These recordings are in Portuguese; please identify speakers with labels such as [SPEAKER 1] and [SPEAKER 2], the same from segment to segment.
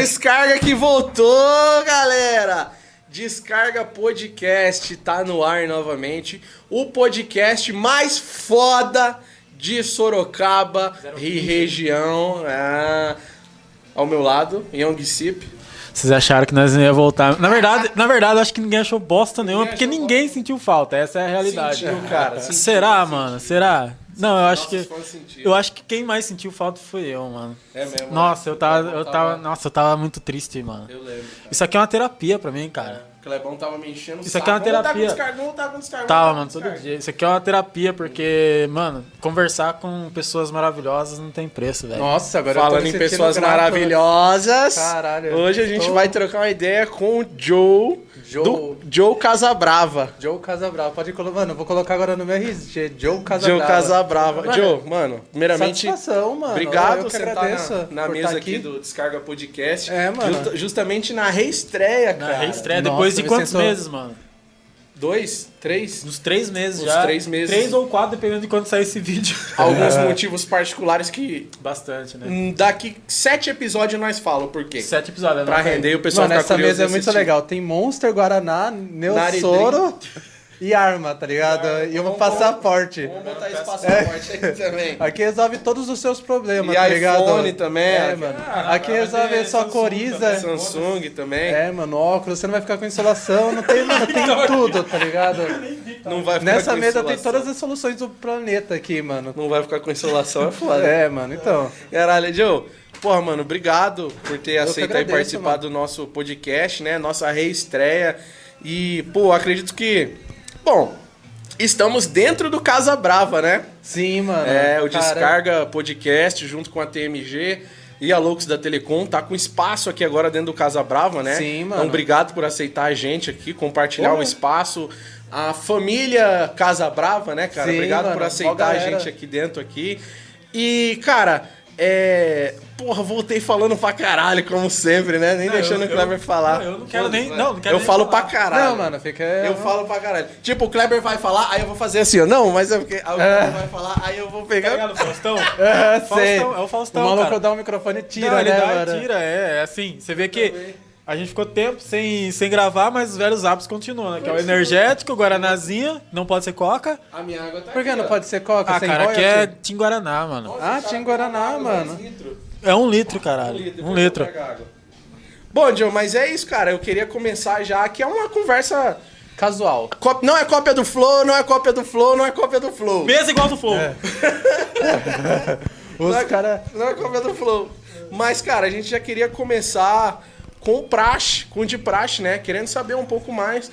[SPEAKER 1] Descarga que voltou, galera! Descarga Podcast tá no ar novamente. O podcast mais foda de Sorocaba e região. Ah, ao meu lado, Young Sip.
[SPEAKER 2] Vocês acharam que nós não ia voltar. Na verdade, na verdade, acho que ninguém achou bosta nenhuma,
[SPEAKER 1] Ninguém
[SPEAKER 2] porque
[SPEAKER 1] achou
[SPEAKER 2] ninguém sentiu falta. Essa é a realidade.
[SPEAKER 1] Sentiu, cara. sentiu,
[SPEAKER 2] Será,
[SPEAKER 1] sentiu.
[SPEAKER 2] mano? Será? Não, eu acho que.
[SPEAKER 1] Fãs sentiram.
[SPEAKER 2] Eu acho que quem mais sentiu falta foi eu, mano.
[SPEAKER 1] É mesmo.
[SPEAKER 2] Nossa, eu tava, eu tava, nossa, eu tava muito triste, mano.
[SPEAKER 1] Eu lembro. cara.
[SPEAKER 2] Isso aqui é uma terapia pra mim, cara.
[SPEAKER 1] O Clebão tava me enchendo o
[SPEAKER 2] Isso aqui é uma
[SPEAKER 1] saco.
[SPEAKER 2] Terapia.
[SPEAKER 1] com descarga, vamos voltar com descarga,
[SPEAKER 2] Tava,
[SPEAKER 1] vamos
[SPEAKER 2] mano,
[SPEAKER 1] com
[SPEAKER 2] todo dia. Isso aqui é uma terapia porque, mano, conversar com pessoas maravilhosas não tem preço, velho.
[SPEAKER 3] Nossa, agora eu tô
[SPEAKER 1] Falando em pessoas
[SPEAKER 3] grato.
[SPEAKER 1] maravilhosas,
[SPEAKER 3] Caralho,
[SPEAKER 1] hoje a gente
[SPEAKER 3] tô-
[SPEAKER 1] vai trocar uma ideia com o Joe,
[SPEAKER 3] Joe.
[SPEAKER 1] do Joe Casabrava.
[SPEAKER 3] Joe Casabrava. Pode colocar. Mano, vou colocar agora no meu RG. Joe
[SPEAKER 1] Joe
[SPEAKER 3] Casabrava.
[SPEAKER 1] Casabrava.
[SPEAKER 3] Mano,
[SPEAKER 1] Joe, mano, primeiramente,
[SPEAKER 3] Satisfação, mano.
[SPEAKER 1] obrigado
[SPEAKER 3] eu
[SPEAKER 1] por sentar na, na
[SPEAKER 3] por
[SPEAKER 1] mesa
[SPEAKER 3] tá
[SPEAKER 1] aqui. do Descarga Podcast.
[SPEAKER 3] É, mano.
[SPEAKER 1] Justa- justamente na reestreia,
[SPEAKER 2] Na
[SPEAKER 1] cara.
[SPEAKER 2] reestreia,
[SPEAKER 3] Nossa,
[SPEAKER 2] depois de
[SPEAKER 3] me
[SPEAKER 2] quantos
[SPEAKER 3] sentou-
[SPEAKER 2] meses, mano?
[SPEAKER 1] Dois, três,
[SPEAKER 2] Uns três meses
[SPEAKER 1] Uns
[SPEAKER 2] já.
[SPEAKER 1] três meses.
[SPEAKER 2] Três ou quatro, dependendo de quando sair esse vídeo.
[SPEAKER 1] alguns motivos particulares que
[SPEAKER 2] Bastante, né?
[SPEAKER 1] hum, daqui sete episódios nós falamos por quê.
[SPEAKER 2] Sete episódios,
[SPEAKER 1] Pra
[SPEAKER 2] né?
[SPEAKER 1] render e o pessoal
[SPEAKER 3] Mano,
[SPEAKER 1] ficar
[SPEAKER 3] essa mesa é muito legal. Tem Monster, Guaraná, Neosoro e arma, tá ligado? E um passaporte.
[SPEAKER 1] Vamos botar esse passaporte aqui também.
[SPEAKER 3] Aqui resolve todos os seus problemas,
[SPEAKER 1] E
[SPEAKER 3] tá ligado?
[SPEAKER 1] iPhone também.
[SPEAKER 3] É, mano. Aqui resolve a sua
[SPEAKER 2] Samsung
[SPEAKER 3] coriza.
[SPEAKER 1] Samsung também.
[SPEAKER 3] É, mano, óculos, você não vai ficar com insolação, não tem, mano, tem tudo, tá ligado?
[SPEAKER 1] Não vai ficar
[SPEAKER 3] Nessa
[SPEAKER 1] com
[SPEAKER 3] mesa tem todas as soluções do planeta aqui, mano.
[SPEAKER 1] Não vai ficar com insolação, é foda.
[SPEAKER 3] É, mano, então.
[SPEAKER 1] Caralho, Joe. Porra, mano, obrigado por ter aceito aí
[SPEAKER 3] agradeço,
[SPEAKER 1] participar
[SPEAKER 3] mano.
[SPEAKER 1] do nosso podcast, né? Nossa reestreia. E, pô, acredito que. Bom, estamos dentro do Casa Brava, né?
[SPEAKER 3] Sim, mano.
[SPEAKER 1] É, o
[SPEAKER 3] Cara,
[SPEAKER 1] Descarga Podcast junto com a TMG e a Lux da Telecom. Tá com espaço aqui agora dentro do Casa Brava, né?
[SPEAKER 3] Sim, mano.
[SPEAKER 1] Então, obrigado por aceitar a gente aqui, compartilhar o espaço. A família Casa Brava, né, cara?
[SPEAKER 3] Sim,
[SPEAKER 1] obrigado
[SPEAKER 3] mano,
[SPEAKER 1] por aceitar a gente aqui dentro aqui. E, cara, é. Porra, voltei falando pra caralho, como sempre, né? Nem deixando
[SPEAKER 2] eu-
[SPEAKER 1] o Kleber falar.
[SPEAKER 2] não, eu não quero nem- não, não quero
[SPEAKER 1] Eu
[SPEAKER 2] nem
[SPEAKER 1] falo
[SPEAKER 2] falar.
[SPEAKER 1] pra caralho.
[SPEAKER 3] Não, mano, fica.
[SPEAKER 1] Eu falo pra caralho. Tipo, o Kleber vai falar, aí eu vou fazer assim, ó. Não, mas é porque. Aí o Kleber vai falar, aí eu vou
[SPEAKER 2] Tá
[SPEAKER 1] pegar.
[SPEAKER 2] ligado, Faustão?
[SPEAKER 3] É, sei.
[SPEAKER 2] Faustão, é o Faustão,
[SPEAKER 3] O maluco
[SPEAKER 2] cara.
[SPEAKER 3] dá o microfone e tira,
[SPEAKER 2] não, ele
[SPEAKER 3] né,
[SPEAKER 2] dá
[SPEAKER 3] mano?
[SPEAKER 2] e tira, é, é assim. Você vê que a gente ficou tempo sem, sem gravar, mas os velhos apps continuam, né? Que é o energético, o Guaranazinha, não pode ser coca.
[SPEAKER 1] A minha água tá
[SPEAKER 3] Por que
[SPEAKER 1] aqui,
[SPEAKER 3] não
[SPEAKER 1] ó.
[SPEAKER 3] pode ser coca
[SPEAKER 2] Ah,
[SPEAKER 3] sem
[SPEAKER 2] cara,
[SPEAKER 3] royalty?
[SPEAKER 2] aqui é Tim Guaraná, mano.
[SPEAKER 3] Ah, tinha Guaraná, mano.
[SPEAKER 2] É um litro, caralho. Um litro.
[SPEAKER 1] Bom, Joe, mas é isso, cara. Eu queria começar já, que é uma conversa.
[SPEAKER 3] Casual.
[SPEAKER 1] có- Não é cópia do Flow, não é cópia do Flow, não é cópia do Flow.
[SPEAKER 2] Mesa igual do Flow.
[SPEAKER 3] Os
[SPEAKER 1] Não é-
[SPEAKER 3] caras.
[SPEAKER 1] Não é cópia do Flow. Mas, cara, a gente já queria começar com o praxe, com o de praxe, né? Querendo saber um pouco mais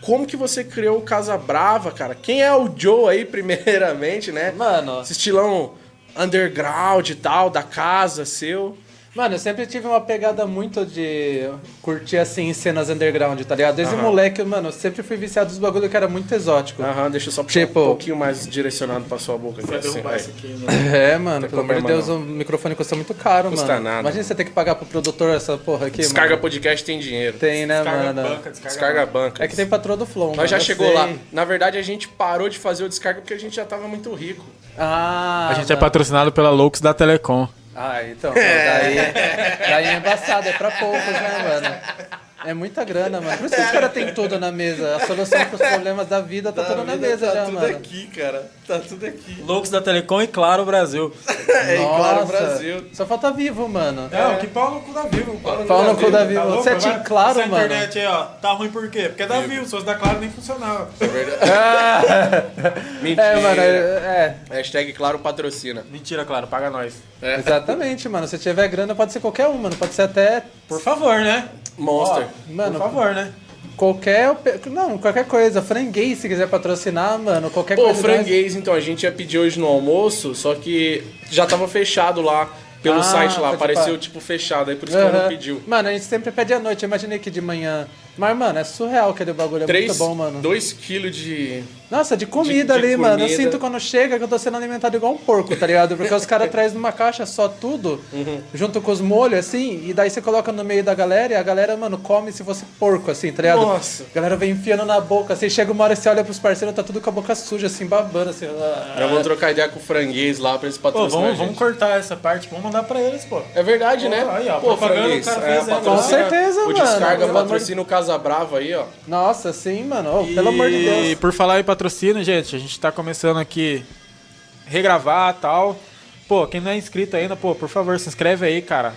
[SPEAKER 1] como que você criou o Casa Brava, cara. Quem é o Joe aí, primeiramente, né?
[SPEAKER 3] Mano,
[SPEAKER 1] Esse estilão underground e tal, da casa, seu.
[SPEAKER 3] Mano, eu sempre tive uma pegada muito de curtir assim cenas underground, tá ligado? Desde
[SPEAKER 1] Aham.
[SPEAKER 3] moleque, mano, eu sempre fui viciado dos bagulho que era muito exótico.
[SPEAKER 1] Aham, deixa eu só puxar
[SPEAKER 3] Tipo-
[SPEAKER 1] um pouquinho mais direcionado pra sua boca. Aqui, assim,
[SPEAKER 2] aqui, né?
[SPEAKER 3] É, mano, pelo amor de Deus,
[SPEAKER 1] não.
[SPEAKER 3] o microfone custa muito caro,
[SPEAKER 1] Custa
[SPEAKER 3] mano.
[SPEAKER 1] nada.
[SPEAKER 3] Imagina você ter que pagar pro produtor essa porra aqui,
[SPEAKER 1] Descarga
[SPEAKER 3] mano.
[SPEAKER 1] podcast tem dinheiro.
[SPEAKER 3] Tem, né,
[SPEAKER 2] Descarga
[SPEAKER 3] mano?
[SPEAKER 2] banca, descarga,
[SPEAKER 1] Descarga banca.
[SPEAKER 3] É que tem patroa do Flow,
[SPEAKER 1] Nós
[SPEAKER 3] mano,
[SPEAKER 1] já chegou
[SPEAKER 3] sei.
[SPEAKER 1] lá. Na verdade, a gente parou de fazer o descarga porque a gente já tava muito rico.
[SPEAKER 3] Ah,
[SPEAKER 2] A gente é patrocinado pela Lux da Telecom.
[SPEAKER 3] Ah, então, daí, daí é embaçado, é pra poucos, né, mano? É muita grana, mano. Por isso que os caras têm tudo na mesa. A solução pros problemas da vida tá tudo na mesa
[SPEAKER 1] tá
[SPEAKER 3] já,
[SPEAKER 1] tudo
[SPEAKER 3] mano.
[SPEAKER 1] aqui, cara. Tá tudo aqui.
[SPEAKER 2] Lux da Telecom e Claro Brasil.
[SPEAKER 1] É, e claro,
[SPEAKER 3] Nossa,
[SPEAKER 1] Brasil.
[SPEAKER 3] Só falta vivo, mano.
[SPEAKER 2] Não, que pau no cu da Vivo. Pau
[SPEAKER 3] Pau no cu da Vivo.
[SPEAKER 2] louco?
[SPEAKER 3] Você tinha claro,
[SPEAKER 2] essa
[SPEAKER 3] mano.
[SPEAKER 2] internet aí, ó, tá ruim por quê? Porque é da Vivo, se fosse da Claro nem funcionava.
[SPEAKER 1] Mentira.
[SPEAKER 3] É, mano, é,
[SPEAKER 1] Hashtag claro patrocina.
[SPEAKER 2] Mentira, Claro, paga nós.
[SPEAKER 3] é. Exatamente, mano. Se tiver grana, pode ser qualquer um, mano. Pode ser até
[SPEAKER 2] Por favor, né?
[SPEAKER 1] Monster.
[SPEAKER 3] Mano,
[SPEAKER 2] Por favor, né?
[SPEAKER 3] qualquer. Não, qualquer coisa. Franguês, se quiser patrocinar, mano. Qualquer
[SPEAKER 1] Pô,
[SPEAKER 3] coisa.
[SPEAKER 1] franguês, então, a gente ia pedir hoje no almoço, só que já tava fechado lá, pelo
[SPEAKER 3] Ah,
[SPEAKER 1] site lá, apareceu tipo fechado, aí por isso que ela não pediu.
[SPEAKER 3] Mano, a gente sempre pede à noite. Eu imaginei que de manhã. Mas, mano, é surreal aquele bagulho. É
[SPEAKER 1] 3,
[SPEAKER 3] muito bom, mano.
[SPEAKER 1] 2 kg de
[SPEAKER 3] Nossa, de comida
[SPEAKER 1] De- de
[SPEAKER 3] ali, mano. Eu
[SPEAKER 1] comida.
[SPEAKER 3] sinto quando chega que eu tô sendo alimentado igual um porco, tá ligado? Porque os caras trazem numa caixa só tudo,
[SPEAKER 1] Uhum.
[SPEAKER 3] junto com os molhos, assim, e daí você coloca no meio da galera e a galera, mano, come se fosse porco, assim, tá ligado?
[SPEAKER 1] Nossa.
[SPEAKER 3] A galera vem enfiando na boca, assim, chega uma hora e você olha pros parceiros, tá tudo com a boca suja, assim, babando, assim. ah.
[SPEAKER 1] Já vamos trocar ideia com o franguês lá pra eles
[SPEAKER 2] Pô,
[SPEAKER 1] patrocinar
[SPEAKER 2] vamos, vamos cortar essa parte, vamos mandar pra eles, pô.
[SPEAKER 1] É verdade, né?
[SPEAKER 2] Pô, aí, ó,
[SPEAKER 1] Pô, franguês.
[SPEAKER 2] o cara
[SPEAKER 1] é,
[SPEAKER 2] aí,
[SPEAKER 3] Com certeza,
[SPEAKER 1] O
[SPEAKER 3] mano.
[SPEAKER 1] Descarga
[SPEAKER 3] Pelo amor
[SPEAKER 1] patrocina o Casa Brava aí, ó.
[SPEAKER 3] Nossa, sim, mano. Oh, pelo amor de
[SPEAKER 2] E
[SPEAKER 3] Deus.
[SPEAKER 2] por falar em patrocínio, gente, a gente tá começando aqui regravar tal. Pô, quem não é inscrito ainda, pô, por favor, se inscreve aí, cara.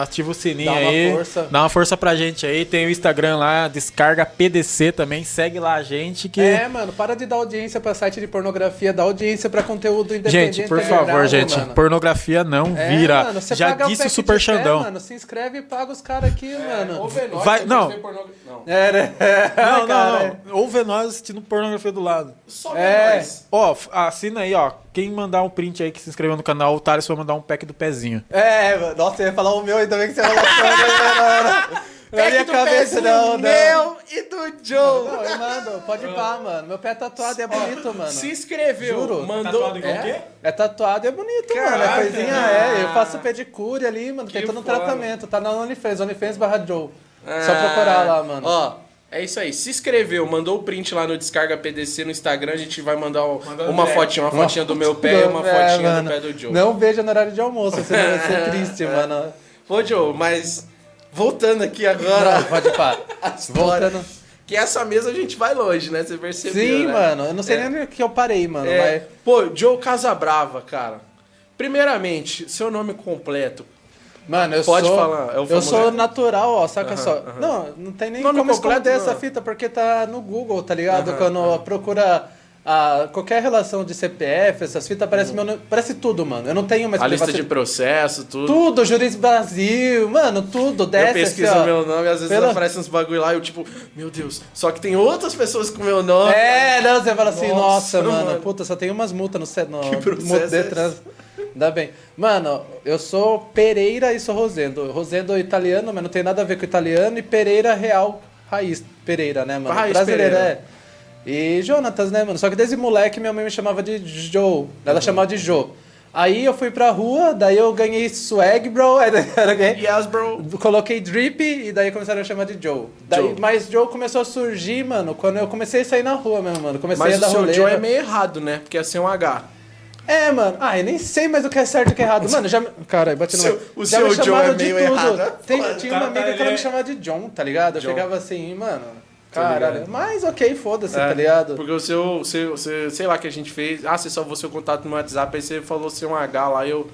[SPEAKER 2] Ativa o sininho
[SPEAKER 3] Dá uma
[SPEAKER 2] aí.
[SPEAKER 3] força.
[SPEAKER 2] Dá uma força pra gente aí. Tem o Instagram lá, descarga PDC também. Segue lá a gente que.
[SPEAKER 3] É, mano, para de dar audiência pra site de pornografia, dá audiência pra conteúdo independente.
[SPEAKER 2] gente, por
[SPEAKER 3] é
[SPEAKER 2] favor, gente,
[SPEAKER 3] mano.
[SPEAKER 2] pornogafia não
[SPEAKER 3] É,
[SPEAKER 2] vira.
[SPEAKER 3] mano, você
[SPEAKER 2] Já disse o Super
[SPEAKER 3] de fé,
[SPEAKER 2] Xandão.
[SPEAKER 3] Mano, se inscreve e paga os caras aqui, mano.
[SPEAKER 1] Ouve nós,
[SPEAKER 2] Vai- não.
[SPEAKER 1] tem pornogra- Não.
[SPEAKER 3] É, né?
[SPEAKER 2] Não,
[SPEAKER 3] Cara,
[SPEAKER 2] não, não. Ouve nós assistindo pornografia do lado.
[SPEAKER 1] Só
[SPEAKER 3] É.
[SPEAKER 1] nós.
[SPEAKER 2] Ó, assina aí, ó. Quem mandar um print aí que se inscreveu no canal, o Thales vai mandar um pack do pezinho.
[SPEAKER 3] É, mano, nossa, eu ia falar o meu, ainda bem que você falou mano? Na minha cabeça,
[SPEAKER 1] pezinho
[SPEAKER 3] não, não.
[SPEAKER 1] Meu e do Joe.
[SPEAKER 3] Não, eu mando, pode ir pá, mano. Meu pé é tatuado e é bonito, mano.
[SPEAKER 1] Se inscreveu,
[SPEAKER 3] Juro.
[SPEAKER 1] mandou.
[SPEAKER 2] Tatuado igual
[SPEAKER 1] é?
[SPEAKER 2] o quê?
[SPEAKER 3] É tatuado e é bonito, mano.
[SPEAKER 1] Caraca.
[SPEAKER 3] É coisinha, é. Eu faço pedicure ali, mano. Tem
[SPEAKER 1] Que
[SPEAKER 3] todo um tratamento. Tá na OnlyFans, OnlyFans barra Joe.
[SPEAKER 1] Ah,
[SPEAKER 3] Só procurar lá, mano.
[SPEAKER 1] Ó, é isso aí. Se inscreveu, mandou o print lá no Descarga PDC no Instagram, a gente vai mandar o- uma
[SPEAKER 2] direct.
[SPEAKER 1] fotinha, uma fotinha do meu pé e uma
[SPEAKER 3] É,
[SPEAKER 1] fotinha
[SPEAKER 3] mano.
[SPEAKER 1] do pé do Joe.
[SPEAKER 3] Não veja no horário de almoço, senão vai ser triste, mano.
[SPEAKER 1] Ô, Joe, mas voltando aqui agora.
[SPEAKER 3] Não, pode
[SPEAKER 1] história,
[SPEAKER 3] Voltando.
[SPEAKER 1] Que essa mesa a gente vai longe, né? Você percebeu,
[SPEAKER 3] Sim,
[SPEAKER 1] né?
[SPEAKER 3] mano. Eu não sei
[SPEAKER 1] É.
[SPEAKER 3] nem o que eu parei, mano.
[SPEAKER 1] É, Pô, Joe Casabrava, cara. Primeiramente, seu nome completo.
[SPEAKER 3] Mano, eu
[SPEAKER 1] Pode
[SPEAKER 3] sou...
[SPEAKER 1] falar, é
[SPEAKER 3] eu sou natural, ó, saca
[SPEAKER 1] Aham,
[SPEAKER 3] só.
[SPEAKER 1] aham.
[SPEAKER 3] Não, não tem nem
[SPEAKER 1] Nome
[SPEAKER 3] como
[SPEAKER 1] completo,
[SPEAKER 3] esconder
[SPEAKER 1] não.
[SPEAKER 3] essa fita, porque tá no Google, tá ligado?
[SPEAKER 1] Aham,
[SPEAKER 3] Quando procura... a- qualquer relação de CPF, essas fitas, aparece meu nome, parece tudo, mano. Eu não tenho mais
[SPEAKER 1] A lista de processo, tudo.
[SPEAKER 3] Tudo, Juris Brasil, mano, tudo, desce
[SPEAKER 1] eu pesquiso
[SPEAKER 3] assim,
[SPEAKER 1] meu nome, às vezes
[SPEAKER 3] Pela-
[SPEAKER 1] aparece uns bagulho lá e eu tipo, meu Deus, só que tem outras pessoas com meu nome.
[SPEAKER 3] É, não, você fala assim,
[SPEAKER 1] Nossa,
[SPEAKER 3] nossa, mano,
[SPEAKER 1] mano.
[SPEAKER 3] puta, só tem umas multas no, no,
[SPEAKER 1] Que processo
[SPEAKER 3] no
[SPEAKER 1] é.
[SPEAKER 3] Ainda bem. Mano, eu sou Pereira e sou Rosendo. Rosendo é italiano, mas não tem nada a ver com italiano. E Pereira real, raiz Pereira, né, mano?
[SPEAKER 1] Raiz
[SPEAKER 3] Brasileira,
[SPEAKER 1] Pereira.
[SPEAKER 3] é. E Jonatas, né, mano? Só que desde moleque minha mãe me chamava de Joe. Ela
[SPEAKER 1] Uhum.
[SPEAKER 3] chamava de Jo. Aí eu fui pra rua, daí eu ganhei swag, bro.
[SPEAKER 1] Yes, bro.
[SPEAKER 3] Coloquei Drip e daí começaram a chamar de Joe. Daí,
[SPEAKER 1] Joe.
[SPEAKER 3] Mas Joe começou a surgir, mano, quando eu comecei a sair na rua mesmo, mano. Comecei
[SPEAKER 1] Mas
[SPEAKER 3] a
[SPEAKER 1] o
[SPEAKER 3] dar
[SPEAKER 1] seu
[SPEAKER 3] rolê.
[SPEAKER 1] Joe é meio errado, né? Porque é sem um H.
[SPEAKER 3] É, mano. Ah, eu nem sei mais o que é certo e o que é errado. Mano, já. Caralho, bati no
[SPEAKER 1] Seu- o
[SPEAKER 3] já
[SPEAKER 1] seu
[SPEAKER 3] me chamaram
[SPEAKER 1] é
[SPEAKER 3] de
[SPEAKER 1] meio
[SPEAKER 3] tudo.
[SPEAKER 1] errado, é
[SPEAKER 3] Tem-
[SPEAKER 1] foda.
[SPEAKER 3] tinha
[SPEAKER 2] O
[SPEAKER 3] uma
[SPEAKER 2] tá-
[SPEAKER 3] amiga que ela
[SPEAKER 2] ele
[SPEAKER 3] me
[SPEAKER 2] é-
[SPEAKER 3] chamava de John, tá ligado? Eu
[SPEAKER 1] John.
[SPEAKER 3] ficava assim, mano. Caralho. Mas ok, foda-se,
[SPEAKER 1] É,
[SPEAKER 3] tá ligado?
[SPEAKER 1] Porque o seu, seu, seu- sei lá que a gente fez. Ah, você salvou seu contato no WhatsApp, aí você falou seu H lá eu.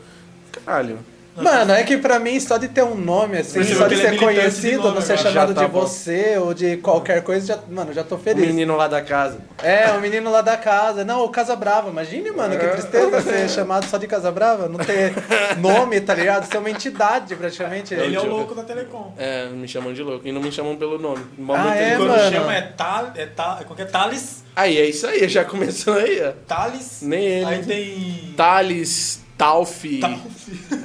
[SPEAKER 1] Caralho.
[SPEAKER 3] Mano, é que pra mim, só de ter um nome assim, só de
[SPEAKER 2] ele é
[SPEAKER 3] ser
[SPEAKER 2] militante de
[SPEAKER 3] conhecido,
[SPEAKER 2] nome
[SPEAKER 3] não ser
[SPEAKER 2] agora.
[SPEAKER 3] chamado
[SPEAKER 1] tá
[SPEAKER 3] de
[SPEAKER 1] bom.
[SPEAKER 3] você ou de qualquer coisa, já, mano, já tô
[SPEAKER 1] O
[SPEAKER 3] feliz.
[SPEAKER 1] menino lá da casa.
[SPEAKER 3] É, o menino lá da casa. Não, o Casa Brava. Imagine, mano,
[SPEAKER 1] É.
[SPEAKER 3] que tristeza ser chamado só de Casa Brava. Não ter nome, tá ligado? Ser uma entidade, praticamente.
[SPEAKER 2] Ele é o louco da Telecom.
[SPEAKER 1] É, me chamam de louco. E não me chamam pelo nome.
[SPEAKER 3] Ah, é.
[SPEAKER 2] Quando
[SPEAKER 3] mano.
[SPEAKER 2] chama é Tal, é Tal, qualquer Thales,
[SPEAKER 1] Aí, é isso aí, já começou aí, ó.
[SPEAKER 2] Thales.
[SPEAKER 1] Nem ele.
[SPEAKER 2] Aí tem
[SPEAKER 1] Thales, Talf,
[SPEAKER 2] Tal.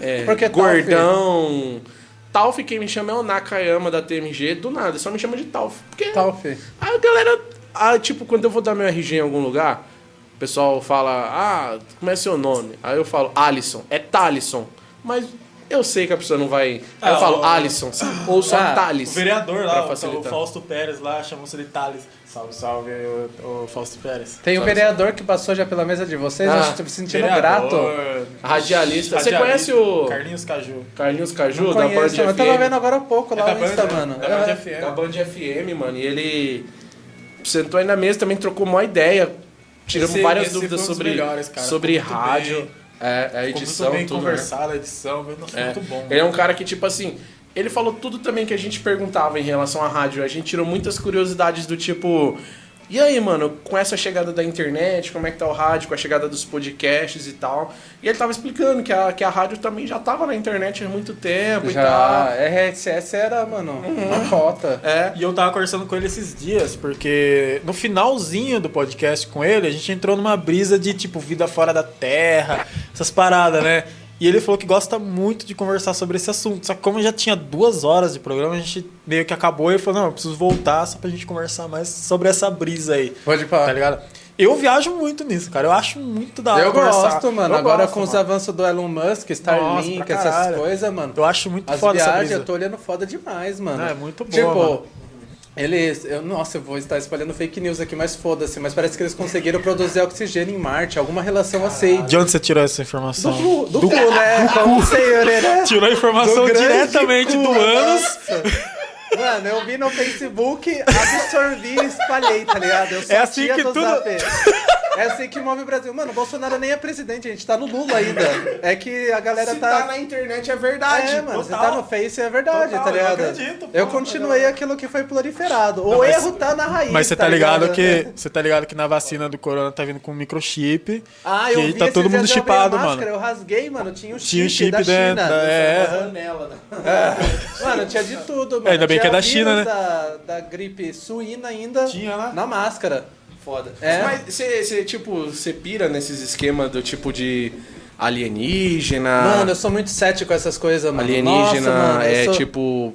[SPEAKER 1] é, Gordão. Talf, quem me chama é o Nakayama da TMG, do nada, só me chama de Talf. Porque
[SPEAKER 3] Tal, fi.
[SPEAKER 1] a galera, ah, tipo, quando eu vou dar meu RG em algum lugar, o pessoal fala, ah, como é seu nome? Aí eu falo, Alisson, é Talisson. Mas eu sei que a pessoa não vai. Aí eu
[SPEAKER 2] Ah,
[SPEAKER 1] falo,
[SPEAKER 2] o-
[SPEAKER 1] Alisson, ou só
[SPEAKER 3] Ah,
[SPEAKER 1] Thales.
[SPEAKER 2] O vereador lá, o Fausto Pérez lá, chamou-se de Thales. Salve, salve, o, o Fausto Pérez.
[SPEAKER 3] Tem o
[SPEAKER 1] Sabe,
[SPEAKER 3] vereador que passou já pela mesa de vocês,
[SPEAKER 1] Ah,
[SPEAKER 3] eu estou me sentindo grato.
[SPEAKER 1] Radialista. Você conhece o
[SPEAKER 2] Carlinhos Caju.
[SPEAKER 1] Carlinhos Caju,
[SPEAKER 3] Não
[SPEAKER 1] da Band
[SPEAKER 3] conheço, eu tava
[SPEAKER 1] FM?
[SPEAKER 3] vendo agora há pouco lá
[SPEAKER 2] É da
[SPEAKER 3] no Insta, mano.
[SPEAKER 2] da Band
[SPEAKER 3] É.
[SPEAKER 2] FM.
[SPEAKER 1] Da Band FM, mano. E ele sentou aí na mesa, também trocou uma ideia. Tiramos
[SPEAKER 2] Esse-
[SPEAKER 1] várias
[SPEAKER 2] esse
[SPEAKER 1] dúvidas
[SPEAKER 2] um
[SPEAKER 1] sobre,
[SPEAKER 2] melhores, cara.
[SPEAKER 1] sobre
[SPEAKER 2] Ficou
[SPEAKER 1] rádio,
[SPEAKER 2] bem.
[SPEAKER 1] é, a
[SPEAKER 2] Ficou
[SPEAKER 1] edição,
[SPEAKER 2] muito bem
[SPEAKER 1] tudo, né?
[SPEAKER 2] conversado, a edição, nossa,
[SPEAKER 1] É.
[SPEAKER 2] muito bom.
[SPEAKER 1] Ele é um cara que, tipo assim, ele falou tudo também que a gente perguntava em relação à rádio. A gente tirou muitas curiosidades do tipo. E aí, mano, com essa chegada da internet, como é que tá o rádio, com a chegada dos podcasts e tal. E ele tava explicando que a, que a rádio também já tava na internet há muito tempo e
[SPEAKER 3] Já,
[SPEAKER 1] tal.
[SPEAKER 3] RSS era, mano, uma cota.
[SPEAKER 1] É.
[SPEAKER 2] E eu tava conversando com ele esses dias, porque no finalzinho do podcast com ele, a gente entrou numa brisa de tipo vida fora da terra, essas paradas, né? E ele falou que gosta muito de conversar sobre esse assunto. Só que como já tinha duas horas de programa, a gente meio que acabou e falou, não, eu preciso voltar só pra gente conversar mais sobre essa brisa aí.
[SPEAKER 3] Pode falar.
[SPEAKER 2] Tá ligado? Eu viajo muito nisso, cara. Eu acho muito da hora
[SPEAKER 3] Eu
[SPEAKER 2] conversar.
[SPEAKER 3] gosto, mano.
[SPEAKER 2] Eu
[SPEAKER 3] Agora
[SPEAKER 2] gosto,
[SPEAKER 3] com os
[SPEAKER 2] mano.
[SPEAKER 3] avanços do Elon Musk, Starlink,
[SPEAKER 2] Nossa,
[SPEAKER 3] essas coisas, mano.
[SPEAKER 2] Eu acho muito
[SPEAKER 3] As
[SPEAKER 2] foda essa
[SPEAKER 3] viagens
[SPEAKER 2] brisa.
[SPEAKER 3] eu tô olhando foda demais, mano.
[SPEAKER 2] Não, é muito boa,
[SPEAKER 3] Tipo,
[SPEAKER 2] mano.
[SPEAKER 3] Eles. Eu, nossa, eu vou estar espalhando fake news aqui, mas foda-se. Mas parece que eles conseguiram produzir oxigênio em Marte, alguma relação assim.
[SPEAKER 2] De onde você tirou essa
[SPEAKER 3] Do
[SPEAKER 2] informação?
[SPEAKER 3] cu, do, cu, né? Como o senhor, né?
[SPEAKER 2] Tirou a informação
[SPEAKER 3] Do
[SPEAKER 2] diretamente
[SPEAKER 3] cu,
[SPEAKER 2] do ânus.
[SPEAKER 3] Mano, eu vi no Facebook, absorvi e espalhei, tá ligado? Eu sou
[SPEAKER 2] É assim
[SPEAKER 3] tia
[SPEAKER 2] que
[SPEAKER 3] do
[SPEAKER 2] tudo-
[SPEAKER 3] Zap. É assim que move o Brasil. Mano, o Bolsonaro nem é presidente, a gente tá no Lula ainda. É que a galera
[SPEAKER 1] Se tá
[SPEAKER 3] tá.
[SPEAKER 1] na internet é verdade.
[SPEAKER 3] É, mano, você
[SPEAKER 2] total.
[SPEAKER 3] tá no Face é verdade,
[SPEAKER 2] Total,
[SPEAKER 3] tá
[SPEAKER 2] eu
[SPEAKER 3] ligado?
[SPEAKER 2] acredito, pô,
[SPEAKER 3] eu
[SPEAKER 2] tá
[SPEAKER 3] continuei aquilo que foi proliferado. O
[SPEAKER 2] Não, mas-
[SPEAKER 3] erro tá na raiz.
[SPEAKER 2] Mas você tá ligado que você tá ligado que na vacina do corona tá vindo com microchip.
[SPEAKER 3] Ah, eu
[SPEAKER 2] que
[SPEAKER 3] vi
[SPEAKER 2] tá todo mundo
[SPEAKER 3] eu
[SPEAKER 2] chipado,
[SPEAKER 3] máscara,
[SPEAKER 2] mano.
[SPEAKER 3] Eu rasguei, mano, tinha um chip,
[SPEAKER 2] Tinha um chip
[SPEAKER 3] da
[SPEAKER 2] dentro,
[SPEAKER 3] China.
[SPEAKER 2] é.
[SPEAKER 1] Panela, né?
[SPEAKER 3] Mano, tinha de tudo, mano.
[SPEAKER 2] É, ainda bem que é da China, né?
[SPEAKER 3] Da, da gripe suína ainda
[SPEAKER 2] Tinha lá.
[SPEAKER 3] na máscara.
[SPEAKER 1] Foda.
[SPEAKER 3] É.
[SPEAKER 1] Mas você, tipo, você pira nesses esquemas do tipo de alienígena.
[SPEAKER 3] Mano, eu sou muito cético com essas coisas, mano.
[SPEAKER 1] alienígena
[SPEAKER 3] Nossa, mano,
[SPEAKER 1] é
[SPEAKER 3] sou-
[SPEAKER 1] tipo.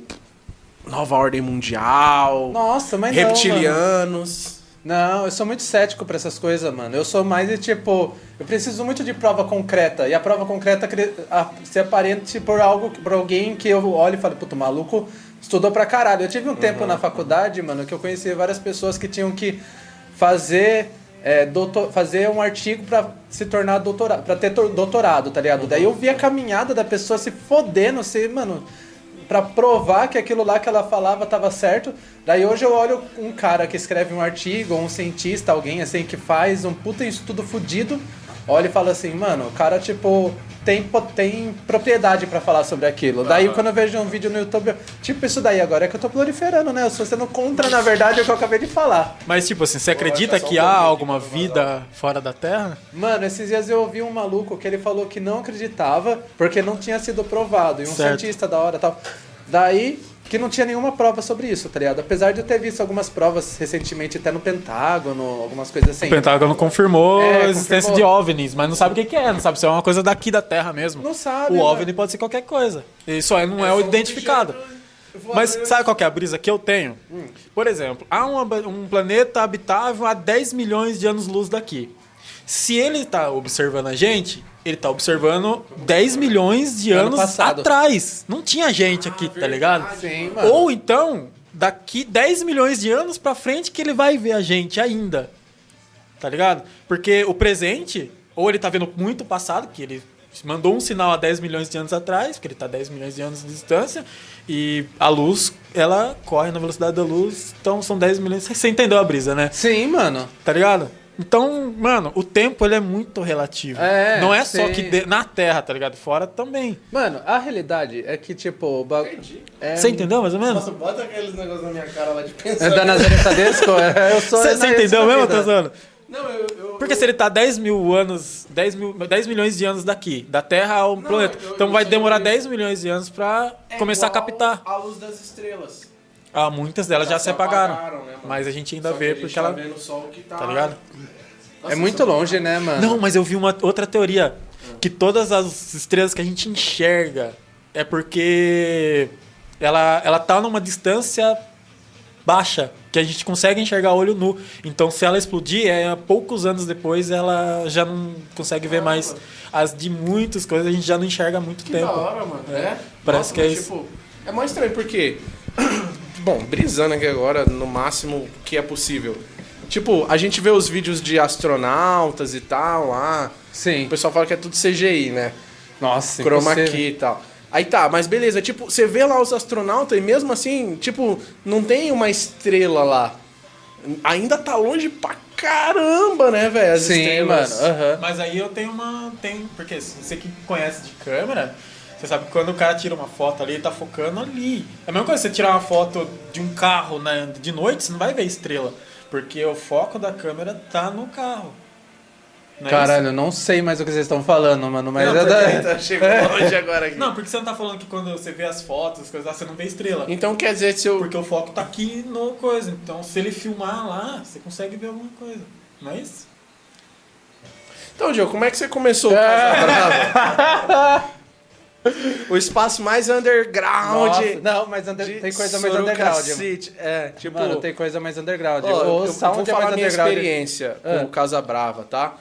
[SPEAKER 1] Nova ordem mundial.
[SPEAKER 3] Nossa, mas não,
[SPEAKER 1] reptilianos.
[SPEAKER 3] Não, eu sou muito cético pra essas coisas, mano. Eu sou mais de tipo. Eu preciso muito de prova concreta. E a prova concreta se aparente por algo, por alguém que eu olho e falo, puto, maluco estudou pra caralho. Eu tive um tempo na faculdade, mano, que eu conheci várias pessoas que tinham que fazer. é, doutor, fazer um artigo pra se tornar doutorado, para ter tor- doutorado, tá ligado? Daí eu vi a caminhada da pessoa se fodendo, se, mano, Pra provar que aquilo lá que ela falava tava certo. Daí hoje eu olho um cara que escreve um artigo, ou um cientista, alguém assim que faz um puta estudo fudido, olha e fala assim, mano, o cara tipo tem, tem propriedade pra falar sobre aquilo. Daí quando eu vejo um vídeo no YouTube, eu, tipo isso daí agora é que eu tô proliferando, né? Eu estou sendo contra, na verdade, o que eu acabei de falar.
[SPEAKER 2] Mas tipo assim, você acredita que há alguma vida fora da Terra?
[SPEAKER 3] Mano, esses dias eu ouvi um maluco que ele falou que não acreditava porque não tinha sido provado. E um
[SPEAKER 2] Certo.
[SPEAKER 3] cientista da hora e tal. Daí, que não tinha nenhuma prova sobre isso, tá ligado? Apesar de eu ter visto algumas provas recentemente até no Pentágono, algumas coisas assim.
[SPEAKER 2] O Pentágono confirmou
[SPEAKER 3] É,
[SPEAKER 2] a existência
[SPEAKER 3] confirmou.
[SPEAKER 2] de OVNIs, mas não sabe o que é, não sabe se é uma coisa daqui da Terra mesmo.
[SPEAKER 3] Não sabe,
[SPEAKER 2] O
[SPEAKER 3] né?
[SPEAKER 2] OVNI pode ser qualquer coisa. E só não é, o identificado. Mas sabe qual é a brisa que eu tenho? Por exemplo, há uma- um planeta habitável a 10 milhões de anos-luz daqui. Se ele tá observando a gente, ele tá observando 10 milhões de
[SPEAKER 3] Ano
[SPEAKER 2] anos
[SPEAKER 3] passado.
[SPEAKER 2] atrás. Não tinha gente aqui, tá ligado?
[SPEAKER 3] Sim, mano.
[SPEAKER 2] Ou então, daqui 10 milhões de anos pra frente que ele vai ver a gente ainda. Tá ligado? Porque o presente, ou ele tá vendo muito passado, que ele mandou um sinal há 10 milhões de anos atrás, porque ele tá 10 milhões de anos de distância, e a luz, ela corre na velocidade da luz, então são 10 milhões. Você entendeu a brisa, né?
[SPEAKER 3] Sim, mano.
[SPEAKER 2] Tá ligado? Então, mano, o tempo ele é muito relativo.
[SPEAKER 3] É,
[SPEAKER 2] Não é só
[SPEAKER 3] sim.
[SPEAKER 2] que de- na Terra, tá ligado? Fora também.
[SPEAKER 3] Mano, a realidade é que, tipo, o bagulho. É...
[SPEAKER 2] Você entendeu mais ou menos?
[SPEAKER 1] Nossa, bota aqueles negócios na minha cara lá de
[SPEAKER 3] É
[SPEAKER 1] pensar.
[SPEAKER 3] da Nazaré Tedesco? É, eu sou.
[SPEAKER 2] Você entendeu mesmo,
[SPEAKER 3] vida.
[SPEAKER 2] Tazano?
[SPEAKER 1] Não, eu. eu
[SPEAKER 2] Porque se ele tá 10 mil anos, 10, mil, 10 milhões de anos daqui, da Terra ao planeta.
[SPEAKER 1] eu-
[SPEAKER 2] então
[SPEAKER 1] eu
[SPEAKER 2] vai
[SPEAKER 1] só-
[SPEAKER 2] demorar 10 milhões de anos pra
[SPEAKER 1] é
[SPEAKER 2] começar a captar.
[SPEAKER 1] A luz das estrelas.
[SPEAKER 2] Ah, muitas delas já, se apagaram.
[SPEAKER 1] né, mano?
[SPEAKER 2] mas a gente ainda
[SPEAKER 1] Só que
[SPEAKER 2] vê
[SPEAKER 1] a gente
[SPEAKER 2] porque
[SPEAKER 1] tá
[SPEAKER 2] ela.
[SPEAKER 1] vendo só o que tá.
[SPEAKER 2] Tá ligado?
[SPEAKER 1] Nossa,
[SPEAKER 3] É muito
[SPEAKER 1] isso-
[SPEAKER 3] longe, né, mano?
[SPEAKER 2] Não, mas eu vi uma outra teoria. Que todas as estrelas que a gente enxerga é porque ela, ela tá numa distância baixa, que a gente consegue enxergar a olho nu. Então, se ela explodir, é, poucos anos depois ela já não consegue ver mais. As de muitas coisas a gente já não enxerga há muito
[SPEAKER 1] Que
[SPEAKER 2] tempo.
[SPEAKER 1] da hora, mano. É?
[SPEAKER 2] Parece
[SPEAKER 1] Nossa,
[SPEAKER 2] que é
[SPEAKER 1] mas,
[SPEAKER 2] isso.
[SPEAKER 1] Tipo, é mais estranho porque. Bom, brisando aqui agora, no máximo que é possível. Tipo, a gente vê os vídeos de astronautas e tal lá.
[SPEAKER 3] Sim.
[SPEAKER 1] O pessoal fala que é tudo CGI, né?
[SPEAKER 3] Nossa,
[SPEAKER 1] Chroma key e tal. Aí tá, mas beleza, tipo, você vê lá os astronautas e mesmo assim, tipo, não tem uma estrela lá. Ainda tá longe pra caramba, né, velho?
[SPEAKER 3] Sim,
[SPEAKER 1] estrelas.
[SPEAKER 3] mano. aham.
[SPEAKER 2] Mas aí eu tenho uma. Tem, porque você que conhece de câmera, você sabe que quando o cara tira uma foto ali, ele tá focando ali. É a mesma coisa que você tirar uma foto de um carro né, de noite, você não vai ver estrela. Porque o foco da câmera tá no carro. Não é
[SPEAKER 3] Caralho, eu não sei mais o que vocês estão falando, mano, mas
[SPEAKER 2] Não,
[SPEAKER 3] é
[SPEAKER 2] porque
[SPEAKER 3] da...
[SPEAKER 1] Tá, chegou longe agora aqui.
[SPEAKER 2] Não, porque você não tá falando que quando você vê as fotos, as coisas lá, você não vê estrela.
[SPEAKER 1] Então quer dizer, se eu.
[SPEAKER 2] Porque o foco tá aqui no coisa. Então se ele filmar lá, você consegue ver alguma coisa. Não é isso?
[SPEAKER 1] Então, Diogo, como é que você começou o Casa Brava? o espaço mais underground.
[SPEAKER 3] Nossa, não, mas under-
[SPEAKER 1] de
[SPEAKER 3] tem coisa mais
[SPEAKER 1] Sorocaba
[SPEAKER 3] underground.
[SPEAKER 1] City. É, tipo.
[SPEAKER 3] Mano, tem coisa mais underground.
[SPEAKER 1] Ó,
[SPEAKER 3] o
[SPEAKER 1] eu,
[SPEAKER 3] sound
[SPEAKER 1] vou
[SPEAKER 3] é
[SPEAKER 1] falar
[SPEAKER 3] mais
[SPEAKER 1] minha
[SPEAKER 3] underground.
[SPEAKER 1] experiência com
[SPEAKER 3] Ah.
[SPEAKER 1] o Casa Brava, tá?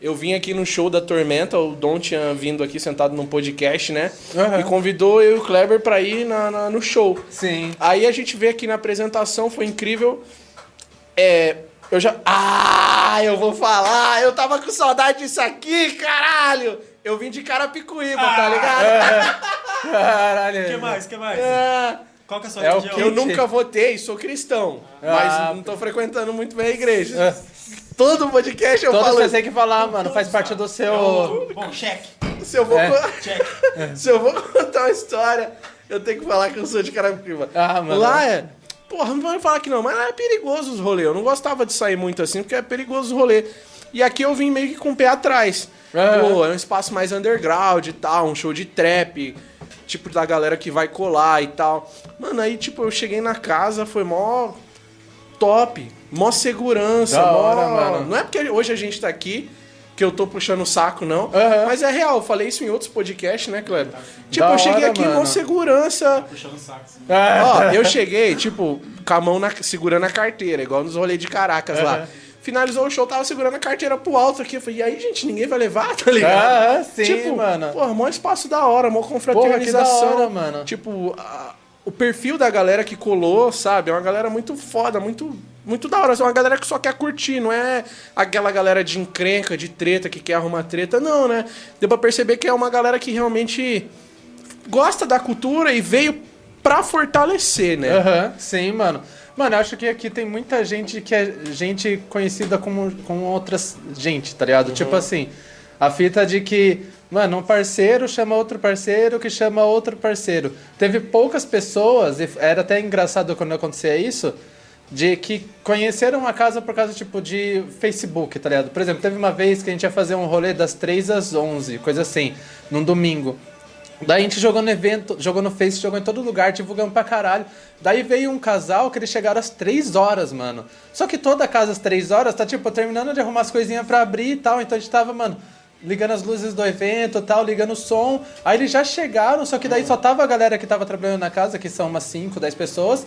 [SPEAKER 1] Eu vim aqui no show da Tormenta, o Dom tinha vindo aqui sentado num podcast, né?
[SPEAKER 3] Aham.
[SPEAKER 1] E convidou eu e o Kleber pra ir na, na- no show.
[SPEAKER 3] Sim.
[SPEAKER 1] Aí a gente veio aqui na apresentação, foi incrível. É. Eu já. Ah, eu vou falar! Eu tava com saudade disso aqui, caralho! Eu vim de Carapicuíba,
[SPEAKER 3] Ah.
[SPEAKER 1] tá ligado?
[SPEAKER 3] Caralho.
[SPEAKER 2] O que mais? O que mais?
[SPEAKER 1] É,
[SPEAKER 2] Qual que é a sua
[SPEAKER 3] É o
[SPEAKER 2] religião?
[SPEAKER 3] que
[SPEAKER 1] eu nunca votei, sou cristão. mas
[SPEAKER 3] Ah,
[SPEAKER 1] não tô frequentando muito bem a igreja.
[SPEAKER 3] É.
[SPEAKER 1] Todo podcast eu
[SPEAKER 3] Todos
[SPEAKER 1] falo
[SPEAKER 3] você tem que falar, mano. Faz parte do seu.
[SPEAKER 2] Bom, cheque.
[SPEAKER 1] Se eu vou,
[SPEAKER 3] É.
[SPEAKER 1] se eu vou contar uma história, eu tenho que falar que eu sou de Carapicuíba.
[SPEAKER 3] Ah, mano.
[SPEAKER 1] Lá é. Porra, não vai falar que não, mas lá é perigoso os rolês. Eu não gostava de sair muito assim, porque é perigoso os rolês. E aqui eu vim meio que com o pé atrás.
[SPEAKER 3] Ah.
[SPEAKER 1] Pô, é um espaço mais underground e tal, um show de trap, tipo da galera que vai colar e tal. Mano, aí tipo, eu cheguei na casa, foi mó top, mó segurança,
[SPEAKER 3] Da
[SPEAKER 1] mó...
[SPEAKER 3] hora, mano.
[SPEAKER 1] Não é porque hoje a gente tá aqui que eu tô puxando o saco, não.
[SPEAKER 3] Aham.
[SPEAKER 1] Mas é real, eu falei isso em outros podcasts, né, Kleber? Tipo,
[SPEAKER 3] Da
[SPEAKER 1] eu cheguei
[SPEAKER 3] hora,
[SPEAKER 1] aqui mó
[SPEAKER 3] mano.
[SPEAKER 1] segurança.
[SPEAKER 2] Puxando o saco. assim.
[SPEAKER 1] Ó, eu cheguei, tipo, com a mão na- segurando a carteira, igual nos rolês de Caracas lá. Finalizou o show, tava segurando a carteira pro alto aqui. Eu falei, e aí, gente, ninguém vai levar, tá ligado?
[SPEAKER 3] Ah, sim,
[SPEAKER 1] tipo,
[SPEAKER 3] mano.
[SPEAKER 1] Porra, mó espaço da hora, mó
[SPEAKER 3] Porra,
[SPEAKER 1] confraternização.
[SPEAKER 3] da hora, mano.
[SPEAKER 1] Tipo, a- o perfil da galera que colou, sabe? É uma galera muito foda, muito, muito da hora. É uma galera que só quer curtir, não é aquela galera de encrenca, de treta, que quer arrumar treta, não, né? Deu pra perceber que é uma galera que realmente gosta da cultura e veio pra fortalecer, né?
[SPEAKER 3] Aham, sim, mano. Mano, eu acho que aqui tem muita gente que é gente conhecida como, como outras gente, tá ligado? Tipo assim, a fita de que, mano, um parceiro chama outro parceiro que chama outro parceiro. Teve poucas pessoas, e era até engraçado quando acontecia isso, de que conheceram a casa por causa, tipo, de Facebook, tá ligado? Por exemplo, teve uma vez que a gente ia fazer um rolê das 3 às 11, coisa assim, num domingo. Daí a gente jogou no evento, jogou no Face, jogou em todo lugar, divulgamos pra caralho. Daí veio um casal que eles chegaram às 3 horas, mano. Só que toda a casa às 3 horas tá, tipo, terminando de arrumar as coisinhas pra abrir e tal. Então a gente tava, mano, ligando as luzes do evento tal, ligando o som. Aí eles já chegaram, só que daí só tava a galera que tava trabalhando na casa, que são umas 5, 10 pessoas.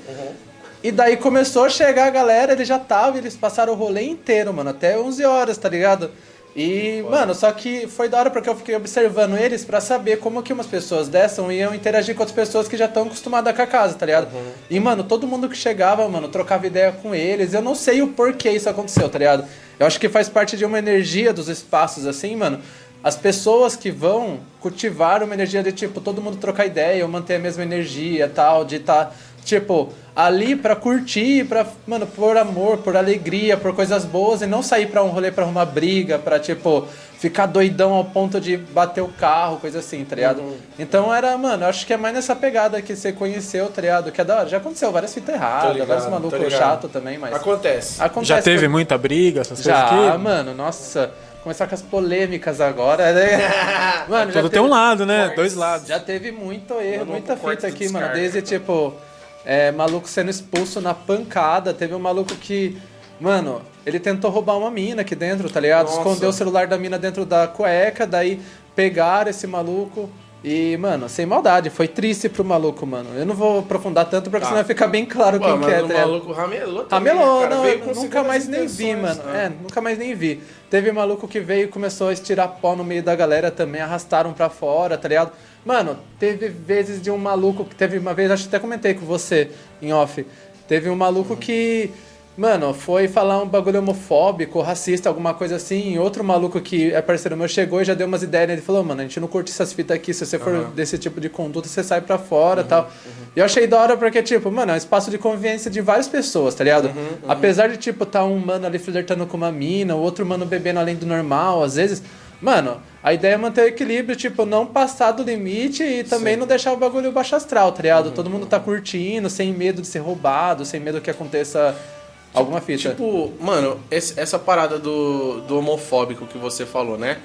[SPEAKER 3] E daí começou a chegar a galera, eles já estavam, eles passaram o rolê inteiro, mano, até 11 horas, tá ligado? E, mano, só que foi da hora porque eu fiquei observando eles pra saber como que umas pessoas dessas iam interagir com outras pessoas que já estão acostumadas com a casa, tá ligado? E, mano, todo mundo que chegava, mano, trocava ideia com eles. Eu não sei o porquê isso aconteceu, tá ligado? Eu acho que faz parte de uma energia dos espaços, assim, mano. As pessoas que vão cultivar uma energia de, tipo, todo mundo trocar ideia, ou manter a mesma energia tal, de estar, tipo, ali pra curtir, pra, mano, por amor, por alegria, por coisas boas, e não sair pra um rolê pra arrumar briga, pra, tipo, ficar doidão ao ponto de bater o carro, coisa assim, tá ligado? Então era, mano, eu acho que é mais nessa pegada que você conheceu, tá ligado? Que é da hora. Já aconteceu várias fitas erradas,
[SPEAKER 1] ligado,
[SPEAKER 3] vários malucos chato também, mas.
[SPEAKER 1] Acontece.
[SPEAKER 3] Acontece
[SPEAKER 2] Já teve
[SPEAKER 3] que-
[SPEAKER 2] muita briga, essas
[SPEAKER 3] Já,
[SPEAKER 2] coisas aqui?
[SPEAKER 3] mano, nossa. Começar com as polêmicas agora, né? Mano, já
[SPEAKER 2] Tudo tem um
[SPEAKER 3] teve-
[SPEAKER 2] lado, né? Dois lados.
[SPEAKER 3] já teve muito erro, muita fita aqui, mano. Desde, tipo, é, maluco sendo expulso na pancada. Teve um maluco que, mano, ele tentou roubar uma mina aqui dentro, tá ligado?
[SPEAKER 1] Nossa.
[SPEAKER 3] Escondeu o celular da mina dentro da cueca, daí pegaram esse maluco. E, mano, sem maldade, foi triste pro maluco, mano. Eu não vou aprofundar tanto, porque
[SPEAKER 1] Tá.
[SPEAKER 3] senão vai ficar bem claro
[SPEAKER 1] Pô,
[SPEAKER 3] quem
[SPEAKER 1] mas
[SPEAKER 3] que é,
[SPEAKER 1] o
[SPEAKER 3] tá
[SPEAKER 1] maluco ramelou também,
[SPEAKER 3] Ramelou,
[SPEAKER 1] cara.
[SPEAKER 3] não, eu nunca mais nem vi, mano.
[SPEAKER 1] né?
[SPEAKER 3] É, nunca mais nem vi. Teve maluco que veio e começou a estirar pó no meio da galera também, arrastaram pra fora, tá ligado? Mano, teve vezes de um maluco que teve uma vez, acho que até comentei com você em off. Teve um maluco que, mano, foi falar um bagulho homofóbico, racista, alguma coisa assim. E outro maluco que é parceiro meu chegou e já deu umas ideias. Ele falou, mano, a gente não curte essas fitas aqui. Se você for desse tipo de conduta, você sai pra fora e tal. E eu achei da hora porque, tipo, mano, é um espaço de convivência de várias pessoas, tá ligado? Apesar de, tipo, tá um mano ali flertando com uma mina, o outro mano bebendo além do normal, às vezes. Mano, a ideia é manter o equilíbrio, tipo, não passar do limite e também não deixar o bagulho baixo astral, tá ligado? Todo mundo tá curtindo, sem medo de ser roubado, sem medo que aconteça alguma fita.
[SPEAKER 1] Tipo, mano, esse- essa parada do, do homofóbico que você falou, né?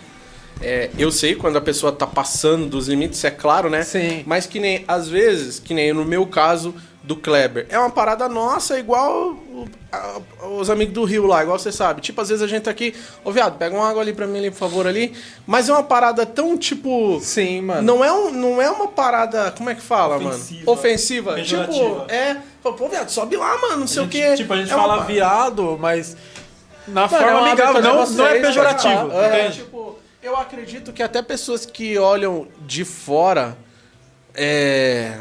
[SPEAKER 1] É, eu sei quando a pessoa tá passando dos limites, é claro, né?
[SPEAKER 3] Sim.
[SPEAKER 1] Mas que nem, às vezes, que nem no meu caso, do Kleber. É uma parada nossa, igual o- a- os amigos do Rio lá, igual você sabe. Tipo, às vezes a gente tá aqui, ô viado, pega uma água ali pra mim, ali, por favor, ali. Mas é uma parada tão, tipo.
[SPEAKER 3] Sim, mano.
[SPEAKER 1] Não é, um, não é uma parada, como é que fala,
[SPEAKER 2] Ofensiva.
[SPEAKER 1] mano? Ofensiva.
[SPEAKER 2] Pejorativa.
[SPEAKER 1] Tipo, é. Pô, viado, sobe lá, mano, não sei o
[SPEAKER 2] gente-
[SPEAKER 1] quê.
[SPEAKER 2] Tipo, a gente
[SPEAKER 1] É uma
[SPEAKER 2] fala
[SPEAKER 1] parada-
[SPEAKER 2] viado, mas na
[SPEAKER 3] Mano, é
[SPEAKER 2] forma
[SPEAKER 3] uma
[SPEAKER 2] amigável, não, não é pejorativo.
[SPEAKER 1] É, tipo, eu acredito que até pessoas que olham de fora, é,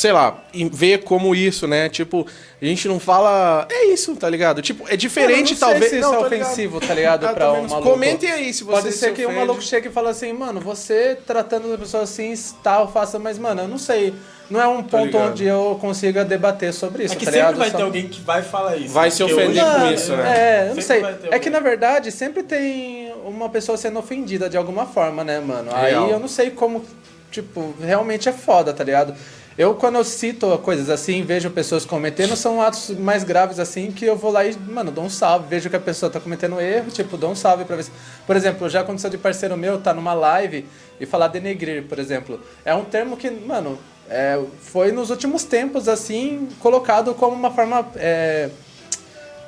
[SPEAKER 1] sei lá, vê como isso, né? Tipo, a gente não fala, é isso, tá ligado? Tipo, é diferente
[SPEAKER 3] Mano, não
[SPEAKER 1] talvez.
[SPEAKER 3] sei se isso
[SPEAKER 1] não,
[SPEAKER 3] é
[SPEAKER 1] tô ligado.
[SPEAKER 3] ofensivo, tá ligado?
[SPEAKER 1] Ah,
[SPEAKER 3] pra um maluco.
[SPEAKER 1] Comentem aí se
[SPEAKER 3] Pode
[SPEAKER 1] vocês
[SPEAKER 3] ser
[SPEAKER 1] se
[SPEAKER 3] que um maluco chegue e fale assim, mano, você tratando a pessoa assim, tal, faça, mas, mano, eu não sei. Não é um ponto
[SPEAKER 1] ligado.
[SPEAKER 3] onde eu consiga debater sobre isso,
[SPEAKER 2] É que
[SPEAKER 3] tá
[SPEAKER 2] sempre
[SPEAKER 3] ligado?
[SPEAKER 2] vai
[SPEAKER 3] Só-
[SPEAKER 2] ter alguém que vai falar isso.
[SPEAKER 1] Vai se
[SPEAKER 2] Porque
[SPEAKER 1] ofender com isso, né?
[SPEAKER 3] É, eu não
[SPEAKER 2] Sempre
[SPEAKER 3] sei. É que na verdade sempre tem uma pessoa sendo ofendida de alguma forma, né, mano?
[SPEAKER 1] Real.
[SPEAKER 3] Aí eu não sei como, tipo, realmente é foda, tá ligado? Eu, quando eu cito coisas assim, vejo pessoas cometendo, são atos mais graves assim, que eu vou lá e, mano, dou um salve. Vejo que a pessoa tá cometendo erro, tipo, dou um salve pra ver se... Por exemplo, já aconteceu de parceiro meu tá numa live e falar denegrir, por exemplo. É um termo que, mano, é, foi nos últimos tempos, assim, colocado como uma forma... é,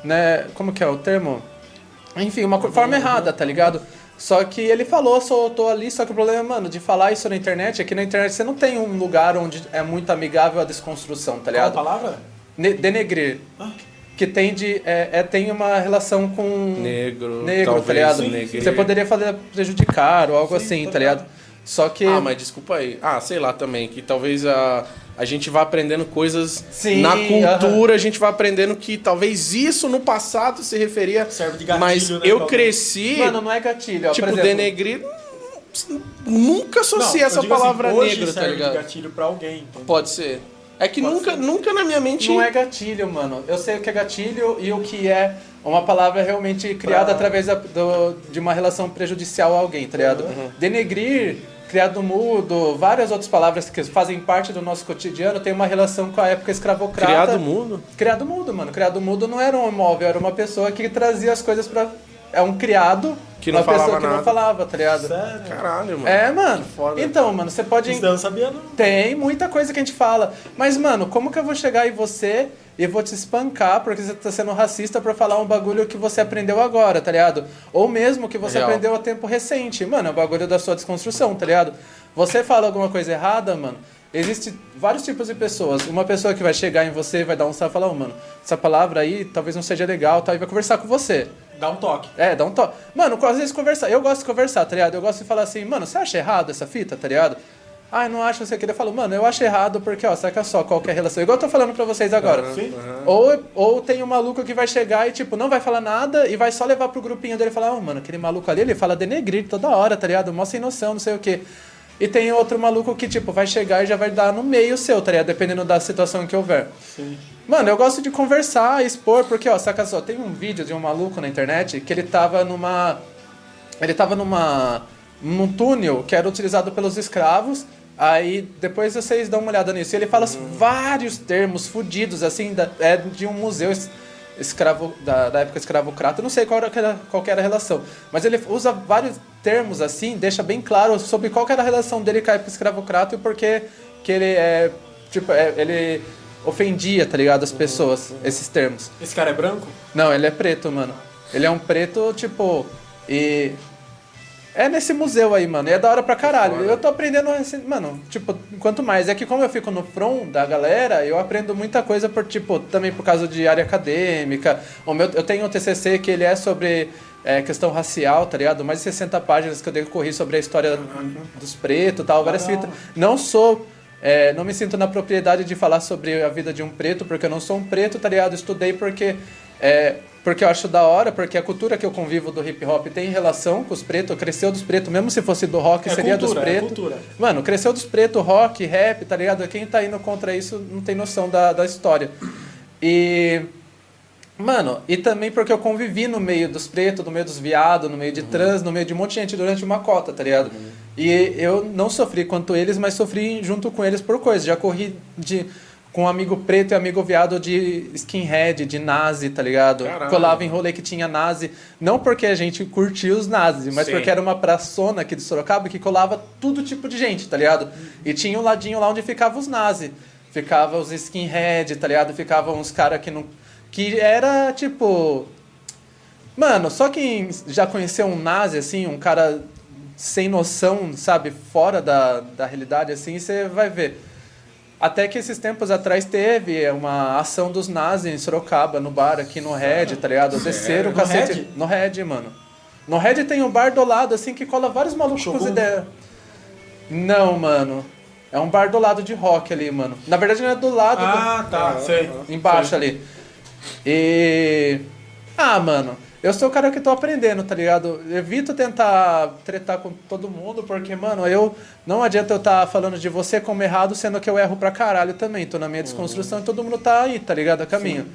[SPEAKER 3] né, como que é o termo? Enfim, uma forma errada, tá ligado? Só que ele falou, soltou ali, só que o problema, mano, de falar isso na internet é que na internet você não tem um lugar onde é muito amigável a desconstrução, tá
[SPEAKER 2] Qual a
[SPEAKER 3] ligado?
[SPEAKER 2] palavra?
[SPEAKER 3] Ne- denegrir.
[SPEAKER 2] Ah.
[SPEAKER 3] Que tem, de, é, é- tem uma relação com
[SPEAKER 1] Negro,
[SPEAKER 3] negro,
[SPEAKER 1] talvez,
[SPEAKER 3] tá ligado?
[SPEAKER 1] negre.
[SPEAKER 3] Você poderia fazer prejudicar ou algo
[SPEAKER 2] Sim,
[SPEAKER 3] assim,
[SPEAKER 2] tô
[SPEAKER 3] tá ligado? Só que.
[SPEAKER 1] Ah, mas desculpa aí. Ah, sei lá também, que talvez a, a gente vá aprendendo coisas
[SPEAKER 3] Sim,
[SPEAKER 1] na cultura, a gente vai aprendendo que talvez isso no passado se referia.
[SPEAKER 2] Serve de gatilho,
[SPEAKER 1] mas
[SPEAKER 2] né,
[SPEAKER 1] eu cresci,
[SPEAKER 3] Mano, não é gatilho. ó,
[SPEAKER 1] tipo,
[SPEAKER 3] por exemplo,
[SPEAKER 1] denegrir. Nunca associei essa
[SPEAKER 2] assim,
[SPEAKER 1] palavra
[SPEAKER 2] hoje
[SPEAKER 1] negro, tá
[SPEAKER 2] serve de
[SPEAKER 1] ligado?
[SPEAKER 2] gatilho pra alguém. entende?
[SPEAKER 1] Pode ser. É que
[SPEAKER 2] Pode
[SPEAKER 1] nunca,
[SPEAKER 2] ser.
[SPEAKER 1] nunca na minha mente.
[SPEAKER 3] Não é gatilho, mano. Eu sei o que é gatilho e o que é uma palavra realmente criada
[SPEAKER 2] Pra-
[SPEAKER 3] através da- do- de uma relação prejudicial a alguém, tá ligado?
[SPEAKER 1] Uhum.
[SPEAKER 3] Denegrir, criado mudo, várias outras palavras que fazem parte do nosso cotidiano tem uma relação com a época escravocrata.
[SPEAKER 1] Criado mundo.
[SPEAKER 3] Criado mudo, mano. Criado mudo não era um imóvel, era uma pessoa que trazia as coisas pra. É um criado,
[SPEAKER 1] Que não
[SPEAKER 3] uma pessoa
[SPEAKER 1] falava
[SPEAKER 3] que não
[SPEAKER 1] nada.
[SPEAKER 3] falava, tá ligado?
[SPEAKER 2] Sério?
[SPEAKER 1] Caralho, mano.
[SPEAKER 3] É, mano.
[SPEAKER 1] Que foda.
[SPEAKER 3] Então, mano, você pode.
[SPEAKER 2] Isso eu não sabia, não.
[SPEAKER 3] Tem muita coisa que a gente fala. Mas, mano, como que eu vou chegar em você e vou te espancar porque você tá sendo racista pra falar um bagulho que você aprendeu agora, tá ligado? Ou mesmo que você
[SPEAKER 1] Real.
[SPEAKER 3] aprendeu a tempo recente. Mano, é o bagulho da sua desconstrução, tá ligado? Você fala alguma coisa errada, mano. Existem vários tipos de pessoas. Uma pessoa que vai chegar em você, vai dar um salve e falar, ô, mano, essa palavra aí talvez não seja legal, tal, e vai conversar com você.
[SPEAKER 2] Dá um toque.
[SPEAKER 3] É, dá um toque. Mano, às vezes conversar. Eu gosto de conversar, tá ligado? Eu gosto de falar assim, mano, você acha errado essa fita, tá ligado? Ah, não acho, você queria. Eu falo, mano, eu acho errado porque, ó, saca só qual que é a relação. Igual eu tô falando pra vocês agora.
[SPEAKER 2] Sim.
[SPEAKER 3] Ou, ou tem um maluco que vai chegar e, tipo, não vai falar nada e vai só levar pro grupinho dele e falar, oh, mano, aquele maluco ali, ele fala denegrir toda hora, tá ligado? Mó sem noção, não sei o quê. E tem outro maluco que, tipo, vai chegar e já vai dar no meio seu, tá ligado? Dependendo da situação que houver.
[SPEAKER 2] Sim.
[SPEAKER 3] Mano, eu gosto de conversar, expor, porque, ó, saca só, tem um vídeo de um maluco na internet que ele tava numa. Ele tava numa. num túnel que era utilizado pelos escravos. Aí depois vocês dão uma olhada nisso. E ele fala vários termos fudidos, assim, da, é de um museu es- escravo, da, da época escravocrata. Eu não sei qual era, qual era a relação. Mas ele usa vários termos assim, deixa bem claro sobre qual era a relação dele com a época escravocrata e por que ele é. Tipo, é, ele ofendia, tá ligado, as pessoas, esses termos.
[SPEAKER 2] Esse cara é branco?
[SPEAKER 3] Não, ele é preto, mano. Ele é um preto, tipo. E. É nesse museu aí, mano. E é da hora pra caralho. Eu tô aprendendo. assim, Mano, tipo, quanto mais. É que como eu fico no front da galera, eu aprendo muita coisa por, tipo, também por causa de área acadêmica. O meu, eu tenho um TCC que ele é sobre é, questão racial, tá ligado? Mais de 60 páginas que eu decorri sobre a história dos pretos e tal, várias fitas. Não sou. é, não me sinto na propriedade de falar sobre a vida de um preto, porque eu não sou um preto, tá ligado? Estudei porque. É, porque eu acho da hora, porque a cultura que eu convivo do hip hop tem relação com os pretos, cresceu dos pretos, mesmo se fosse do rock,
[SPEAKER 2] É
[SPEAKER 3] seria
[SPEAKER 2] cultura,
[SPEAKER 3] dos
[SPEAKER 2] é
[SPEAKER 3] pretos.
[SPEAKER 2] cultura.
[SPEAKER 3] Mano, cresceu dos pretos, rock, rap, tá ligado? Quem tá indo contra isso não tem noção da, da história. E. Mano, e também porque eu convivi no meio dos pretos, no meio dos viados, no meio de trans, no meio de um monte de gente durante uma cota, tá ligado? E eu não sofri quanto eles, mas sofri junto com eles por coisas. Já corri de, com um amigo preto e amigo viado de skinhead, de nazi, tá ligado?
[SPEAKER 1] Caralho.
[SPEAKER 3] Colava em rolê que tinha nazi. Não porque a gente curtia os nazis, mas
[SPEAKER 1] Sim.
[SPEAKER 3] porque era uma praçona aqui de Sorocaba que colava todo tipo de gente, tá ligado? E tinha um ladinho lá onde ficavam os nazis. ficava os skinhead, tá ligado? Ficava uns cara que não. Que era tipo. Mano, só quem já conheceu um nazi, assim, um cara sem noção, sabe, fora da, da realidade, assim, você vai ver. Até que esses tempos atrás teve uma ação dos nazis em Sorocaba, no bar aqui no Red, tá ligado? Desceram o
[SPEAKER 2] No
[SPEAKER 3] cacete.
[SPEAKER 2] Red?
[SPEAKER 3] No Red, mano. No Red tem um bar do lado, assim, que cola vários malucos com ideias. Não, mano. É um bar do lado de rock ali, mano. Na verdade, não é do lado. do-
[SPEAKER 2] Ah, tá, sei.
[SPEAKER 3] embaixo ali. E. Ah, mano, eu sou o cara que tô aprendendo, tá ligado? Evito tentar tretar com todo mundo, porque, mano, eu. Não adianta eu estar falando de você como errado, sendo que eu erro pra caralho também. Tô na minha desconstrução e todo mundo tá aí, tá ligado? A caminho.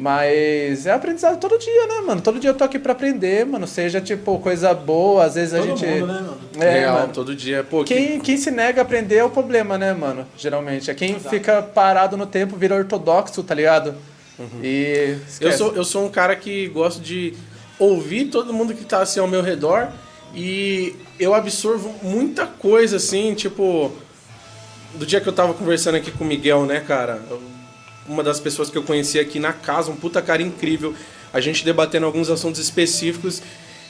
[SPEAKER 3] Mas é aprendizado todo dia, né, mano? Todo dia eu tô aqui pra aprender, mano. Seja, tipo, coisa boa, às vezes a
[SPEAKER 2] Todo
[SPEAKER 3] gente.
[SPEAKER 2] mundo, né, mano?
[SPEAKER 3] É,
[SPEAKER 1] Real,
[SPEAKER 3] mano.
[SPEAKER 1] todo dia. Pô, que-
[SPEAKER 3] Quem, quem se nega a aprender é o problema, né, mano? Geralmente. É quem fica parado no tempo, vira ortodoxo, tá ligado? E.
[SPEAKER 1] Eu sou, eu sou um cara que gosto de ouvir todo mundo que tá assim ao meu redor e eu absorvo muita coisa assim, tipo do dia que eu tava conversando aqui com o Miguel, né, cara? Uma das pessoas que eu conheci aqui na casa, um puta cara incrível. A gente debatendo alguns assuntos específicos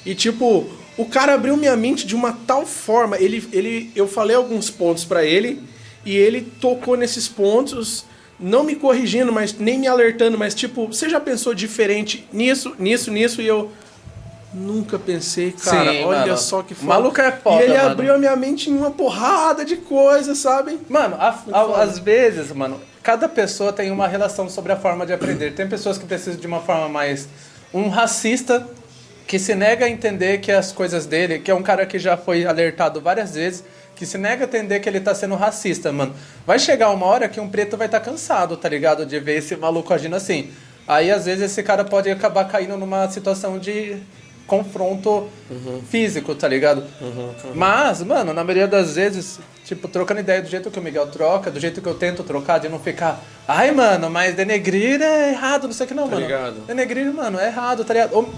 [SPEAKER 1] e tipo, o cara abriu minha mente de uma tal forma, ele ele eu falei alguns pontos pra ele e ele tocou nesses pontos não me corrigindo, mas nem me alertando, mas tipo, você já pensou diferente nisso, nisso, nisso e eu nunca pensei, cara.
[SPEAKER 3] Sim,
[SPEAKER 1] olha
[SPEAKER 3] mano.
[SPEAKER 1] só que
[SPEAKER 3] O maluco é foda,
[SPEAKER 1] E ele
[SPEAKER 3] mano.
[SPEAKER 1] abriu a minha mente em uma porrada de coisas, sabe?
[SPEAKER 3] Mano, a- a-
[SPEAKER 1] foda.
[SPEAKER 3] às vezes, mano, cada pessoa tem uma relação sobre a forma de aprender. Tem pessoas que precisam de uma forma mais. Um racista que se nega a entender que as coisas dele, que é um cara que já foi alertado várias vezes, que se nega a entender que ele tá sendo racista, mano. Vai chegar uma hora que um preto vai estar cansado, tá ligado? De ver esse maluco agindo assim. Aí, às vezes, esse cara pode acabar caindo numa situação de confronto físico, tá ligado? Mas, mano, na maioria das vezes, tipo, trocando ideia do jeito que o Miguel troca, do jeito que eu tento trocar, de não ficar, ai, mano, mas denegrir é errado, não sei o que não, mano.
[SPEAKER 1] ligado?
[SPEAKER 3] Denegrir, mano, é errado, tá ligado?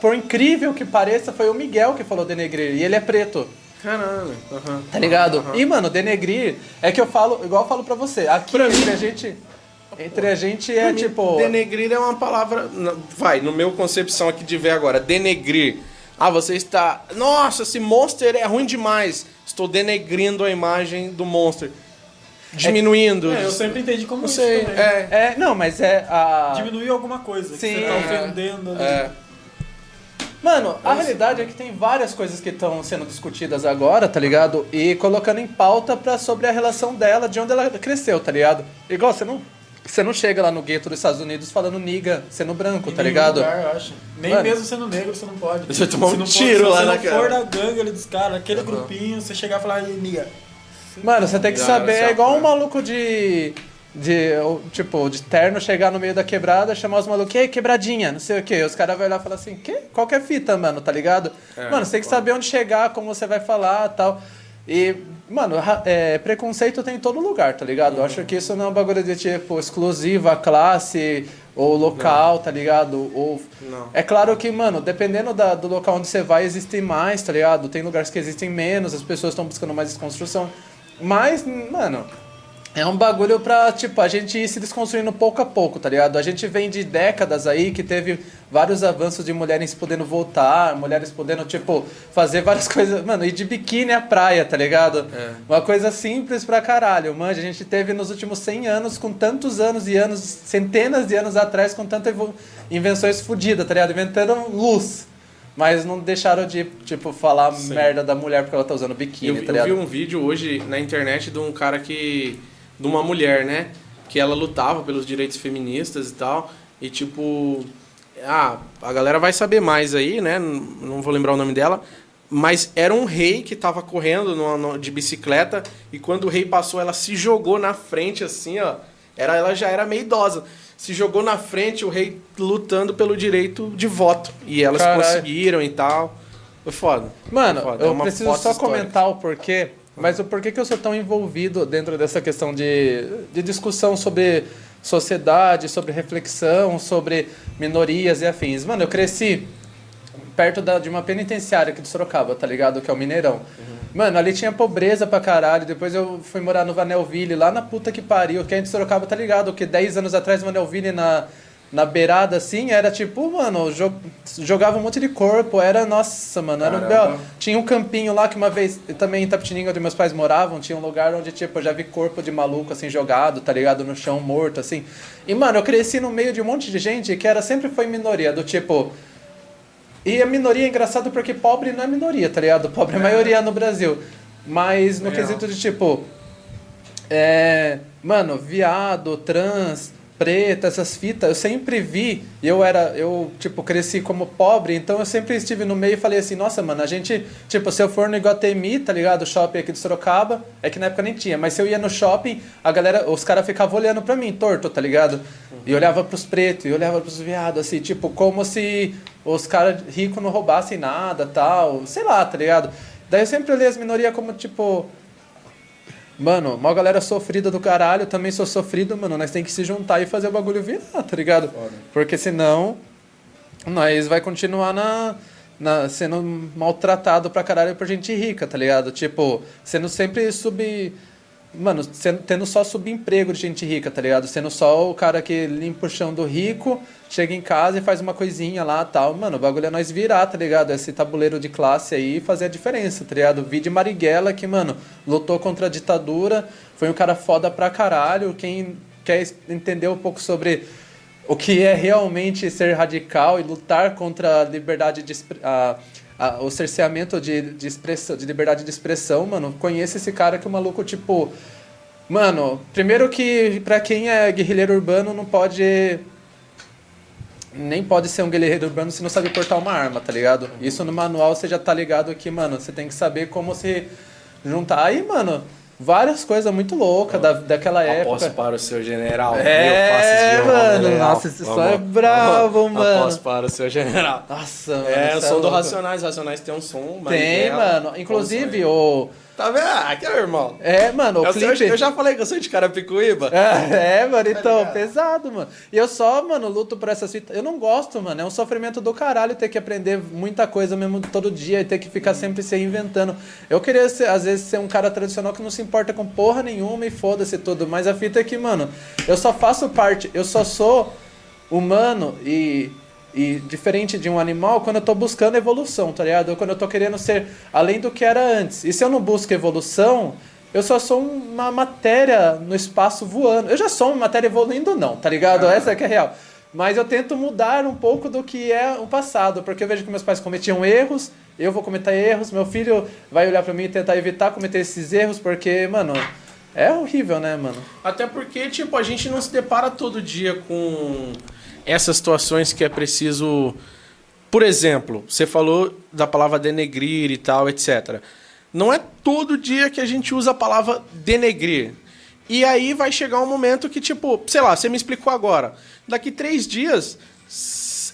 [SPEAKER 3] Por incrível que pareça, foi o Miguel que falou denegrir, e ele é preto.
[SPEAKER 1] Caralho. aham.
[SPEAKER 3] Tá ligado? E, mano, denegrir é que eu falo, igual eu falo pra você, aqui
[SPEAKER 1] Pra
[SPEAKER 3] entre
[SPEAKER 1] mim-
[SPEAKER 3] a gente. Entre a gente é
[SPEAKER 1] mim,
[SPEAKER 3] tipo.
[SPEAKER 1] Denegrir é uma palavra. Vai, no meu concepção aqui de ver agora. Denegrir. Ah, você está. Nossa, esse monster é ruim demais. Estou denegrindo a imagem do monster. Diminuindo.
[SPEAKER 2] É, eu sempre entendi como
[SPEAKER 1] sei. É.
[SPEAKER 3] É, não, mas é a.
[SPEAKER 2] Diminuir alguma coisa. que
[SPEAKER 3] Sim,
[SPEAKER 2] você tá
[SPEAKER 3] é.
[SPEAKER 2] ofendendo ali.
[SPEAKER 1] É.
[SPEAKER 3] Mano, a realidade é que tem várias coisas que estão sendo discutidas agora, tá ligado? E colocando em pauta pra, sobre a relação dela, de onde ela cresceu, tá ligado? Igual, você não, você não chega lá no gueto dos Estados Unidos falando niga, sendo branco,
[SPEAKER 2] Em
[SPEAKER 3] tá ligado?
[SPEAKER 2] lugar, eu acho. Nem
[SPEAKER 3] Mano.
[SPEAKER 2] mesmo sendo negro, você não pode.
[SPEAKER 1] Você vai tomar um
[SPEAKER 2] Se não for-
[SPEAKER 1] tiro lá
[SPEAKER 2] se
[SPEAKER 1] na
[SPEAKER 2] você não
[SPEAKER 1] cara.
[SPEAKER 2] for da gangue ali dos caras, aquele grupinho, você chegar e falar, "Ih, niga.
[SPEAKER 3] Mano, você tem que
[SPEAKER 1] Já,
[SPEAKER 3] saber,
[SPEAKER 1] você
[SPEAKER 3] é igual um maluco de. De, tipo, de terno chegar no meio da quebrada, chamar os malucos, ei, quebradinha, não sei o quê. Os caras vão lá e falar assim, que? Qual que é fita, mano, tá ligado?
[SPEAKER 1] É,
[SPEAKER 3] mano, você tem que saber onde chegar, como você vai falar tal. E, mano, é, preconceito tem em todo lugar, tá ligado? Eu acho que isso não é um bagulho de tipo exclusivo à classe ou local, tá ligado? Ou.
[SPEAKER 1] Não.
[SPEAKER 3] É claro que, mano, dependendo da- do local onde você vai, existem mais, tá ligado? Tem lugares que existem menos, as pessoas estão buscando mais desconstrução. Mas, mano, é um bagulho pra, tipo, a gente ir se desconstruindo pouco a pouco, tá ligado? A gente vem de décadas aí que teve vários avanços de mulheres podendo voltar, mulheres podendo, tipo, fazer várias coisas. Mano, ir de biquíni à praia, tá ligado?
[SPEAKER 1] É.
[SPEAKER 3] Uma coisa simples pra caralho. Mano, a gente teve nos últimos 100 anos, com tantos anos e anos, centenas de anos atrás, com tantas invenções fodidas, tá ligado? Inventaram luz. Mas não deixaram de, tipo, falar merda da mulher porque ela tá usando biquíni,
[SPEAKER 1] Eu,
[SPEAKER 3] tá
[SPEAKER 1] eu
[SPEAKER 3] ligado?
[SPEAKER 1] vi um vídeo hoje na internet de um cara que. De uma mulher, né? Que ela lutava pelos direitos feministas e tal. E tipo. Ah, a galera vai saber mais aí, né? Não vou lembrar o nome dela. Mas era um rei que tava correndo de bicicleta. E quando o rei passou, ela se jogou na frente, assim, ó. Era, ela já era meio idosa. Se jogou na frente, o rei lutando pelo direito de voto. E elas
[SPEAKER 3] Caralho.
[SPEAKER 1] conseguiram e tal. Foi foda.
[SPEAKER 3] Mano,
[SPEAKER 1] foda. É
[SPEAKER 3] eu
[SPEAKER 1] uma
[SPEAKER 3] preciso só
[SPEAKER 1] histórica.
[SPEAKER 3] comentar o porquê, mas o porquê que eu sou tão envolvido dentro dessa questão de, de discussão sobre sociedade, sobre reflexão, sobre minorias e afins. Mano, eu cresci perto da- de uma penitenciária aqui de Sorocaba, tá ligado? Que é o Mineirão. Mano, ali tinha pobreza pra caralho. Depois eu fui morar no Vanelville, lá na puta que pariu. Quem é de Sorocaba tá ligado? Que 10 anos atrás, Vanelville na, na beirada, assim, era tipo, mano, jo- jogava um monte de corpo. Era, nossa, mano, era um
[SPEAKER 1] Caramba.
[SPEAKER 3] bel- Tinha um campinho lá que uma vez, também em Tapetininga, onde meus pais moravam, tinha um lugar onde, tipo, eu já vi corpo de maluco, assim, jogado, tá ligado? No chão, morto, assim. E, mano, eu cresci no meio de um monte de gente que era sempre foi minoria, do tipo. E a minoria é engraçado porque pobre não é minoria, tá ligado? Pobre é maioria no Brasil. Mas no
[SPEAKER 1] Real.
[SPEAKER 3] quesito de tipo. É. Mano, viado, trans, preta, essas fitas, eu sempre vi. Eu era. Eu, tipo, cresci como pobre, então eu sempre estive no meio e falei assim: nossa, mano, a gente. Tipo, se eu for no Iguatemi, tá ligado? O shopping aqui de Sorocaba, é que na época nem tinha, mas se eu ia no shopping, a galera, os caras ficavam olhando pra mim, torto, tá ligado? E olhava pros pretos, e olhava pros viados, assim, tipo, como se os caras ricos não roubassem nada, tal, sei lá, tá ligado? Daí eu sempre olhei as minorias como, tipo, Mano, uma galera sofrida do caralho, também sou sofrido, mano. Nós tem que se juntar e fazer o bagulho virar, tá ligado? Porque senão nós vai continuar na, na sendo maltratado pra caralho por gente rica, tá ligado? Tipo, sendo sempre sub. Mano, sendo, tendo só subemprego de gente rica, tá ligado? Sendo só o cara que limpa o chão do rico, chega em casa e faz uma coisinha lá tal. Mano, o bagulho é nós virar, tá ligado? Esse tabuleiro de classe aí fazer a diferença, tá ligado? Vi de Marighella que, mano, lutou contra a ditadura, foi um cara foda pra caralho. Quem quer entender um pouco sobre o que é realmente ser radical e lutar contra a liberdade de expre- a, a- o cerceamento de, de, expressão, de liberdade de expressão, mano, conheça esse cara que o maluco, tipo. Mano, primeiro que pra quem é guerrilheiro urbano não pode. Nem pode ser um guerrilheiro urbano se não sabe portar uma arma, tá ligado? Isso no manual você já tá ligado que, mano, você tem que saber como se juntar. Aí, mano, várias coisas muito loucas da, daquela
[SPEAKER 1] Aposto
[SPEAKER 3] época.
[SPEAKER 1] para o seu general.
[SPEAKER 3] É, mano, nossa, esse som
[SPEAKER 1] Vamos.
[SPEAKER 3] é bravo,
[SPEAKER 1] Vamos.
[SPEAKER 3] mano.
[SPEAKER 1] Aposto para o seu general.
[SPEAKER 3] Nossa, mano.
[SPEAKER 1] É, o
[SPEAKER 3] isso
[SPEAKER 1] som do
[SPEAKER 3] louco.
[SPEAKER 1] Racionais. Racionais tem um som.
[SPEAKER 3] Tem,
[SPEAKER 1] Marighella,
[SPEAKER 3] mano. Inclusive, o.
[SPEAKER 1] Tá vendo? Ah, aqui é irmão.
[SPEAKER 3] É, mano, o
[SPEAKER 1] Eu,
[SPEAKER 3] clipe.
[SPEAKER 1] eu já falei que eu sou de Carapicuíba.
[SPEAKER 3] É, é, mano, então,
[SPEAKER 1] ligado?
[SPEAKER 3] pesado, mano. E eu só, mano, luto por essas fitas. Eu não gosto, mano. É um sofrimento do caralho ter que aprender muita coisa mesmo todo dia e ter que ficar sempre se reinventando. Eu queria, ser, às vezes, ser um cara tradicional que não se importa com porra nenhuma e foda-se tudo. Mas a fita é que, mano, eu só faço parte, eu só sou humano e. E diferente de um animal, quando eu tô buscando evolução, tá ligado? Ou quando eu tô querendo ser além do que era antes. E se eu não busco evolução, eu só sou uma matéria no espaço voando. Eu já sou uma matéria evoluindo, não, tá ligado? Essa é que é real. Mas eu tento mudar um pouco do que é o passado, porque eu vejo que meus pais cometiam erros, eu vou cometer erros, meu filho vai olhar pra mim e tentar evitar cometer esses erros, porque, mano, é horrível, né, mano?
[SPEAKER 1] Até porque, tipo, a gente não se depara todo dia com essas situações que é preciso. Por exemplo, você falou da palavra denegrir e tal, etc. Não é todo dia que a gente usa a palavra denegrir. E aí vai chegar um momento que, tipo, sei lá, você me explicou agora. Daqui três dias.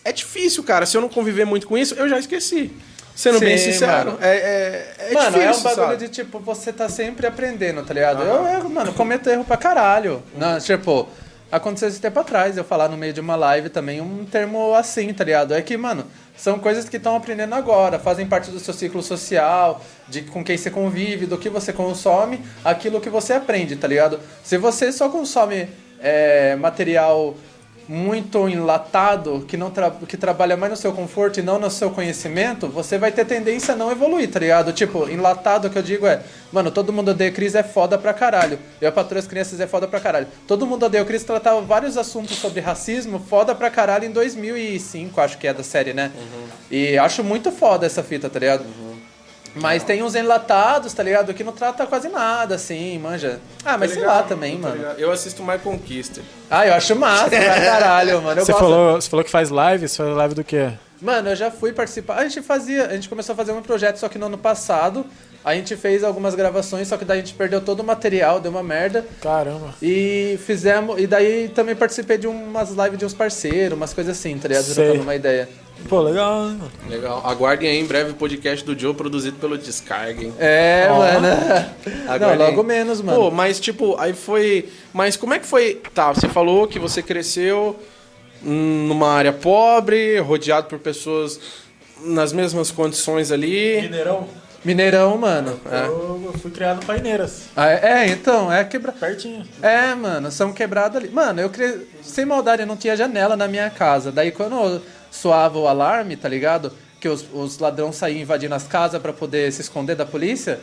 [SPEAKER 1] É difícil, cara. Se eu não conviver muito com isso, eu já esqueci. Sendo bem
[SPEAKER 3] Sim,
[SPEAKER 1] sincero.
[SPEAKER 3] mano.
[SPEAKER 1] É, é, é
[SPEAKER 3] mano,
[SPEAKER 1] difícil,
[SPEAKER 3] é um bagulho
[SPEAKER 1] sabe?
[SPEAKER 3] de tipo, você tá sempre aprendendo, tá ligado? Eu, eu, mano, cometo erro pra caralho. Não, tipo, aconteceu esse tempo atrás, eu falar no meio de uma live também um termo assim, tá ligado? É que, mano, são coisas que estão aprendendo agora, fazem parte do seu ciclo social, de com quem você convive, do que você consome, aquilo que você aprende, tá ligado? Se você só consome é, material muito enlatado, que não tra que trabalha mais no seu conforto e não no seu conhecimento, você vai ter tendência a não evoluir, tá ligado? Tipo, enlatado que eu digo é, mano, todo mundo odeia Cris é foda pra caralho. Eu a patroa as crianças é foda pra caralho. Todo mundo odeia Cris tratava vários assuntos sobre racismo, foda pra caralho em 2005, acho que é da série, né? E acho muito foda essa fita, tá ligado? Mas tem uns enlatados, tá ligado? Que não trata quase nada, assim, manja. Ah, mas
[SPEAKER 1] Tá
[SPEAKER 3] sei lá também,
[SPEAKER 1] Tá
[SPEAKER 3] mano.
[SPEAKER 1] Eu assisto My Conquista.
[SPEAKER 3] Ah, eu acho massa pra caralho, mano. Eu
[SPEAKER 2] Você
[SPEAKER 3] gosto.
[SPEAKER 2] falou, você falou que faz live, você faz live do quê?
[SPEAKER 3] Mano, eu já fui participar. A gente fazia, a gente começou a fazer um projeto só que no ano passado. A gente fez algumas gravações, só que daí a gente perdeu todo o material, deu uma merda.
[SPEAKER 2] Caramba.
[SPEAKER 3] E fizemos. E daí também participei de umas lives de uns parceiros, umas coisas assim, tá ligado?
[SPEAKER 2] Sei.
[SPEAKER 3] Trocando uma ideia.
[SPEAKER 2] Pô, legal, né, mano?
[SPEAKER 1] Legal. Aguardem aí em breve o podcast do Joe produzido pelo Descarga, hein?
[SPEAKER 3] É,
[SPEAKER 2] Ó.
[SPEAKER 3] mano. Não,
[SPEAKER 1] Aguardem.
[SPEAKER 3] logo menos, mano.
[SPEAKER 1] Pô, mas tipo, aí foi. Mas como é que foi? Tá, você falou que você cresceu hum, numa área pobre, rodeado por pessoas nas mesmas condições ali.
[SPEAKER 2] Mineirão?
[SPEAKER 3] Mineirão, mano. É.
[SPEAKER 2] Eu, eu fui criado em Paineiras,
[SPEAKER 3] Ah, é, é, então, é quebra...
[SPEAKER 2] pertinho.
[SPEAKER 3] É, mano, são quebrados ali. Mano, eu cre... sem maldade, não tinha janela na minha casa. Daí quando soava o alarme, tá ligado? Que os, os ladrões saíam invadindo as casas pra poder se esconder da polícia.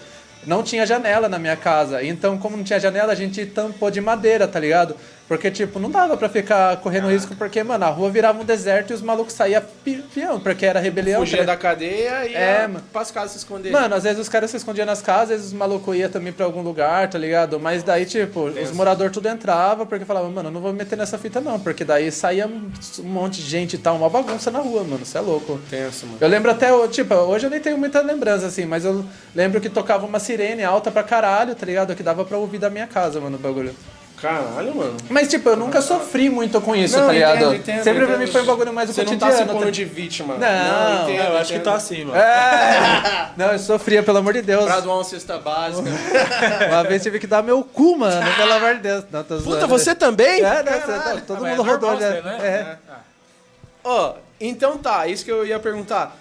[SPEAKER 3] Não tinha janela na minha casa. Então, como não tinha janela, a gente tampou de madeira, tá ligado? Porque, tipo, não dava pra ficar correndo risco, porque, mano, a rua virava um deserto e os malucos saíam pi- peão, porque era rebelião.
[SPEAKER 1] Fugia
[SPEAKER 3] tá
[SPEAKER 1] da cadeia e
[SPEAKER 3] É,
[SPEAKER 1] ia pras casas se esconder.
[SPEAKER 3] Mano, às vezes os caras se escondiam nas casas, às vezes os malucos iam também pra algum lugar, tá ligado? Mas daí, tipo, os moradores tudo entrava porque falavam, mano, eu não vou me meter nessa fita não, porque daí saía um monte de gente e tal, uma bagunça na rua, mano, você é louco.
[SPEAKER 1] Tenso, mano.
[SPEAKER 3] Eu lembro até, tipo, hoje eu nem tenho muita lembrança, assim, mas eu lembro que tocava uma sirene alta pra caralho, tá ligado? Que dava pra ouvir da minha casa, mano, o bagulho.
[SPEAKER 1] Caralho, mano.
[SPEAKER 3] Mas, tipo, eu nunca sofri muito com isso,
[SPEAKER 1] Não,
[SPEAKER 3] tá ligado?
[SPEAKER 1] entendo, entendo,
[SPEAKER 3] Sempre pra
[SPEAKER 1] entendo.
[SPEAKER 3] mim foi um bagulho mais do
[SPEAKER 1] Você não tá
[SPEAKER 3] cotidiano.
[SPEAKER 1] se pondo
[SPEAKER 3] tá-
[SPEAKER 1] de vítima.
[SPEAKER 3] Não,
[SPEAKER 1] entendo,
[SPEAKER 2] eu acho que
[SPEAKER 1] entendo.
[SPEAKER 2] tá assim, mano.
[SPEAKER 3] É! Não, eu sofria, pelo amor de Deus.
[SPEAKER 1] Pra doar uma cesta básica.
[SPEAKER 3] Uma vez tive que dar meu cu, mano, pelo amor de Deus. Não, tô
[SPEAKER 1] Puta,
[SPEAKER 3] zoando.
[SPEAKER 1] você também?
[SPEAKER 3] É, né?
[SPEAKER 1] Caralho.
[SPEAKER 3] você- todo
[SPEAKER 2] Ah,
[SPEAKER 3] mundo
[SPEAKER 2] é
[SPEAKER 3] rodou já.
[SPEAKER 2] você, né?
[SPEAKER 3] É.
[SPEAKER 1] Ó, então tá, isso que eu ia perguntar.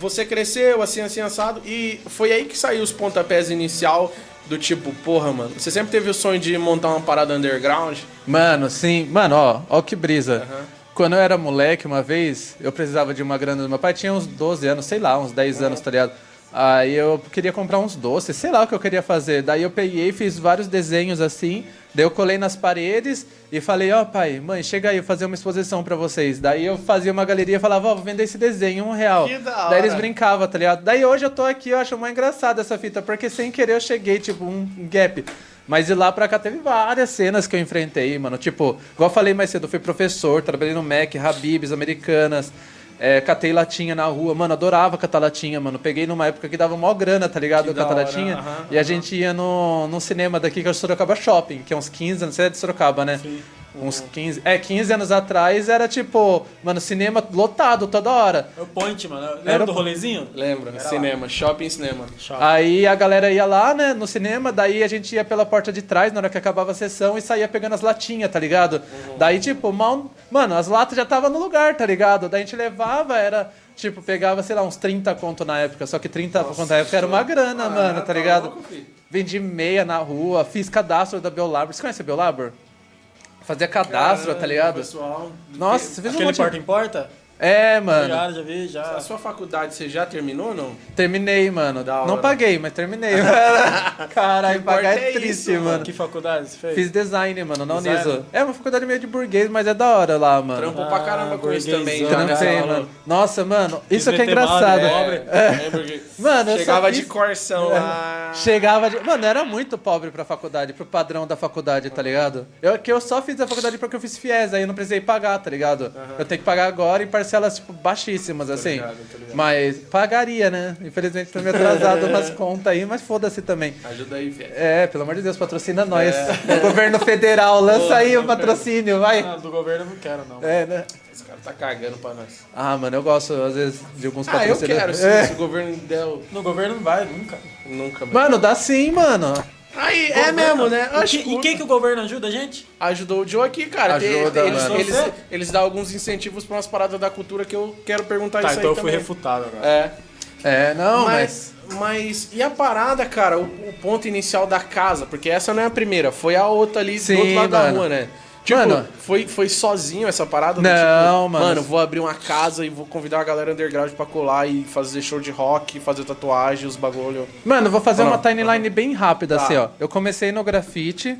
[SPEAKER 1] Você cresceu assim, assim, assado, e foi aí que saiu os pontapés inicial do tipo, porra, mano, você sempre teve o sonho de montar uma parada underground?
[SPEAKER 3] Mano, sim. Mano, ó, ó que brisa.
[SPEAKER 1] Aham.
[SPEAKER 3] Quando eu era moleque, uma vez, eu precisava de uma grana do meu pai, tinha uns 12 anos, sei lá, uns 10 anos, tá ligado? Aí eu queria comprar uns doces, sei lá o que eu queria fazer. Daí eu peguei, fiz vários desenhos assim, daí eu colei nas paredes e falei, ó pai, mãe, chega aí, eu vou fazer uma exposição pra vocês. Daí eu fazia uma galeria e falava, ó, vou vender esse desenho, um real.
[SPEAKER 1] Que da
[SPEAKER 3] Daí eles
[SPEAKER 1] hora.
[SPEAKER 3] brincavam, tá ligado? Daí hoje eu tô aqui, eu acho mais engraçado essa fita, porque sem querer eu cheguei, tipo, um gap. Mas de lá pra cá teve várias cenas que eu enfrentei, mano. Tipo, igual eu falei mais cedo, eu fui professor, trabalhei no Mac, Habibs, Americanas. É, catei latinha na rua, mano, adorava catar latinha, mano. Peguei numa época que dava mó grana, tá ligado?
[SPEAKER 1] Que
[SPEAKER 3] catar latinha.
[SPEAKER 1] aham,
[SPEAKER 3] e a gente ia no, no cinema daqui, que é o Sorocaba Shopping, que é uns 15 anos, você é de Sorocaba, né? Uns 15. É, 15 anos atrás era tipo, mano, cinema lotado toda hora.
[SPEAKER 2] É o point, mano. Lembra
[SPEAKER 3] Era-
[SPEAKER 2] do rolezinho?
[SPEAKER 1] Lembra? cinema, shopping cinema.
[SPEAKER 2] Shopping.
[SPEAKER 3] Aí a galera ia lá, né, no cinema, daí a gente ia pela porta de trás na hora que acabava a sessão e saía pegando as latinhas, tá ligado? Daí, tipo, mal. Mano, as latas já estavam no lugar, tá ligado? Daí a gente levava, era. Tipo, pegava, sei lá, uns 30 conto na época. Só que 30 conto na época era uma grana, mano, tá ligado?
[SPEAKER 1] louco.
[SPEAKER 3] Vendi meia na rua, fiz cadastro da Biolabor. Você conhece a Biolabor? Fazia cadastro, tá
[SPEAKER 1] Caralho,
[SPEAKER 3] ligado?
[SPEAKER 1] Pessoal,
[SPEAKER 3] Nossa, você fez um
[SPEAKER 2] Aquele
[SPEAKER 3] monte
[SPEAKER 2] porta em porta?
[SPEAKER 3] É, mano.
[SPEAKER 2] Já, já vi, já.
[SPEAKER 1] A sua faculdade você já terminou ou não?
[SPEAKER 3] Terminei, mano.
[SPEAKER 1] Da
[SPEAKER 3] Não
[SPEAKER 1] hora.
[SPEAKER 3] paguei, mas terminei. Caralho, pagar é
[SPEAKER 1] é
[SPEAKER 3] triste,
[SPEAKER 1] isso,
[SPEAKER 3] mano.
[SPEAKER 2] Que faculdade você fez?
[SPEAKER 3] Fiz design, mano, na
[SPEAKER 2] Design?
[SPEAKER 3] Uniso. É uma faculdade meio de burguês, mas é da hora lá, mano.
[SPEAKER 1] Trampou pra
[SPEAKER 2] Ah,
[SPEAKER 1] caramba com isso também.
[SPEAKER 2] né?
[SPEAKER 1] né?
[SPEAKER 3] Trampei,
[SPEAKER 1] Você falou.
[SPEAKER 3] mano. Nossa, mano, isso que é engraçado.
[SPEAKER 2] né?
[SPEAKER 1] Pobre. É, porque
[SPEAKER 3] Mano, eu
[SPEAKER 1] chegava
[SPEAKER 3] fiz-
[SPEAKER 1] de corção lá.
[SPEAKER 3] Chegava de... Mano, era muito pobre pra faculdade, pro padrão da faculdade, tá ligado? Eu, que eu só fiz a faculdade porque eu fiz FIES, aí eu não precisei pagar, tá ligado? Eu tenho que pagar agora em parcelas, tipo, baixíssimas, assim.
[SPEAKER 1] ligado, tô ligado.
[SPEAKER 3] Mas pagaria, né? Infelizmente tô meio atrasado umas contas aí, mas foda-se também.
[SPEAKER 1] Ajuda aí, Fê.
[SPEAKER 3] É, pelo amor de Deus, patrocina nós. O governo federal, lança aí o patrocínio, vai.
[SPEAKER 2] Ah, do governo eu não quero, não.
[SPEAKER 3] É, né?
[SPEAKER 1] Esse cara tá cagando pra nós.
[SPEAKER 3] Ah, mano, eu gosto, às vezes, de alguns
[SPEAKER 1] Ah, eu
[SPEAKER 3] patrocinadores.
[SPEAKER 1] quero. Se,
[SPEAKER 3] É.
[SPEAKER 1] se o governo der.
[SPEAKER 2] No governo não vai, nunca.
[SPEAKER 1] Nunca, mano.
[SPEAKER 3] Mano, dá sim, mano.
[SPEAKER 1] Aí, é mesmo, né?
[SPEAKER 2] E,
[SPEAKER 1] Acho
[SPEAKER 2] que- e quem que o governo ajuda a gente?
[SPEAKER 1] Ajudou o Joe aqui, cara.
[SPEAKER 3] Ajuda,
[SPEAKER 1] eles,
[SPEAKER 3] mano.
[SPEAKER 1] eles, eles dão alguns incentivos pra umas paradas da cultura que eu quero perguntar
[SPEAKER 2] Tá,
[SPEAKER 1] isso
[SPEAKER 2] então
[SPEAKER 1] aí
[SPEAKER 2] eu fui
[SPEAKER 1] também.
[SPEAKER 2] refutado agora.
[SPEAKER 1] É.
[SPEAKER 3] É, não, mas...
[SPEAKER 1] mas, mas e a parada, cara? O, o ponto inicial da casa? Porque essa não é a primeira, foi a outra ali
[SPEAKER 3] Sim,
[SPEAKER 1] do outro lado da
[SPEAKER 3] mano.
[SPEAKER 1] rua, né? Tipo,
[SPEAKER 3] Mano.
[SPEAKER 1] foi, foi sozinho essa parada?
[SPEAKER 3] Não,
[SPEAKER 1] tipo,
[SPEAKER 3] mano.
[SPEAKER 1] Mano, vou abrir uma casa e vou convidar a galera underground pra colar e fazer show de rock, fazer tatuagem, os bagulho.
[SPEAKER 3] Mano, vou fazer uma timeline bem rápida,
[SPEAKER 1] Tá.
[SPEAKER 3] assim, ó. Eu comecei no grafite.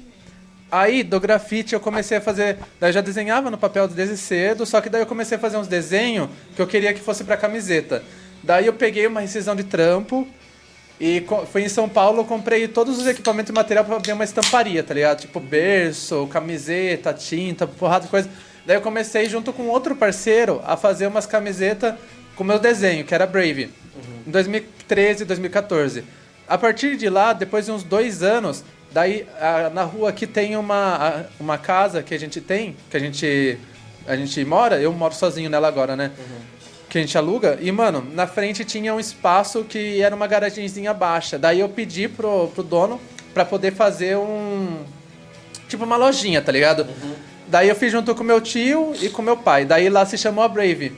[SPEAKER 3] Aí, do grafite, eu comecei a fazer. Daí eu já desenhava no papel desde cedo, só que daí eu comecei a fazer uns desenhos que eu queria que fosse pra camiseta. Daí eu peguei uma rescisão de trampo e fui em São Paulo, eu comprei todos os equipamentos e material pra abrir uma estamparia, tá ligado? Tipo berço, camiseta, tinta, porrada de coisa. Daí eu comecei, junto com outro parceiro, a fazer umas camisetas com meu desenho, que era Brave, em 2013, 2014. A partir de lá, depois de uns dois anos, daí a- na rua aqui tem uma, a- uma casa que a gente tem, que a gente, a gente mora, eu moro sozinho nela agora, né? Que a gente aluga. E, mano, na frente tinha um espaço que era uma garagenzinha baixa. Daí eu pedi pro, pro dono pra poder fazer um. Tipo uma lojinha, tá ligado? Daí eu fiz junto com meu tio e com meu pai. Daí lá se chamou a Brave.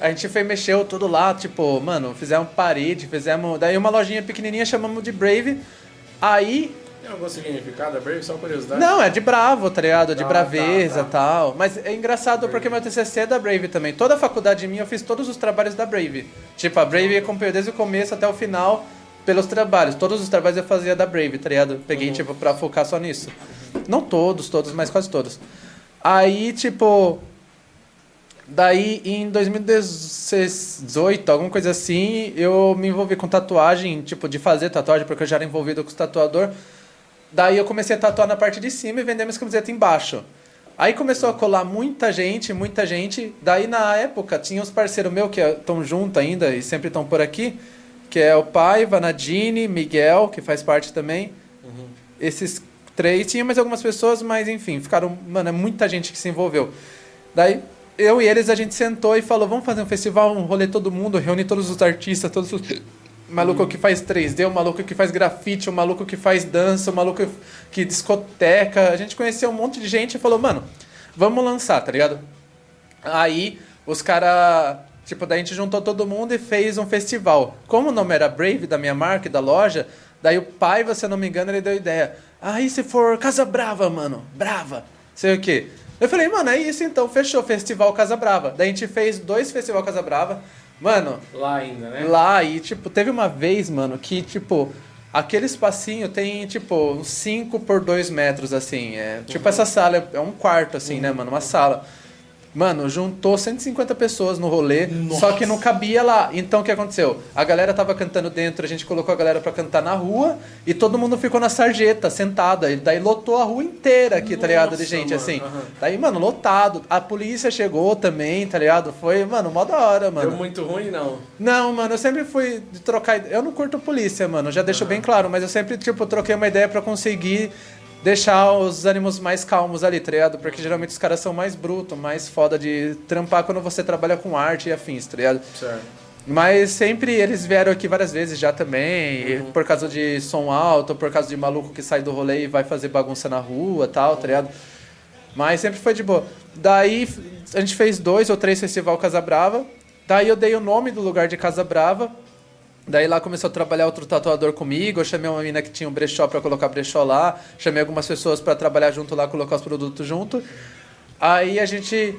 [SPEAKER 3] A gente foi, mexeu tudo lá, tipo, mano, fizemos parede, fizemos. Daí uma lojinha pequenininha chamamos de Brave. Aí.
[SPEAKER 1] Tem algum significado, Brave? Só curiosidade.
[SPEAKER 3] Não, é de bravo, tá ligado? De
[SPEAKER 1] Ah,
[SPEAKER 3] braveza e
[SPEAKER 1] tá, tá.
[SPEAKER 3] tal. Mas é engraçado porque meu TCC é da Brave também. Toda a faculdade minha eu fiz todos os trabalhos da Brave. Tipo, a Brave acompanhou desde o começo até o final pelos trabalhos. Todos os trabalhos eu fazia da Brave, tá ligado? Peguei,
[SPEAKER 1] Uhum.
[SPEAKER 3] tipo, pra focar só nisso. Não todos, todos, mas quase todos. Aí, tipo. Daí, em 2018, alguma coisa assim, eu me envolvi com tatuagem, tipo, de fazer tatuagem, porque eu já era envolvido com os tatuador. Daí eu comecei a tatuar na parte de cima e vender minhas camisetas embaixo. Aí começou a colar muita gente, muita gente. Daí na época tinha uns parceiros meus que estão junto ainda e sempre estão por aqui, que é o Paiva, Nadine, Miguel, que faz parte também. Esses três, tinha mais algumas pessoas, mas enfim, ficaram, mano, é muita gente que se envolveu. Daí eu e eles a gente sentou e falou, vamos fazer um festival, um rolê todo mundo, reunir todos os artistas, todos os maluco que faz 3D, o maluco que faz grafite, o maluco que faz dança, o maluco que discoteca. A gente conheceu um monte de gente e falou, mano, vamos lançar, tá ligado? Aí os caras, tipo, daí a gente juntou todo mundo e fez um festival. Como o nome era Brave, da minha marca e da loja, daí o pai, se eu não me engano, ele deu ideia. Aí se for Casa Brava, mano, brava, sei o quê. Eu falei, mano, é isso então, fechou, Festival Casa Brava. Daí a gente fez dois Festival Casa Brava. Mano,
[SPEAKER 1] Lá ainda, né?
[SPEAKER 3] Lá, e tipo, teve uma vez, mano, que, tipo, aquele espacinho tem, tipo, uns 5 por 2 metros, assim. É, Tipo, essa sala é um quarto, assim, né, mano? Uma sala. Mano, juntou 150 pessoas no rolê, só que não cabia lá. Então o que aconteceu? A galera tava cantando dentro, a gente colocou a galera pra cantar na rua e todo mundo ficou na sarjeta, sentada. E daí lotou a rua inteira aqui, tá ligado? De
[SPEAKER 1] Nossa,
[SPEAKER 3] gente,
[SPEAKER 1] mano,
[SPEAKER 3] assim.
[SPEAKER 1] aham.
[SPEAKER 3] Daí, mano, lotado. A polícia chegou também, tá ligado? Foi, mano, mó da hora, mano.
[SPEAKER 1] Deu muito ruim, não.
[SPEAKER 3] Não, mano, eu sempre fui de trocar ideia. Eu não curto polícia, mano, já deixo bem claro, mas eu sempre, tipo, troquei uma ideia pra conseguir deixar os ânimos mais calmos ali, tá ligado? Porque geralmente os caras são mais brutos, mais foda de trampar quando você trabalha com arte e afins, tá ligado?
[SPEAKER 1] Certo.
[SPEAKER 3] Mas sempre eles vieram aqui várias vezes já também,
[SPEAKER 1] Uhum.
[SPEAKER 3] por causa de som alto, por causa de maluco que sai do rolê e vai fazer bagunça na rua tal, tá ligado? Mas sempre foi de boa. Daí a gente fez dois ou três festival Casa Brava. Daí eu dei o nome do lugar de Casa Brava. Daí lá começou a trabalhar outro tatuador comigo. Eu chamei uma menina que tinha um brechó pra colocar brechó lá. Chamei algumas pessoas pra trabalhar junto lá, colocar os produtos junto. Aí a gente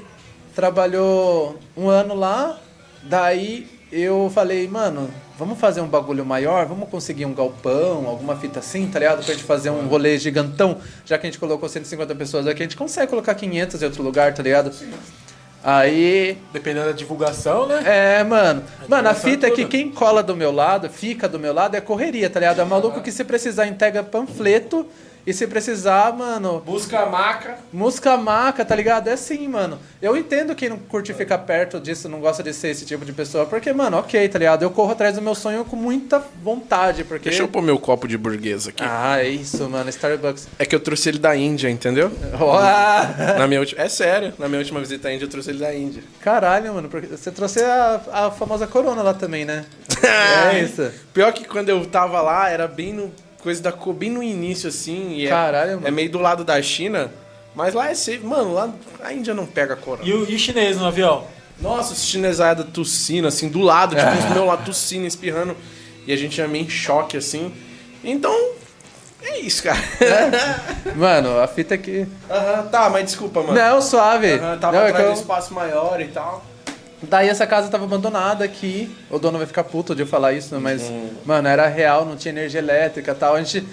[SPEAKER 3] trabalhou um ano lá. Daí eu falei, mano, vamos fazer um bagulho maior? Vamos conseguir um galpão, alguma fita assim, tá ligado? Pra gente fazer um rolê gigantão. Já que a gente colocou 150 pessoas aqui, a gente consegue colocar 500 em outro lugar, tá ligado? Aí
[SPEAKER 2] Dependendo da divulgação, né?
[SPEAKER 3] é, mano. Mano, a fita é que
[SPEAKER 2] toda.
[SPEAKER 3] quem cola do meu lado, fica do meu lado, é correria, tá ligado? É maluco que se precisar entrega panfleto e se precisar, mano,
[SPEAKER 1] Busca a maca.
[SPEAKER 3] música maca, tá ligado? É assim, mano. Eu entendo quem não curte ficar perto disso, não gosta de ser esse tipo de pessoa, porque, mano, ok, tá ligado? Eu corro atrás do meu sonho com muita vontade, porque.
[SPEAKER 1] Deixa eu pôr meu copo de burguesa aqui.
[SPEAKER 3] Ah, é isso, mano. Starbucks.
[SPEAKER 1] É que eu trouxe ele da Índia, entendeu? Na minha última... É sério, na minha última visita à Índia eu trouxe ele da Índia.
[SPEAKER 3] Caralho, mano. Porque você trouxe a, a famosa corona lá também, né? É isso.
[SPEAKER 1] Pior que quando eu tava lá, era bem no. Coisa da. co- bem no início, assim. E é-
[SPEAKER 3] Caralho,
[SPEAKER 1] é,
[SPEAKER 3] mano.
[SPEAKER 1] meio do lado da China. Mas lá é safe. Mano, lá a Índia não pega corona.
[SPEAKER 2] E o, e o chinês no avião?
[SPEAKER 1] Nossa, os chinesados tossindo, assim, do lado, tipo, os meus lá tossindo, espirrando. E a gente é meio em choque, assim. Então, é isso, cara.
[SPEAKER 3] Mano, a fita aqui.
[SPEAKER 1] Aham, tá, mas desculpa, mano.
[SPEAKER 3] Não, suave.
[SPEAKER 1] Aham, tava
[SPEAKER 3] Não, é
[SPEAKER 1] atrás
[SPEAKER 3] que
[SPEAKER 1] do
[SPEAKER 3] eu-
[SPEAKER 1] espaço maior e tal.
[SPEAKER 3] Daí essa casa tava abandonada aqui. O dono vai ficar puto de eu falar isso, né? mas,
[SPEAKER 1] Uhum.
[SPEAKER 3] mano, era real, não tinha energia elétrica e tal. A gente.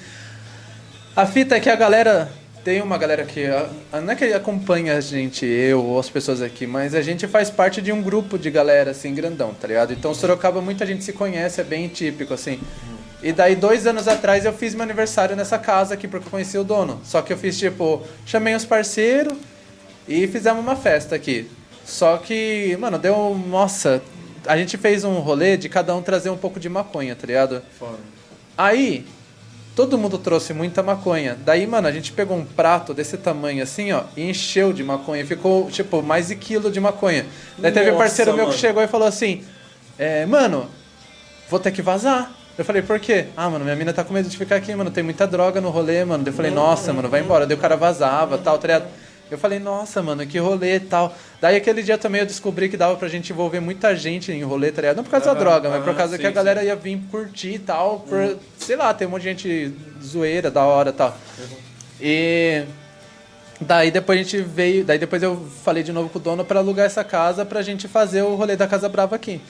[SPEAKER 3] A fita é que a galera. Tem uma galera que. Não é que acompanha a gente, eu ou as pessoas aqui, mas a gente faz parte de um grupo de galera, assim, grandão, tá ligado? Então, Sorocaba, muita gente se conhece, é bem típico, assim. E daí, dois anos atrás, eu fiz meu aniversário nessa casa aqui, porque eu conheci o dono. Só que eu fiz, tipo, chamei os parceiros e fizemos uma festa aqui. Só que, mano, deu. Nossa, a gente fez um rolê de cada um trazer um pouco de maconha, tá ligado?
[SPEAKER 1] Foda.
[SPEAKER 3] Aí, todo mundo trouxe muita maconha. Daí, mano, a gente pegou um prato desse tamanho assim, ó, e encheu de maconha. Ficou, tipo, mais de quilo de maconha. Daí teve um
[SPEAKER 1] Nossa,
[SPEAKER 3] parceiro meu que
[SPEAKER 1] mano.
[SPEAKER 3] chegou e falou assim: é, Mano, vou ter que vazar. Eu falei, por quê? Ah, mano, minha mina tá com medo de ficar aqui, mano. Tem muita droga no rolê, mano. Daí Eu falei, nossa, mano, vai embora. Daí o cara vazava tal, tá ligado? Eu falei, nossa, mano, que rolê e tal. Daí aquele dia também eu descobri que dava pra gente envolver muita gente em rolê, tá ligado? Não por causa da droga, mas por causa
[SPEAKER 1] sim,
[SPEAKER 3] que a
[SPEAKER 1] sim.
[SPEAKER 3] galera ia vir curtir e tal. Por, Sei lá, tem um monte de gente zoeira, da hora e tal. E. Daí depois a gente veio. Daí depois eu falei de novo com o dono pra alugar essa casa pra gente fazer o rolê da Casa Brava aqui.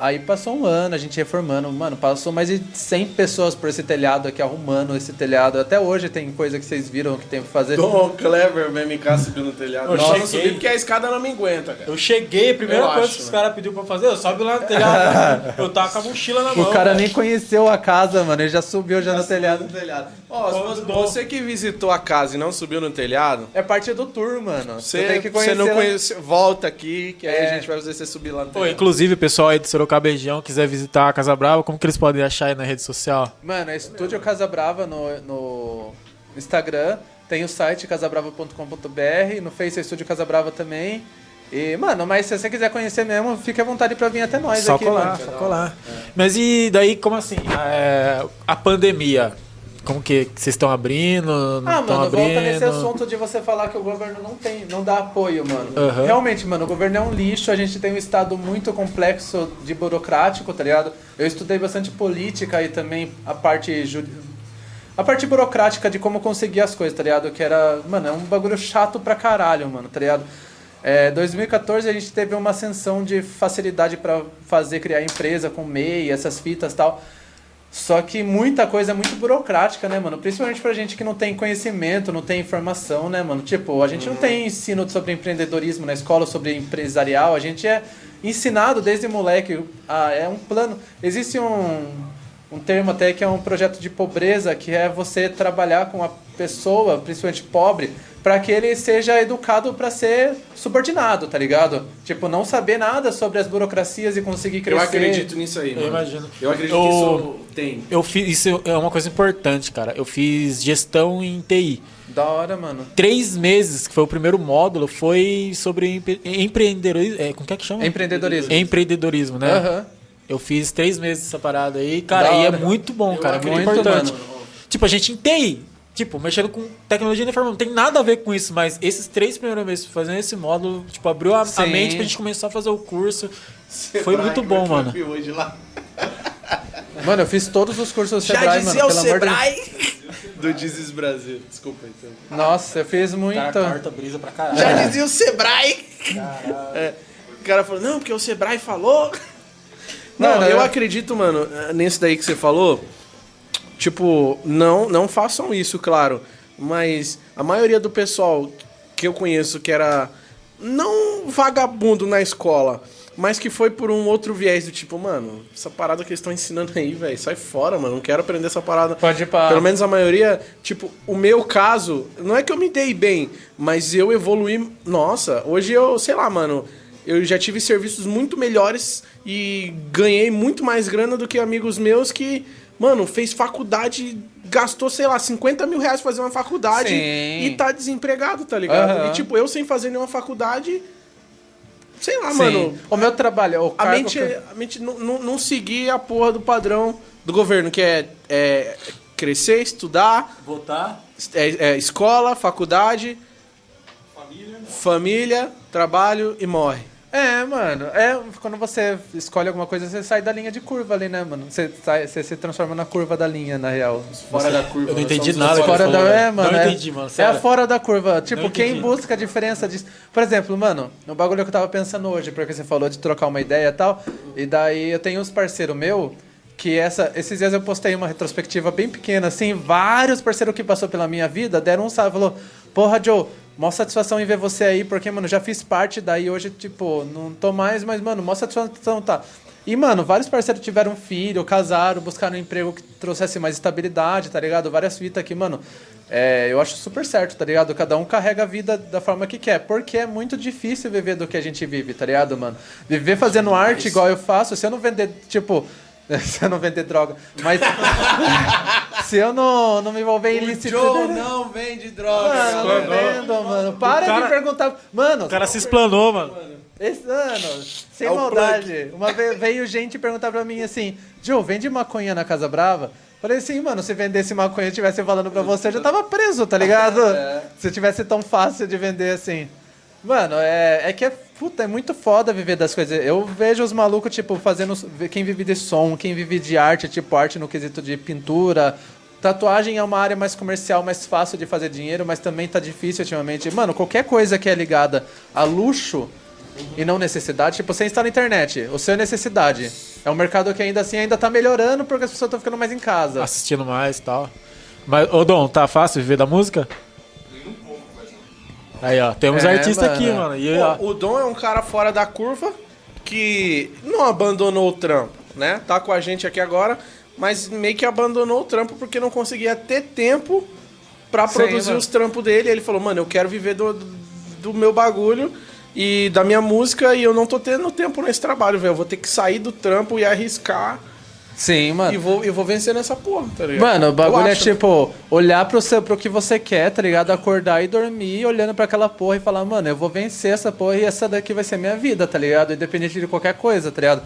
[SPEAKER 3] Aí passou um ano, a gente reformando. Mano, passou mais de 100 pessoas por esse telhado aqui, arrumando esse telhado. Até hoje tem coisa que vocês viram que tem pra fazer.
[SPEAKER 1] Dom Clever, BMK subiu no telhado.
[SPEAKER 2] Eu
[SPEAKER 1] Nossa,
[SPEAKER 2] cheguei.
[SPEAKER 1] não subi porque a escada não me aguenta, cara.
[SPEAKER 2] Eu cheguei, a primeira
[SPEAKER 1] Eu
[SPEAKER 2] coisa
[SPEAKER 1] acho,
[SPEAKER 2] que os caras pediu pra fazer, eu sobe lá no telhado. eu tava com a mochila na mão.
[SPEAKER 3] O cara
[SPEAKER 2] velho.
[SPEAKER 3] nem conheceu a casa, mano. Ele já subiu já no telhado.
[SPEAKER 1] No telhado. Ó,
[SPEAKER 2] Ó,
[SPEAKER 1] você, você que visitou a casa e não subiu no telhado,
[SPEAKER 3] É parte do tour, mano. Você,
[SPEAKER 1] você,
[SPEAKER 3] tem que
[SPEAKER 1] você
[SPEAKER 3] conhecer.
[SPEAKER 1] não
[SPEAKER 3] lá.
[SPEAKER 1] conhece, volta aqui, que aí
[SPEAKER 3] É.
[SPEAKER 1] a gente vai fazer você subir lá no
[SPEAKER 2] Pô,
[SPEAKER 1] telhado.
[SPEAKER 2] inclusive, o pessoal aí do Sorocaba região quiser visitar a Casa Brava, como que eles podem achar aí na rede social?
[SPEAKER 3] Mano, é Estúdio Casa Brava no, no Instagram. Tem o site casabrava.com.br. No Face é Estúdio Casa Brava também. E, mano, mas se você quiser conhecer mesmo, fique à vontade pra vir até nós
[SPEAKER 2] só
[SPEAKER 3] aqui,
[SPEAKER 2] colar,
[SPEAKER 3] mano.
[SPEAKER 2] só colar. Mas e daí, como assim? É, a pandemia, como que vocês estão abrindo? Não
[SPEAKER 3] Ah, mano,
[SPEAKER 2] abrindo?
[SPEAKER 3] volta nesse assunto de você falar que o governo não tem, não dá apoio, mano.
[SPEAKER 2] Aham.
[SPEAKER 3] Realmente, mano, o governo é um lixo, a gente tem um estado muito complexo de burocrático, tá ligado? Eu estudei bastante política e também a parte ju- a parte burocrática de como conseguir as coisas, tá ligado? Que era, mano, é um bagulho chato pra caralho, mano, tá ligado? É, 2014 a gente teve uma ascensão de facilidade pra fazer, criar empresa com MEI, essas fitas e tal. Só que muita coisa é muito burocrática, né, mano? Principalmente pra gente que não tem conhecimento, não tem informação, né, mano? Tipo, a gente não tem ensino sobre empreendedorismo na escola, sobre empresarial, a gente é ensinado desde moleque. A, é um plano. Existe um, um termo até que é um projeto de pobreza, que é você trabalhar com a pessoa, principalmente pobre, para que ele seja educado para ser subordinado, tá ligado? Tipo, não saber nada sobre as burocracias e conseguir crescer.
[SPEAKER 1] Eu acredito nisso aí,
[SPEAKER 2] Eu
[SPEAKER 1] mano.
[SPEAKER 2] imagino.
[SPEAKER 1] Eu acredito
[SPEAKER 2] Eu-
[SPEAKER 1] que isso tem.
[SPEAKER 2] Eu fiz, isso é uma coisa importante, cara. Eu fiz gestão em TI.
[SPEAKER 3] Da hora, mano.
[SPEAKER 2] Três meses, que foi o primeiro módulo, foi sobre empre- empreendedorismo. É, como que é que chama?
[SPEAKER 3] Empreendedorismo.
[SPEAKER 2] Empreendedorismo, né?
[SPEAKER 3] Aham.
[SPEAKER 2] Eu fiz três meses essa parada aí, cara, e é muito bom,
[SPEAKER 1] Eu
[SPEAKER 2] cara, é muito importante.
[SPEAKER 3] mano.
[SPEAKER 2] Tipo, a gente em TI, tipo, mexendo com tecnologia da informação, não tem nada a ver com isso, mas esses três primeiros meses fazendo esse módulo, tipo, abriu a, a mente pra gente começar a fazer o curso. Foi
[SPEAKER 1] Sebrae,
[SPEAKER 2] muito
[SPEAKER 1] que
[SPEAKER 2] bom,
[SPEAKER 1] foi
[SPEAKER 2] mano.
[SPEAKER 1] Hoje lá.
[SPEAKER 3] Mano, eu fiz todos os cursos do
[SPEAKER 1] Já
[SPEAKER 3] Sebrae,
[SPEAKER 1] dizia
[SPEAKER 3] mano.
[SPEAKER 1] o
[SPEAKER 3] Pelo amor de
[SPEAKER 1] Sebrae do Dizes Brasil. Desculpa, então.
[SPEAKER 3] Nossa, eu fiz muito.
[SPEAKER 2] Cara, corta brisa pra caralho.
[SPEAKER 1] Já dizia o Sebrae. É, o cara falou, não, porque o Sebrae falou. Não,
[SPEAKER 3] Mano,
[SPEAKER 1] eu
[SPEAKER 3] eu-
[SPEAKER 1] acredito, mano, nesse daí que você falou. Tipo, não, não façam isso, claro. Mas a maioria do pessoal que eu conheço que era não vagabundo na escola, mas que foi por um outro viés do tipo, mano, essa parada que eles estão ensinando aí, velho, sai fora, mano, não quero aprender essa parada.
[SPEAKER 3] Pode ir pra.
[SPEAKER 1] Pelo menos a maioria, tipo, o meu caso, não é que eu me dei bem, mas eu evoluí. Nossa, hoje eu, sei lá, mano, eu já tive serviços muito melhores e ganhei muito mais grana do que amigos meus que, mano, fez faculdade, gastou, sei lá, 50 mil reais pra fazer uma faculdade
[SPEAKER 3] Sim.
[SPEAKER 1] e tá desempregado, tá ligado?
[SPEAKER 3] Aham.
[SPEAKER 1] E tipo, eu sem fazer nenhuma faculdade, sei lá,
[SPEAKER 3] Sim.
[SPEAKER 1] mano,
[SPEAKER 3] O meu trabalho, o
[SPEAKER 1] a mente,
[SPEAKER 3] que-
[SPEAKER 1] a mente não, não, não seguir a porra do padrão do governo, que é, é crescer, estudar,
[SPEAKER 2] Voltar.
[SPEAKER 1] é, é escola, faculdade, família. trabalho e morre.
[SPEAKER 3] É, mano. É, quando você escolhe alguma coisa, você sai da linha de curva ali, né, mano? Você, sai, você se transforma na curva da linha, na real.
[SPEAKER 1] Fora da curva.
[SPEAKER 2] Eu não
[SPEAKER 1] nós
[SPEAKER 2] entendi nada
[SPEAKER 3] Fora da.
[SPEAKER 2] falou,
[SPEAKER 3] É, mano.
[SPEAKER 2] Não
[SPEAKER 3] é,
[SPEAKER 2] entendi, mano,
[SPEAKER 3] É a fora da curva. Tipo, quem busca a diferença disso. Por exemplo, mano, no bagulho que eu tava pensando hoje, porque você falou de trocar uma ideia e tal. E daí eu tenho uns parceiros meu que essa, esses dias eu postei uma retrospectiva bem pequena, assim, vários parceiros que passou pela minha vida deram um salve, falou, porra, Joe, mó satisfação em ver você aí, porque, mano, já fiz parte daí hoje, tipo, não tô mais, mas, mano, mó satisfação, tá. E, mano, vários parceiros tiveram filho, casaram, buscaram um emprego que trouxesse mais estabilidade, tá ligado? Várias fitas aqui, mano. É, eu acho super certo, tá ligado? Cada um carrega a vida da forma que quer. Porque é muito difícil viver do que a gente vive, tá ligado, mano? Viver fazendo arte igual eu faço, se eu não vender, tipo. Se eu não vender droga. Mas. se eu não, não me envolver em ilícito.
[SPEAKER 1] não vende droga.
[SPEAKER 3] Mano, eu não vendo, mano. Para
[SPEAKER 2] cara-
[SPEAKER 3] de perguntar. Mano,
[SPEAKER 2] O cara se explanou, mano.
[SPEAKER 3] esse ano, sem
[SPEAKER 1] É
[SPEAKER 3] maldade. Uma vez veio gente perguntar pra mim assim: Joe, vende maconha na Casa Brava? Falei assim, mano, se vendesse maconha e estivesse falando pra você, eu já tava preso, tá ligado? Se tivesse tão fácil de vender assim. Mano, é, é que é, puta, é muito foda viver das coisas. Eu vejo os malucos, tipo, fazendo. Quem vive de som, quem vive de arte, tipo, arte no quesito de pintura. Tatuagem é uma área mais comercial, mais fácil de fazer dinheiro, mas também tá difícil ultimamente. Mano, qualquer coisa que é ligada a luxo e não necessidade, tipo, você está na internet, o seu é necessidade. É um mercado que ainda assim ainda tá melhorando porque as pessoas estão ficando mais em casa.
[SPEAKER 2] Assistindo mais e tal. Mas, ô Dom, tá fácil viver da música? Aí, ó, temos
[SPEAKER 3] É,
[SPEAKER 2] artista
[SPEAKER 3] mano.
[SPEAKER 2] aqui, mano. E,
[SPEAKER 1] Pô, o Dom é um cara fora da curva que não abandonou o trampo, né? Tá com a gente aqui agora, mas meio que abandonou o trampo porque não conseguia ter tempo pra
[SPEAKER 3] Sim,
[SPEAKER 1] produzir
[SPEAKER 3] mano.
[SPEAKER 1] os trampos dele. Ele falou, mano, eu quero viver do, do meu bagulho e da minha música e eu não tô tendo tempo nesse trabalho, velho. Eu vou ter que sair do trampo e arriscar
[SPEAKER 3] Sim, mano.
[SPEAKER 1] e vou, e vou vencer nessa porra, tá ligado?
[SPEAKER 3] Mano, o bagulho é tipo, olhar pro, seu, pro que você quer, tá ligado? Acordar e dormir olhando pra aquela porra e falar, mano, eu vou vencer essa porra e essa daqui vai ser minha vida, tá ligado? Independente de qualquer coisa, tá ligado?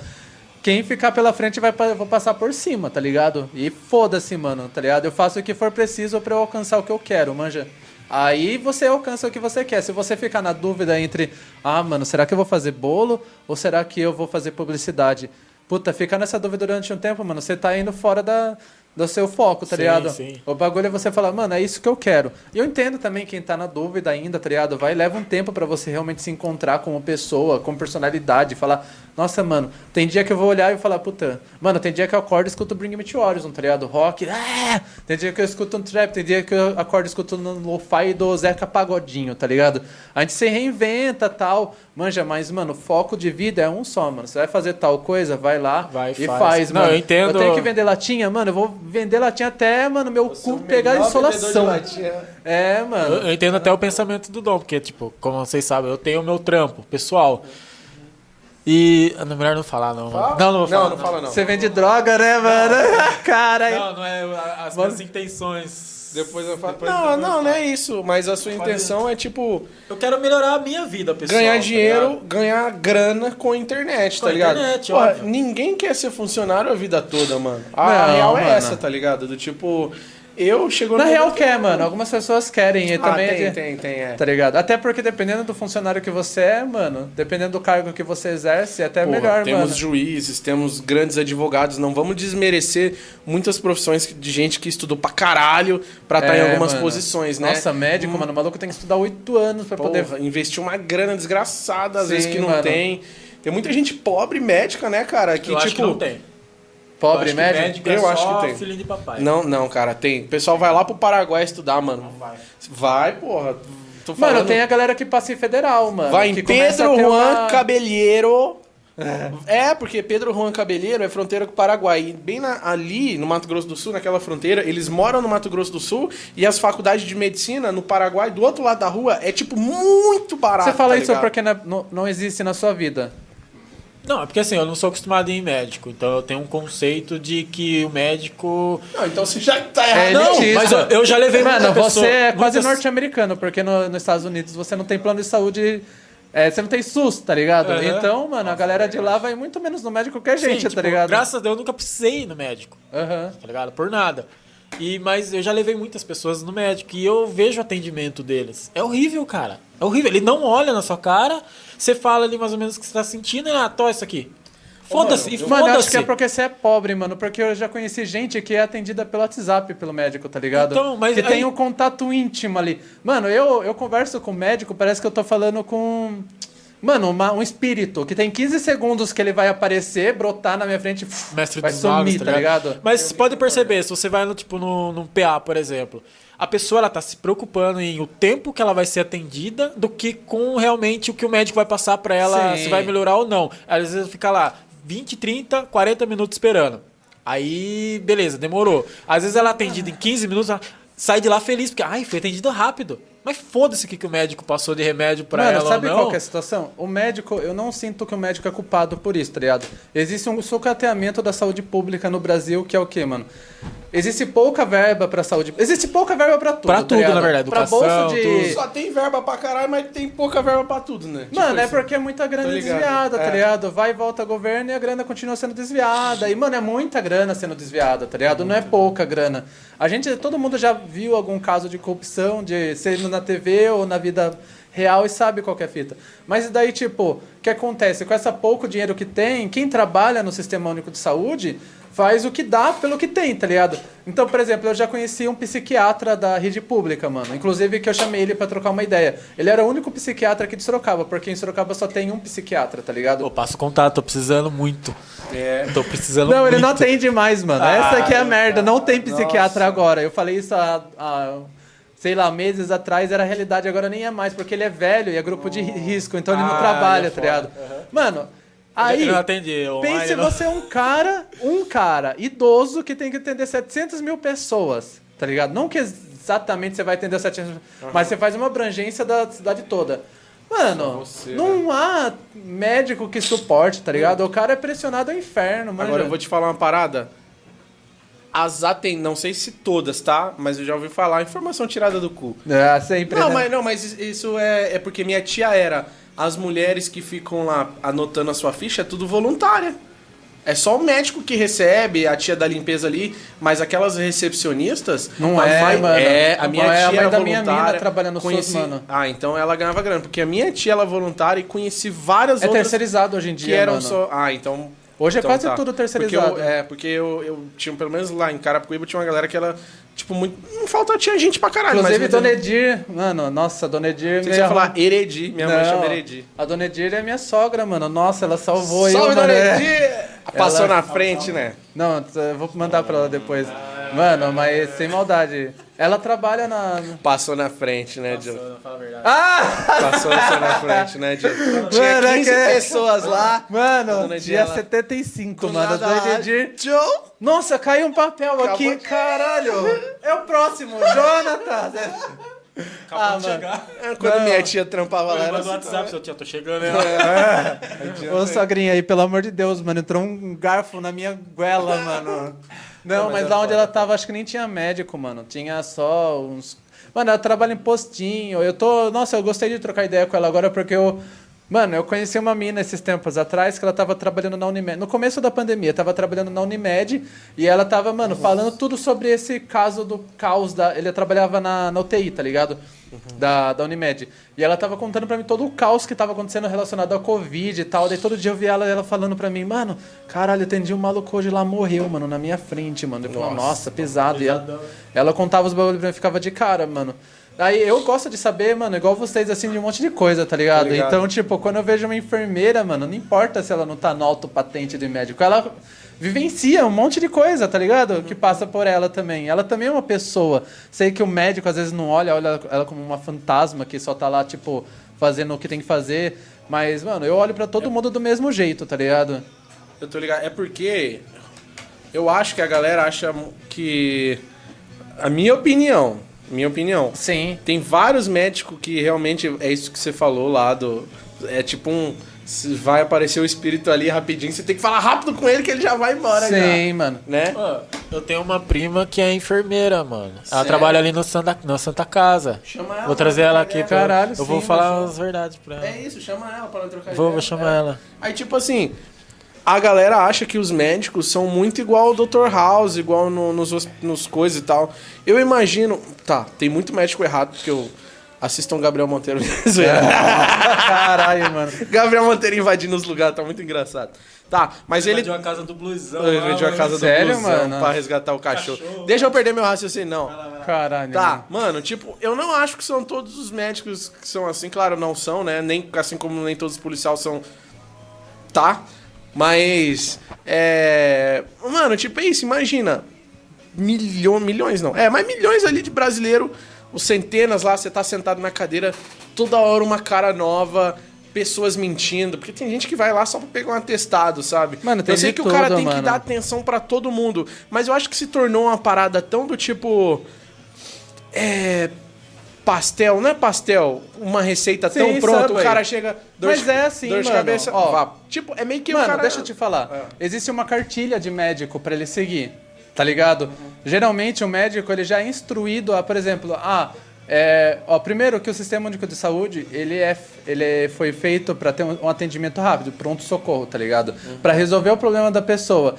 [SPEAKER 3] Quem ficar pela frente vai vou passar por cima, tá ligado? E foda-se, mano, tá ligado? Eu faço o que for preciso pra eu alcançar o que eu quero, manja. Aí você alcança o que você quer. Se você ficar na dúvida entre, ah, mano, será que eu vou fazer bolo ou será que eu vou fazer publicidade? Puta, fica nessa dúvida durante um tempo, mano. Você tá indo fora da, do seu foco, tá
[SPEAKER 2] Sim,
[SPEAKER 3] ligado?
[SPEAKER 2] sim.
[SPEAKER 3] O bagulho é você falar, mano, é isso que eu quero. E eu entendo também quem tá na dúvida ainda, tá ligado? Vai, leva um tempo pra você realmente se encontrar como pessoa, com personalidade, falar, nossa, mano, tem dia que eu vou olhar e falar, puta, mano, tem dia que eu acordo e escuto Bring Me to Horizon, tá ligado? Rock, ah! tem dia que eu escuto um trap, tem dia que eu acordo e escuto no lo-fi do Zeca Pagodinho, tá ligado? A gente se reinventa, tal, manja, mas, mano, foco de vida é um só, mano. Você vai fazer tal coisa, vai lá
[SPEAKER 2] Vai,
[SPEAKER 3] e
[SPEAKER 2] faz.
[SPEAKER 3] faz,
[SPEAKER 2] Não,
[SPEAKER 3] mano.
[SPEAKER 2] eu entendo-
[SPEAKER 3] Eu tenho que vender latinha, mano, eu vou vender latinha até, mano, meu cu pegar insolação. É, mano.
[SPEAKER 2] eu, eu entendo até o pensamento do Dom, porque, tipo, como vocês sabem, eu tenho o meu trampo pessoal. E. Não, melhor não falar, não.
[SPEAKER 1] Fala?
[SPEAKER 2] Não, não vou falar.
[SPEAKER 1] Não, não fala não.
[SPEAKER 3] Você vende droga, né, mano? Caralho.
[SPEAKER 2] Não, não é as minhas intenções.
[SPEAKER 1] Depois eu falo.
[SPEAKER 2] Depois-
[SPEAKER 1] não,
[SPEAKER 2] depois
[SPEAKER 1] não, não é isso. Mas a sua
[SPEAKER 2] Pode-
[SPEAKER 1] intenção é, tipo,
[SPEAKER 2] Eu quero melhorar a minha vida, pessoal.
[SPEAKER 1] ganhar
[SPEAKER 2] tá
[SPEAKER 1] dinheiro,
[SPEAKER 2] ligado?
[SPEAKER 1] ganhar grana com a internet,
[SPEAKER 2] Com
[SPEAKER 1] tá
[SPEAKER 2] a
[SPEAKER 1] ligado?
[SPEAKER 2] internet, óbvio.
[SPEAKER 1] ninguém quer ser funcionário a vida toda, mano. A
[SPEAKER 3] Não,
[SPEAKER 1] real é
[SPEAKER 3] mano.
[SPEAKER 1] essa, tá ligado? Do tipo, eu chego
[SPEAKER 3] Na real
[SPEAKER 1] que-
[SPEAKER 3] quer, mano. Algumas pessoas querem. E
[SPEAKER 1] Ah,
[SPEAKER 3] também é
[SPEAKER 1] tem,
[SPEAKER 3] de-
[SPEAKER 1] tem, tem, é.
[SPEAKER 3] Tá ligado? Até porque dependendo do funcionário que você é, mano, dependendo do cargo que você exerce, é até
[SPEAKER 1] Porra,
[SPEAKER 3] melhor,
[SPEAKER 1] temos
[SPEAKER 3] mano.
[SPEAKER 1] juízes, temos grandes advogados, não vamos desmerecer muitas profissões de gente que estudou pra caralho pra estar em
[SPEAKER 3] É,
[SPEAKER 1] algumas
[SPEAKER 3] mano.
[SPEAKER 1] posições, né?
[SPEAKER 3] Nossa, médico, mano, o maluco tem que estudar oito anos pra
[SPEAKER 1] Porra,
[SPEAKER 3] poder.
[SPEAKER 1] investir uma grana desgraçada, às
[SPEAKER 3] Sim,
[SPEAKER 1] vezes que não
[SPEAKER 3] mano.
[SPEAKER 1] tem. Tem muita gente pobre médica, né, cara? Que
[SPEAKER 2] eu
[SPEAKER 1] tipo.
[SPEAKER 2] acho que não tem.
[SPEAKER 3] Pobre
[SPEAKER 2] Eu
[SPEAKER 3] médico.
[SPEAKER 2] médico é
[SPEAKER 1] Eu
[SPEAKER 2] só
[SPEAKER 1] acho que tem.
[SPEAKER 2] filho de papai.
[SPEAKER 1] Não, não, cara, tem. O pessoal vai lá pro Paraguai estudar, mano.
[SPEAKER 2] vai.
[SPEAKER 1] Vai, porra. Tô
[SPEAKER 3] Mano,
[SPEAKER 1] falando.
[SPEAKER 3] tem a galera que passa em federal, mano.
[SPEAKER 1] Vai em Pedro Juan
[SPEAKER 3] uma-
[SPEAKER 1] Cabelheiro. É, porque Pedro Juan Cabelheiro é fronteira com o Paraguai. E bem na- ali, no Mato Grosso do Sul, naquela fronteira, eles moram no Mato Grosso do Sul e as faculdades de medicina no Paraguai, do outro lado da rua, é tipo muito barato.
[SPEAKER 3] Você fala
[SPEAKER 1] tá
[SPEAKER 3] isso
[SPEAKER 1] ligado?
[SPEAKER 3] porque não, não existe na sua vida.
[SPEAKER 2] Não, é porque assim, eu não sou acostumado a ir em médico. Então eu tenho um conceito de que o médico.
[SPEAKER 1] Não, então você já tá errado.
[SPEAKER 3] É
[SPEAKER 2] Não,
[SPEAKER 3] elitista.
[SPEAKER 2] mas eu, eu já levei
[SPEAKER 3] Mano,
[SPEAKER 2] muita
[SPEAKER 3] você
[SPEAKER 2] pessoa-
[SPEAKER 3] é quase
[SPEAKER 2] muitas-
[SPEAKER 3] norte-americano, porque no- nos Estados Unidos você não tem plano de saúde. é, você não tem SUS, tá ligado?
[SPEAKER 2] Aham.
[SPEAKER 3] Então, mano, a galera de lá vai muito menos no médico que a
[SPEAKER 2] Sim,
[SPEAKER 3] gente,
[SPEAKER 2] tipo,
[SPEAKER 3] tá ligado?
[SPEAKER 2] Graças a Deus eu nunca precisei ir no médico.
[SPEAKER 3] Aham.
[SPEAKER 2] tá ligado? Por nada. E, mas eu já levei muitas pessoas no médico e eu vejo o atendimento deles. É horrível, cara. É horrível. Ele não olha na sua cara, você fala ali mais ou menos o que você tá sentindo e, ah, tó isso aqui. Foda-se, e
[SPEAKER 3] Mano, eu acho que
[SPEAKER 2] foda-se.
[SPEAKER 3] é porque você é pobre, mano. Porque eu já conheci gente que é atendida pelo WhatsApp, pelo médico, tá ligado?
[SPEAKER 2] Então, mas
[SPEAKER 3] que
[SPEAKER 2] aí-
[SPEAKER 3] tem um contato íntimo ali. Mano, eu, eu converso com o médico, parece que eu tô falando com. Mano, uma- um espírito que tem 15 segundos que ele vai aparecer, brotar na minha frente,
[SPEAKER 2] Mestre
[SPEAKER 3] vai sumir,
[SPEAKER 2] magos,
[SPEAKER 3] tá ligado?
[SPEAKER 2] Mas você pode perceber, se você vai no, tipo, no, num PA, por exemplo, a pessoa ela tá se preocupando em o tempo que ela vai ser atendida do que com realmente o que o médico vai passar pra ela,
[SPEAKER 3] Sim.
[SPEAKER 2] se vai melhorar ou não. Às vezes fica lá 20, 30, 40 minutos esperando. Aí, beleza, demorou. Às vezes ela é atendida em 15 minutos, ela sai de lá feliz, porque, ai, foi atendida rápido. Mas foda-se o que, que o médico passou de remédio pra
[SPEAKER 3] Mano,
[SPEAKER 2] ela
[SPEAKER 3] sabe
[SPEAKER 2] ou não.
[SPEAKER 3] qual que é a situação? O médico, eu não sinto que o médico é culpado por isso, tá ligado? Existe um sucateamento da saúde pública no Brasil que é o quê, mano? Existe pouca verba pra saúde. Existe pouca verba pra tudo.
[SPEAKER 2] Pra
[SPEAKER 3] tá
[SPEAKER 2] tudo,
[SPEAKER 3] ligado?
[SPEAKER 2] na verdade,
[SPEAKER 3] Pra
[SPEAKER 2] educação,
[SPEAKER 3] bolsa de.
[SPEAKER 2] tudo.
[SPEAKER 1] Só tem verba pra caralho, mas tem pouca verba pra tudo, né? Tipo
[SPEAKER 3] Mano, é
[SPEAKER 1] isso.
[SPEAKER 3] porque é muita grana desviada, tá
[SPEAKER 1] É.
[SPEAKER 3] ligado? Vai e volta governo e a grana continua sendo desviada. E, mano, é muita grana sendo desviada, tá ligado? Não é pouca grana. A gente, todo mundo já viu algum caso de corrupção, de ser na TV ou na vida real e sabe qual que é a fita. Mas daí, tipo, o que acontece? Com essa pouco dinheiro que tem, quem trabalha no Sistema Único de Saúde faz o que dá pelo que tem, tá ligado? Então, por exemplo, eu já conheci um psiquiatra da rede pública, mano. Inclusive que eu chamei ele pra trocar uma ideia. Ele era o único psiquiatra aqui de Sorocaba, porque em Sorocaba só tem um psiquiatra, tá ligado?
[SPEAKER 2] Pô, passo contato, tô precisando muito.
[SPEAKER 1] É.
[SPEAKER 2] Tô precisando
[SPEAKER 3] Não,
[SPEAKER 2] muito.
[SPEAKER 3] ele não atende mais, mano. Essa aqui é a
[SPEAKER 2] Ah,
[SPEAKER 3] merda. Não tem psiquiatra agora. Eu falei isso há, há, sei lá, meses atrás. Era realidade, agora nem é mais. Porque ele é velho e é grupo de risco. Então ele não
[SPEAKER 2] Ah,
[SPEAKER 3] trabalha,
[SPEAKER 2] é
[SPEAKER 3] tá ligado? Mano,
[SPEAKER 2] Aí, não atende online,
[SPEAKER 3] Pense
[SPEAKER 2] não.
[SPEAKER 3] você é um cara, um cara idoso que tem que atender 700 mil pessoas, tá ligado? Não que exatamente você vai atender 700 mil, mas você faz uma abrangência da cidade toda. Mano,
[SPEAKER 1] você,
[SPEAKER 3] não há médico que suporte, tá ligado? O cara é pressionado ao inferno, mano.
[SPEAKER 1] Agora eu vou te falar uma parada. As aten... não sei se todas, tá? Mas eu já ouvi falar, informação tirada do cu.
[SPEAKER 3] É, sempre.
[SPEAKER 1] Não,
[SPEAKER 3] né?
[SPEAKER 1] mas, não, mas isso é, é porque minha tia era. As mulheres que ficam lá anotando a sua ficha é tudo voluntária. É só o médico que recebe, a tia da limpeza ali, mas aquelas recepcionistas.
[SPEAKER 3] Não
[SPEAKER 1] a
[SPEAKER 3] é,
[SPEAKER 1] mãe-
[SPEAKER 3] mano.
[SPEAKER 1] É, a minha
[SPEAKER 3] É a
[SPEAKER 1] tia
[SPEAKER 3] mãe
[SPEAKER 1] era
[SPEAKER 3] da minha
[SPEAKER 1] voluntária.
[SPEAKER 3] mina trabalhando no SUS,
[SPEAKER 1] conheci...
[SPEAKER 3] mano.
[SPEAKER 1] Ah, então ela ganhava grana, porque a minha tia ela é voluntária e conheci várias
[SPEAKER 3] É
[SPEAKER 1] outras
[SPEAKER 3] terceirizado hoje em dia,
[SPEAKER 1] que eram
[SPEAKER 3] mano.
[SPEAKER 1] só. Ah, então.
[SPEAKER 3] Hoje é
[SPEAKER 1] então
[SPEAKER 3] quase
[SPEAKER 1] tá.
[SPEAKER 3] tudo
[SPEAKER 1] Porque
[SPEAKER 3] terceirizado.
[SPEAKER 1] eu, é, porque eu, eu tinha, pelo menos lá em Carapicuíba, tinha uma galera que ela, tipo, muito. Não falta, tinha gente pra caralho,
[SPEAKER 3] Inclusive,
[SPEAKER 1] mas.
[SPEAKER 3] Dona Edir, mano, nossa, Dona Edir...
[SPEAKER 1] Você ia falar Heredi, minha mãe
[SPEAKER 3] Não,
[SPEAKER 1] chama Heredi.
[SPEAKER 3] A Dona Edir é minha sogra, mano. Nossa, ela salvou eu,
[SPEAKER 1] Salve,
[SPEAKER 3] mano.
[SPEAKER 1] Dona
[SPEAKER 3] É.
[SPEAKER 1] Heredi! Passou
[SPEAKER 3] Ela-
[SPEAKER 1] na frente, né?
[SPEAKER 3] Não, eu vou mandar pra ela depois. Mano, mas sem maldade. Ela trabalha na...
[SPEAKER 1] Passou na frente, né, Dil?
[SPEAKER 2] Fala a verdade.
[SPEAKER 3] Ah!
[SPEAKER 1] Passou na frente, né, Dil? Tinha
[SPEAKER 3] Mano, é
[SPEAKER 1] 15
[SPEAKER 3] que-
[SPEAKER 1] pessoas lá.
[SPEAKER 3] Mano, dia
[SPEAKER 1] ela-
[SPEAKER 3] 75,
[SPEAKER 1] Do
[SPEAKER 3] mano.
[SPEAKER 1] nada
[SPEAKER 3] Edir...
[SPEAKER 1] Joe!
[SPEAKER 3] Nossa, caiu um papel
[SPEAKER 1] Acabou
[SPEAKER 3] aqui,
[SPEAKER 1] de-
[SPEAKER 3] caralho. É o próximo, Jonathan.
[SPEAKER 2] Acabou
[SPEAKER 3] Ah,
[SPEAKER 2] de
[SPEAKER 3] mano.
[SPEAKER 2] chegar.
[SPEAKER 1] Quando
[SPEAKER 3] Não.
[SPEAKER 1] minha tia trampava lá,
[SPEAKER 2] manda no
[SPEAKER 1] assim,
[SPEAKER 2] WhatsApp, seu tia, tô chegando.
[SPEAKER 3] Ô, sogrinha aí, pelo amor de Deus, mano. Entrou um garfo na minha goela, mano. Não, mas lá onde ela tava, acho que nem tinha médico, mano. Tinha só uns. Mano, ela trabalha em postinho. Eu tô. Nossa, eu gostei de trocar ideia com ela agora porque eu. Mano, eu conheci uma mina esses tempos atrás que ela tava trabalhando na Unimed. No começo da pandemia, tava trabalhando na Unimed e ela tava, mano, falando tudo sobre esse caso do caos da. Ele trabalhava na, na UTI, tá ligado? Da, da Unimed. E ela tava contando pra mim todo o caos que tava acontecendo relacionado ao Covid e tal. Daí todo dia eu via ela, ela falando pra mim, mano, caralho, eu atendi um maluco hoje lá, morreu, mano, na minha frente, mano. Eu falei, nossa, pesado. E ela, ela contava os bagulhos pra mim e ficava de cara, mano. Aí eu gosto de saber, mano, igual vocês, assim, de um monte de coisa, tá ligado?
[SPEAKER 1] ligado.
[SPEAKER 3] Então, tipo, quando eu vejo uma enfermeira, mano, não importa se ela não tá no alto patente de médico, ela vivencia um monte de coisa, tá ligado? Que passa por ela também. Ela também é uma pessoa. Sei que o médico às vezes não olha, olha ela como uma fantasma que só tá lá, tipo, fazendo o que tem que fazer. Mas, mano, eu olho pra todo mundo do mesmo jeito, tá ligado?
[SPEAKER 1] Eu tô ligado. É porque eu acho que a galera acha que. A minha opinião. Minha opinião.
[SPEAKER 3] Sim.
[SPEAKER 1] Tem vários médicos que realmente é isso que você falou lá do. É tipo um. Se Vai aparecer o espírito ali rapidinho, você tem que falar rápido com ele que ele já vai embora.
[SPEAKER 3] Sim,
[SPEAKER 1] já,
[SPEAKER 3] mano.
[SPEAKER 1] né?
[SPEAKER 2] Ó, eu tenho uma prima que é enfermeira, mano. Ela
[SPEAKER 1] Sério?
[SPEAKER 2] trabalha ali no Santa, na Santa Casa.
[SPEAKER 1] Chama ela,
[SPEAKER 2] Vou trazer ela aqui. pra-
[SPEAKER 3] Caralho,
[SPEAKER 2] eu vou
[SPEAKER 3] sim,
[SPEAKER 2] falar
[SPEAKER 3] mas-
[SPEAKER 2] as verdades pra ela.
[SPEAKER 1] É isso, chama ela para trocar
[SPEAKER 2] Vou,
[SPEAKER 1] ideia.
[SPEAKER 2] vou chamar
[SPEAKER 1] É.
[SPEAKER 2] ela.
[SPEAKER 1] Aí, tipo assim, a galera acha que os médicos são muito igual ao Dr. House, igual no- nos, nos coisas e tal. Eu imagino. Tá, tem muito médico errado, porque eu. Assistam Gabriel Monteiro. Zoeira.
[SPEAKER 3] Caralho, mano.
[SPEAKER 1] Gabriel Monteiro invadindo os lugares, tá muito engraçado. Tá, mas ele.
[SPEAKER 2] Invadiu a casa do blusão.
[SPEAKER 1] Ele invadiu a casa do
[SPEAKER 3] Sério,
[SPEAKER 1] blusão
[SPEAKER 3] mano?
[SPEAKER 1] pra resgatar o cachorro.
[SPEAKER 2] Cachorro.
[SPEAKER 1] Deixa eu perder meu raciocínio, não.
[SPEAKER 3] Caralho.
[SPEAKER 1] Tá, mano, tipo, eu não acho que são todos os médicos que são assim, claro, não são, né? Nem, assim como nem todos os policiais são. Tá? Mas. É. Mano, tipo, é isso, imagina. Milhão, milhões não. É, mas milhões ali de brasileiro, os centenas lá, você tá sentado na cadeira, toda hora uma cara nova, pessoas mentindo. Porque tem gente que vai lá só pra pegar um atestado, sabe?
[SPEAKER 3] Mano, tem
[SPEAKER 1] Eu sei que o cara
[SPEAKER 3] tudo,
[SPEAKER 1] tem que
[SPEAKER 3] mano.
[SPEAKER 1] dar atenção pra todo mundo, mas eu acho que se tornou uma parada tão do tipo. É. Pastel, não é pastel, uma receita
[SPEAKER 3] Sim,
[SPEAKER 1] tão pronta, o cara chega.
[SPEAKER 3] Mas é assim, mano,
[SPEAKER 1] cabeça.
[SPEAKER 3] ó.
[SPEAKER 1] vá. tipo, é meio que o
[SPEAKER 3] Mano,
[SPEAKER 1] cara.
[SPEAKER 3] deixa eu te falar.
[SPEAKER 1] É.
[SPEAKER 3] Existe uma cartilha de médico pra ele seguir. Tá ligado? Geralmente o médico ele já é instruído a, por exemplo, ah, é, ó, primeiro que o sistema único de saúde ele é ele foi feito para ter um, atendimento rápido, pronto socorro, tá ligado? Para resolver o problema da pessoa.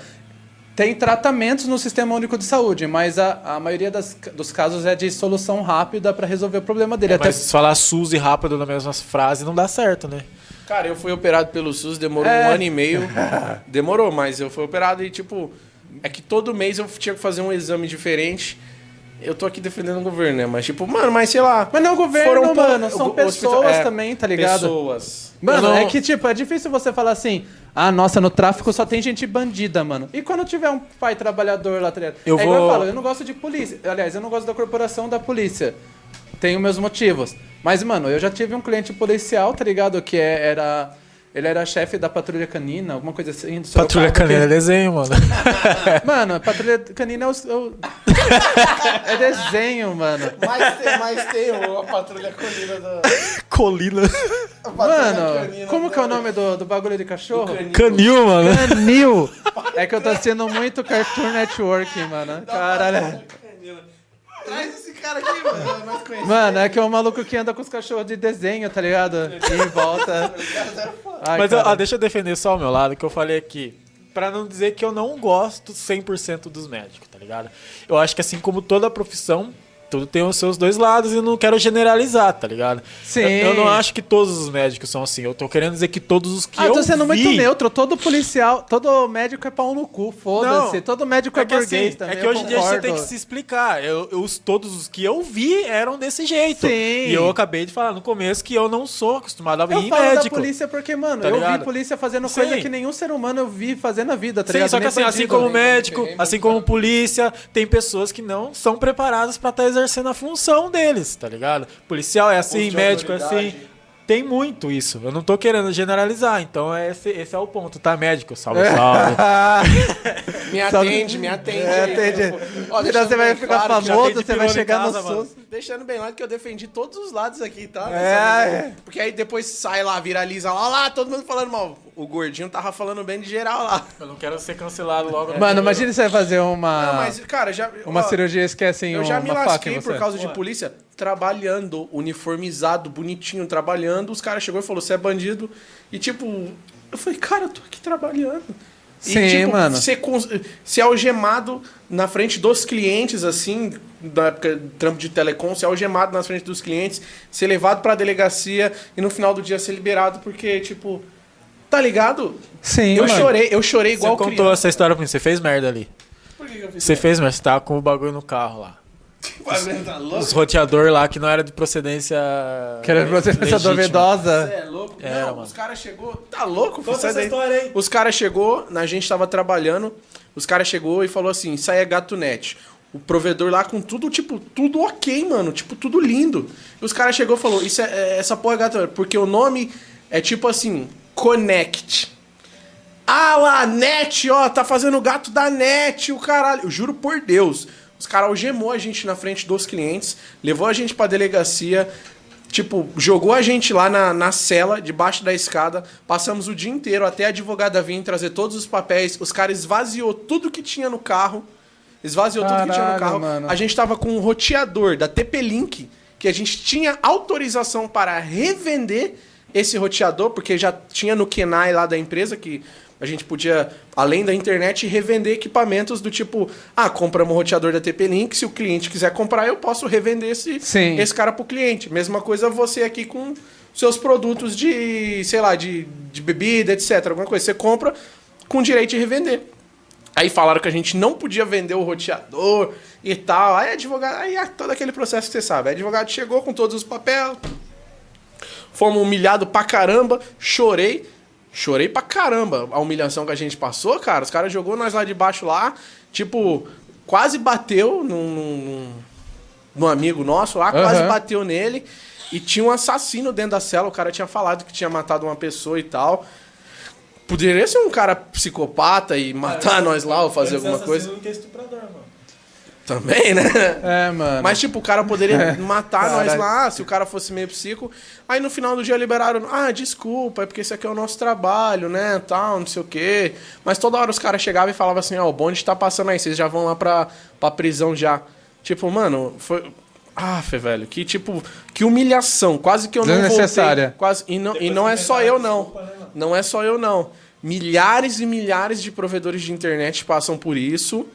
[SPEAKER 3] Tem tratamentos no Sistema Único de Saúde, mas a, a maioria das, dos casos é de solução rápida para resolver o problema dele. Até
[SPEAKER 2] Mas se falar SUS e rápido na mesma frase não dá certo, né?
[SPEAKER 1] Cara, eu fui operado pelo SUS, demorou
[SPEAKER 3] É.
[SPEAKER 1] um ano e meio. Demorou, mas eu fui operado e, tipo, é que todo mês eu tinha que fazer um exame diferente. Eu tô aqui defendendo o governo, né? Mas, tipo, mano, mas sei lá.
[SPEAKER 3] Mas não é o governo,
[SPEAKER 1] foram
[SPEAKER 3] mano, são
[SPEAKER 1] o- o hospital-
[SPEAKER 3] pessoas
[SPEAKER 1] é,
[SPEAKER 3] também, tá ligado?
[SPEAKER 1] Pessoas.
[SPEAKER 3] Mano,
[SPEAKER 2] Eu não-
[SPEAKER 3] é que, tipo, é difícil você falar assim, ah, nossa, no tráfico só tem gente bandida, mano. E quando tiver um pai trabalhador lá, tá ligado?
[SPEAKER 2] Eu
[SPEAKER 3] é igual eu
[SPEAKER 2] vou-
[SPEAKER 3] falo, eu não gosto de polícia. Aliás, eu não gosto da corporação da polícia. Tenho meus motivos. Mas, mano, eu já tive um cliente policial, tá ligado? Que é- era... Ele era chefe da patrulha canina, alguma coisa assim. do
[SPEAKER 2] Patrulha canina é desenho, mano.
[SPEAKER 3] Mano, patrulha canina é o... é o- é desenho, mano.
[SPEAKER 1] Mas tem, mas tem o- a patrulha colina da.
[SPEAKER 2] Colina.
[SPEAKER 3] Mano,
[SPEAKER 1] canina
[SPEAKER 3] como
[SPEAKER 1] da-
[SPEAKER 3] que é o nome do, do bagulho de cachorro?
[SPEAKER 1] do canil.
[SPEAKER 2] Canil, mano.
[SPEAKER 3] Canil. É que eu tô assistindo muito Cartoon Network, mano. Caralho.
[SPEAKER 1] Traz esse cara aqui, mano. é.
[SPEAKER 3] Mano, é que é o maluco que anda com os cachorros de desenho, tá ligado? E em volta. Ai,
[SPEAKER 2] Mas ó, deixa eu defender só o meu lado, que eu falei aqui. Pra não dizer que eu não gosto 100% dos médicos, tá ligado? Eu acho que assim como toda profissão, tudo tem os seus dois lados e eu não quero generalizar, tá ligado?
[SPEAKER 3] Sim.
[SPEAKER 2] Eu, eu não acho que todos os médicos são assim. Eu tô querendo dizer que todos os que
[SPEAKER 3] Ah,
[SPEAKER 2] eu
[SPEAKER 3] eu tô sendo
[SPEAKER 2] vi...
[SPEAKER 3] muito neutro. Todo policial, todo médico é pau no cu, foda-se. Todo médico é,
[SPEAKER 2] É assim,
[SPEAKER 3] burguês também.
[SPEAKER 2] é que
[SPEAKER 3] eu
[SPEAKER 2] hoje em dia você tem que se explicar. Eu, eu- os, todos os que eu vi eram desse jeito.
[SPEAKER 3] Sim.
[SPEAKER 2] E eu acabei de falar no começo que eu não sou acostumado a
[SPEAKER 3] Eu
[SPEAKER 2] ir em
[SPEAKER 3] falo da
[SPEAKER 2] médico.
[SPEAKER 3] polícia porque, mano,
[SPEAKER 2] Tá
[SPEAKER 3] eu
[SPEAKER 2] ligado?
[SPEAKER 3] vi polícia fazendo
[SPEAKER 2] Sim.
[SPEAKER 3] coisa que nenhum ser humano eu vi fazer na vida, tá
[SPEAKER 2] Sim,
[SPEAKER 3] ligado?
[SPEAKER 2] só que assim, assim como médico, assim como polícia, tem pessoas que não são preparadas pra estar exercendo a função deles, tá ligado? Policial é assim, médico é assim. Tem muito isso. Eu não tô querendo generalizar, então é esse, esse é o ponto, tá, médico? Salve, salve.
[SPEAKER 1] Me atende, me atende.
[SPEAKER 3] É, atende.
[SPEAKER 1] Ó,
[SPEAKER 3] Senão
[SPEAKER 1] deixando
[SPEAKER 3] você vai ficar
[SPEAKER 1] claro
[SPEAKER 3] famoso, você vai chegar
[SPEAKER 2] casa,
[SPEAKER 3] no
[SPEAKER 2] mano.
[SPEAKER 3] SUS.
[SPEAKER 1] Deixando bem claro que eu defendi todos os lados aqui, tá?
[SPEAKER 3] É, é.
[SPEAKER 1] Porque aí depois sai lá, viraliza lá, ó lá, todo mundo falando mal. O gordinho tava falando bem de geral lá.
[SPEAKER 2] Eu não quero ser cancelado logo.
[SPEAKER 3] Mano, imagina você vai fazer uma,
[SPEAKER 1] Não, mas, cara, já.
[SPEAKER 3] uma
[SPEAKER 1] ó,
[SPEAKER 3] cirurgia esquecem
[SPEAKER 1] Eu já me
[SPEAKER 3] uma faca
[SPEAKER 1] lasquei por causa de
[SPEAKER 2] Ué.
[SPEAKER 1] polícia trabalhando, uniformizado, bonitinho, trabalhando. Os caras chegou e falou: você é bandido. E tipo, eu falei, cara, eu tô aqui trabalhando.
[SPEAKER 3] Sim,
[SPEAKER 1] e, tipo,
[SPEAKER 3] mano.
[SPEAKER 1] Ser, ser algemado na frente dos clientes, assim, da época de trampo de telecom, ser algemado na frente dos clientes, ser levado pra delegacia e no final do dia ser liberado, porque, tipo, tá ligado?
[SPEAKER 3] Sim,
[SPEAKER 1] eu
[SPEAKER 3] mano.
[SPEAKER 1] chorei, eu chorei igual
[SPEAKER 2] Você contou
[SPEAKER 1] criança.
[SPEAKER 2] essa história pra mim, você fez merda ali.
[SPEAKER 1] Por que que eu fiz
[SPEAKER 2] Você fez merda, você tava com o bagulho no carro lá.
[SPEAKER 1] Tá?
[SPEAKER 2] Os roteador lá que não era de procedência.
[SPEAKER 3] Que era procedência
[SPEAKER 2] legítima.
[SPEAKER 3] duvidosa.
[SPEAKER 1] Você é louco?
[SPEAKER 2] Era,
[SPEAKER 1] não,
[SPEAKER 2] mano.
[SPEAKER 1] os caras chegou, tá louco? filho?
[SPEAKER 2] Conta
[SPEAKER 1] Sai
[SPEAKER 2] essa
[SPEAKER 1] daí.
[SPEAKER 2] história aí.
[SPEAKER 1] Os caras chegou, a gente tava trabalhando, os caras chegou e falou assim, isso aí é gato net. O provedor lá com tudo, tipo, tudo ok, mano, tipo, tudo lindo. E os caras chegou e falou, isso é, é- essa porra é gato net, porque o nome é tipo assim, Connect. Ah lá, net, ó, tá fazendo o gato da net, o caralho. Eu juro por Deus. Os caras algemou a gente na frente dos clientes, levou a gente pra delegacia, tipo, jogou a gente lá na, na cela, debaixo da escada. Passamos o dia inteiro até a advogada vir trazer todos os papéis. Os caras esvaziou tudo que tinha no carro. Esvaziou tudo que tinha no
[SPEAKER 3] Caralho,
[SPEAKER 1] carro.
[SPEAKER 3] mano.
[SPEAKER 1] A gente tava com um roteador da TP-Link, que a gente tinha autorização para revender esse roteador, porque já tinha no Kenai lá da empresa que a gente podia, além da internet, revender equipamentos do tipo, ah, compramos um roteador da TP-Link, se o cliente quiser comprar, eu posso revender esse,
[SPEAKER 3] Sim.
[SPEAKER 1] esse cara pro cliente. Mesma coisa você aqui com seus produtos de, sei lá, de, de bebida, etc. Alguma coisa. Você compra com direito de revender. Aí falaram que a gente não podia vender o roteador e tal. Aí advogado, aí é todo aquele processo que você sabe. Aí advogado chegou com todos os papéis. Fomos humilhados pra caramba, chorei. Chorei pra caramba a humilhação que a gente passou, cara. Os caras jogou nós lá de baixo lá, tipo, quase bateu num, num, num amigo nosso lá, quase
[SPEAKER 3] Aham.
[SPEAKER 1] bateu nele. E tinha um assassino dentro da cela, o cara tinha falado que tinha matado uma pessoa e tal. Poderia ser um cara psicopata e matar nós lá ou fazer alguma coisa. Também, né?
[SPEAKER 3] É, mano.
[SPEAKER 1] Mas, tipo, o cara poderia matar nós lá se o cara fosse meio psico. Aí no final do dia liberaram. Ah, desculpa, é porque esse aqui é o nosso trabalho, né? Tal, não sei o quê. Mas toda hora os caras chegavam e falavam assim: Ó, o bonde tá passando aí, vocês já vão lá pra, pra prisão já. Tipo, mano, foi. Ah, velho, que tipo, que humilhação. Quase que eu não voltei. Quase, e não, e não é só eu, não. Não é só eu, não. Milhares e milhares de provedores de internet passam por isso.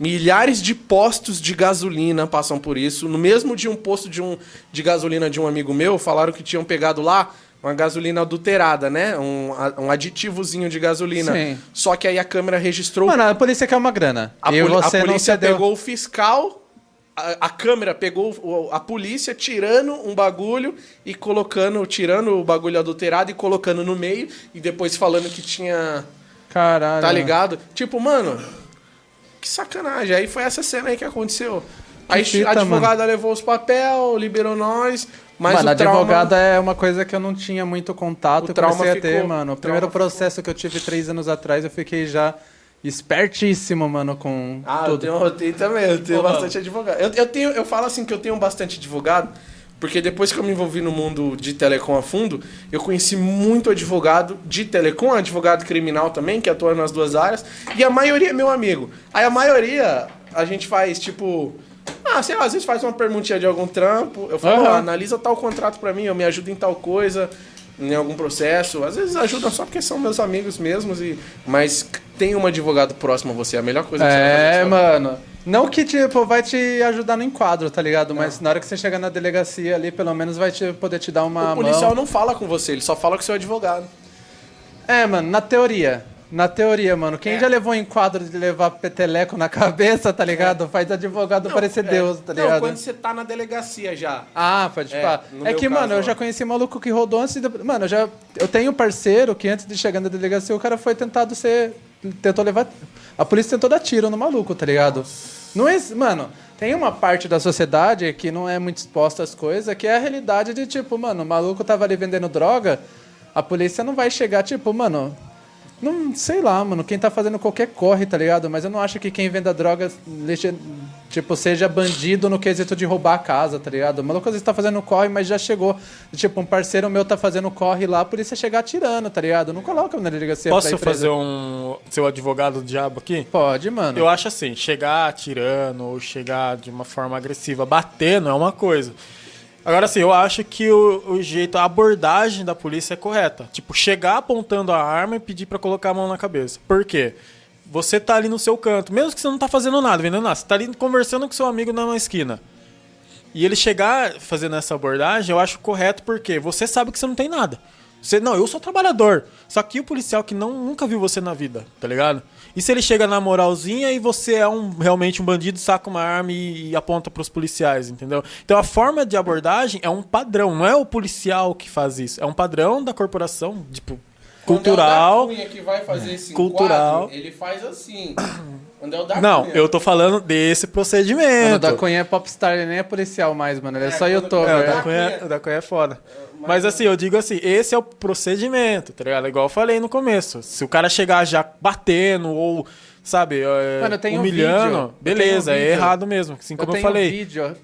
[SPEAKER 1] Milhares de postos de gasolina passam por isso. No mesmo dia, um posto de, um, de gasolina de um amigo meu, falaram que tinham pegado lá uma gasolina adulterada, né? Um, um aditivozinho de gasolina.
[SPEAKER 3] Sim.
[SPEAKER 1] Só que aí a câmera registrou
[SPEAKER 3] Mano, a polícia quer uma grana.
[SPEAKER 1] a, poli- a polícia pegou o fiscal, a, a câmera pegou a polícia tirando um bagulho e colocando, tirando o bagulho adulterado e colocando no meio e depois falando que tinha,
[SPEAKER 3] Caralho.
[SPEAKER 1] tá ligado? Tipo, mano, que sacanagem. Aí foi essa cena aí que aconteceu. Aí
[SPEAKER 3] fita,
[SPEAKER 1] a advogada levou os papel, liberou nós, mas
[SPEAKER 3] mano,
[SPEAKER 1] o trauma...
[SPEAKER 3] advogada é uma coisa que eu não tinha muito contato.
[SPEAKER 1] O
[SPEAKER 3] eu comecei
[SPEAKER 1] trauma
[SPEAKER 3] a ter,
[SPEAKER 1] ficou-
[SPEAKER 3] mano. O primeiro
[SPEAKER 1] trauma
[SPEAKER 3] processo que eu tive três anos atrás, eu fiquei já espertíssimo, mano, com
[SPEAKER 1] Ah, eu
[SPEAKER 3] tudo.
[SPEAKER 1] tenho, eu tenho também, eu tenho
[SPEAKER 2] Ô, mano.
[SPEAKER 1] bastante advogado. Eu, eu, tenho, eu falo assim que eu tenho bastante advogado, porque depois que eu me envolvi no mundo de telecom a fundo, eu conheci muito advogado de telecom, advogado criminal também, que atua nas duas áreas, e a maioria é meu amigo. Aí a maioria a gente faz tipo. Ah, sei lá, às vezes faz uma perguntinha de algum trampo. Eu falo,
[SPEAKER 3] Aham.
[SPEAKER 1] ó, analisa tal contrato pra mim, eu me ajudo em tal coisa, em algum processo. Às vezes ajudam só porque são meus amigos mesmos, e mas tem um advogado próximo a você, é a melhor coisa que você vai fazer.
[SPEAKER 3] É, mano. Não que, tipo, vai te ajudar no enquadro, tá ligado? Mas na hora que você chegar na delegacia ali, pelo menos vai te, poder te dar uma
[SPEAKER 1] O policial
[SPEAKER 3] mão.
[SPEAKER 1] não fala com você, ele só fala com o seu advogado.
[SPEAKER 3] É, mano, na teoria. Na teoria, mano. Quem
[SPEAKER 1] É.
[SPEAKER 3] já levou enquadro de levar peteleco na cabeça, tá ligado? Faz advogado parecer
[SPEAKER 1] é.
[SPEAKER 3] Deus, tá
[SPEAKER 1] Não,
[SPEAKER 3] ligado?
[SPEAKER 1] quando você tá na delegacia já.
[SPEAKER 3] Ah, pode
[SPEAKER 1] É,
[SPEAKER 3] pá.
[SPEAKER 1] no
[SPEAKER 3] É
[SPEAKER 1] meu
[SPEAKER 3] que,
[SPEAKER 1] caso,
[SPEAKER 3] mano, eu
[SPEAKER 1] ó.
[SPEAKER 3] já conheci maluco que rodou antes de. Mano, eu já. Eu tenho um parceiro que antes de chegar na delegacia, o cara foi tentado ser. Tentou levar. A polícia tentou dar tiro no maluco, tá ligado? Não é. Mano, tem uma parte da sociedade que não é muito exposta às coisas, que é a realidade de, tipo, mano, o maluco tava ali vendendo droga, a polícia não vai chegar, tipo, mano. Não sei lá, mano. Quem tá fazendo qualquer corre, tá ligado? Mas eu não acho que quem venda legia- tipo, seja bandido no quesito de roubar a casa, tá ligado? O maluco às vezes tá fazendo corre, mas já chegou. Tipo, um parceiro meu tá fazendo corre lá, por isso é chegar atirando, tá ligado? Não coloca na delegacia
[SPEAKER 2] Posso fazer um seu advogado do diabo aqui?
[SPEAKER 3] Pode, mano.
[SPEAKER 2] Eu acho assim, chegar atirando ou chegar de uma forma agressiva, batendo é uma coisa. Agora assim, eu acho que o, o jeito, a abordagem da polícia é correta. Tipo, chegar apontando a arma e pedir pra colocar a mão na cabeça. Por quê? Você tá ali no seu canto, mesmo que você não tá fazendo nada, vendendo nada, você tá ali conversando com seu amigo na esquina. E ele chegar fazendo essa abordagem, eu acho correto porque você sabe que você não tem nada. Você, não, eu sou trabalhador. Só que o policial que não, nunca viu você na vida, tá ligado? E se ele chega na moralzinha e você é um, realmente um bandido, saca uma arma e, e aponta pros policiais, entendeu? Então a forma de abordagem é um padrão, não é o policial que faz isso. É um padrão da corporação, tipo, cultural.
[SPEAKER 1] É da Cunha que vai fazer esse
[SPEAKER 2] Cultural.
[SPEAKER 1] enquadro, ele faz assim. Quando é o da
[SPEAKER 2] Não,
[SPEAKER 1] Cunha.
[SPEAKER 2] eu tô falando desse
[SPEAKER 3] Mano,
[SPEAKER 2] procedimento.
[SPEAKER 3] o da Cunha é popstar, ele nem é policial mais, mano. Ele é,
[SPEAKER 1] É,
[SPEAKER 3] só youtuber.
[SPEAKER 2] É, o
[SPEAKER 1] Da?
[SPEAKER 2] Cunha, o da Cunha é foda. Mas assim, eu digo assim, esse é o procedimento, tá ligado? Igual eu falei no começo. Se o cara chegar já batendo ou, sabe, é,
[SPEAKER 3] Mano, eu tenho um
[SPEAKER 2] humilhando.
[SPEAKER 3] Eu
[SPEAKER 2] beleza,
[SPEAKER 3] um
[SPEAKER 2] é errado mesmo, assim como eu,
[SPEAKER 3] tenho
[SPEAKER 2] falei.
[SPEAKER 3] vídeo,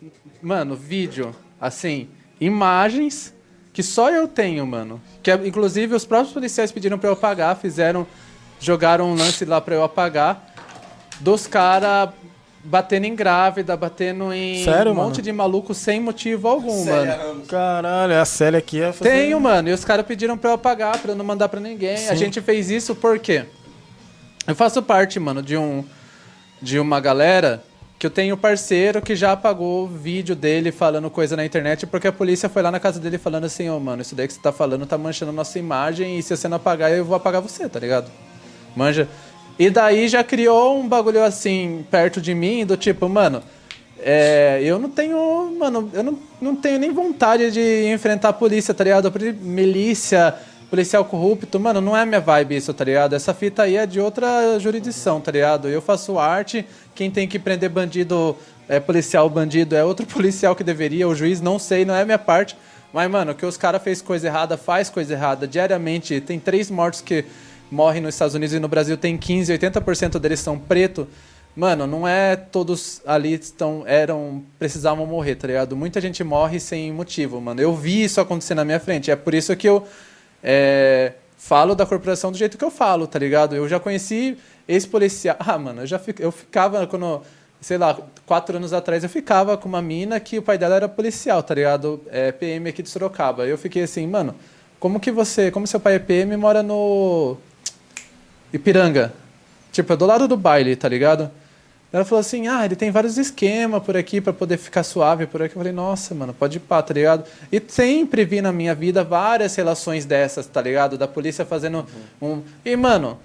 [SPEAKER 3] mano, vídeo, assim, imagens que só eu tenho, mano. Que inclusive os próprios policiais pediram pra eu apagar, fizeram, jogaram um lance lá pra eu apagar dos caras batendo em grávida, batendo em
[SPEAKER 2] Sério,
[SPEAKER 3] um
[SPEAKER 2] mano?
[SPEAKER 3] monte de maluco sem motivo algum,
[SPEAKER 1] Célia
[SPEAKER 3] mano.
[SPEAKER 1] Ramos.
[SPEAKER 2] Caralho, a Célia aqui é fazer...
[SPEAKER 3] Tenho, mano. E os caras pediram pra eu apagar, pra eu não mandar pra ninguém. A
[SPEAKER 2] Sim.
[SPEAKER 3] gente fez isso porque eu faço parte, mano, de um de uma galera que eu tenho parceiro que já apagou o vídeo dele falando coisa na internet porque a polícia foi lá na casa dele falando assim, ô, mano, isso daí que você tá falando tá manchando a nossa imagem e se você não apagar, eu vou apagar você, tá ligado? Manja. E daí já criou um bagulho assim perto de mim, do tipo, mano, é, eu não tenho, mano, eu não, não tenho nem vontade de enfrentar a polícia, tá ligado? Milícia, policial corrupto, mano, não é minha vibe isso, tá ligado? Essa fita aí é de outra jurisdição, tá ligado? Eu faço arte, quem tem que prender bandido, é policial bandido, é outro policial que deveria, o juiz, não sei, não é minha parte. Mas, mano, que os caras fez coisa errada, faz coisa errada. Diariamente, tem três mortos que morrem nos Estados Unidos e no Brasil tem 15, 80% deles são preto. Mano, não é todos ali estão eram precisavam morrer, tá ligado? Muita gente morre sem motivo, mano. Eu vi isso acontecer na minha frente. É por isso que eu é, falo da corporação do jeito que eu falo, tá ligado? Eu já conheci ex-policial. Ah, mano, eu já fic... eu ficava quando sei lá, quatro anos atrás eu ficava com uma mina que o pai dela era policial, tá ligado? É, PM aqui de Sorocaba. Eu fiquei assim, mano, como que você, como seu pai é PM e mora no Ipiranga? Tipo, é do lado do baile, tá ligado? Ela falou assim: ah, ele tem vários esquemas por aqui para poder ficar suave por aqui. Eu falei: nossa, mano, pode ir pá, tá ligado? E sempre vi na minha vida várias relações dessas, tá ligado? Da polícia fazendo uhum. um. E, mano,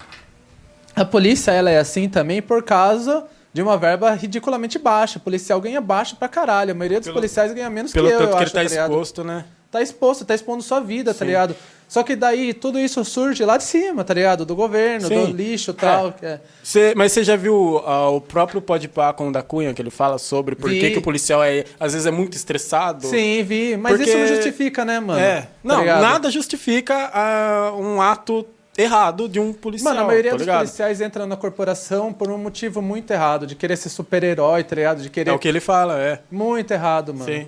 [SPEAKER 3] a polícia, ela é assim também por causa de uma verba ridiculamente baixa. O policial ganha baixo pra caralho. A maioria dos pelo, policiais ganha menos que eu,
[SPEAKER 2] Pelo tanto
[SPEAKER 3] que
[SPEAKER 2] ele tá, tá exposto, né?
[SPEAKER 3] Tá exposto, tá expondo sua vida, tá Sim. tá ligado? Só que daí tudo isso surge lá de cima, tá ligado? Do governo, Sim. do lixo e tal. É.
[SPEAKER 2] Cê, mas você já viu uh, o próprio Podpah com o da Cunha, que ele fala sobre por que, que, o policial é, às vezes é muito estressado?
[SPEAKER 3] Sim, vi. Mas Porque... isso não justifica, né, mano?
[SPEAKER 2] É. Tá não, ligado? nada justifica uh, um ato errado de um policial.
[SPEAKER 3] Mano, a maioria
[SPEAKER 2] tá
[SPEAKER 3] dos policiais entra na corporação por um motivo muito errado, de querer ser super-herói, tá ligado? De querer...
[SPEAKER 2] É o que ele fala, é.
[SPEAKER 3] Muito errado, mano. Sim.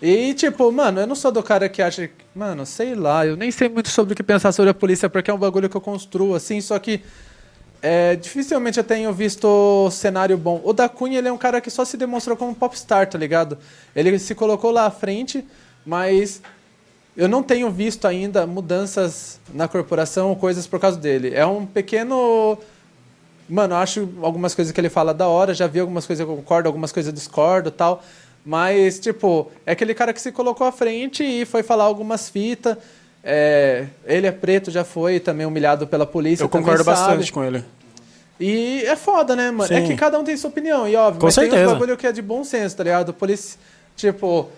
[SPEAKER 3] E, tipo, mano, eu não sou do cara que acha. Mano, sei lá, eu nem sei muito sobre o que pensar sobre a polícia, porque é um bagulho que eu construo, assim, só que. É, dificilmente eu tenho visto cenário bom. O da Cunha, ele é um cara que só se demonstrou como popstar, tá ligado? Ele se colocou lá à frente, mas eu não tenho visto ainda mudanças na corporação coisas por causa dele. É um pequeno. Mano, eu acho algumas coisas que ele fala da hora, já vi algumas coisas que eu concordo, algumas coisas eu discordo tal. Mas, tipo, é aquele cara que se colocou à frente e foi falar algumas fitas. É, ele é preto, já foi também humilhado pela polícia.
[SPEAKER 2] Eu concordo bastante com ele.
[SPEAKER 3] E é foda, né, mano? É Sim. É que cada um tem sua opinião, e óbvio.
[SPEAKER 2] Com
[SPEAKER 3] mas
[SPEAKER 2] certeza.
[SPEAKER 3] tem um bagulho que é de bom senso, tá ligado? Polícia, tipo,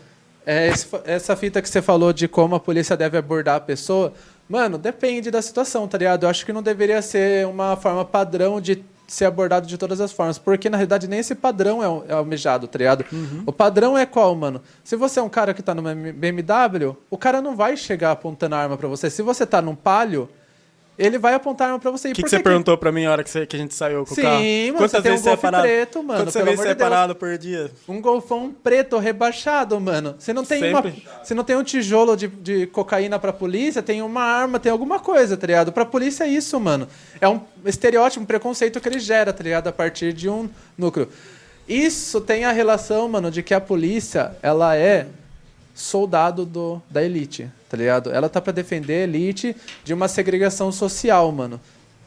[SPEAKER 3] é, essa fita que você falou de como a polícia deve abordar a pessoa, mano, depende da situação, tá ligado? Eu acho que não deveria ser uma forma padrão de ser abordado de todas as formas. Porque, na realidade, nem esse padrão é, é almejado, tá ligado? Uhum. O padrão é qual, mano? Se você é um cara que tá numa BMW, o cara não vai chegar apontando arma para você. Se você tá num palio, ele vai apontar arma pra você.
[SPEAKER 2] O que, que, você que... perguntou pra mim na hora que, você, que a gente saiu com
[SPEAKER 3] Sim,
[SPEAKER 2] o carro?
[SPEAKER 3] Sim, mano, Quantas você tem um golfe é preto, mano.
[SPEAKER 2] Quantas vezes você é parado por dia?
[SPEAKER 3] Um golfão preto rebaixado, mano. Você não tem, uma, você não tem um tijolo de, de cocaína pra polícia, tem uma arma, tem alguma coisa, tá ligado? Pra polícia é isso, mano. É um estereótipo, um preconceito que ele gera, tá ligado? A partir de um núcleo. Isso tem a relação, mano, de que a polícia, ela é soldado do, da elite, tá ligado? Ela tá para defender a elite de uma segregação social, mano.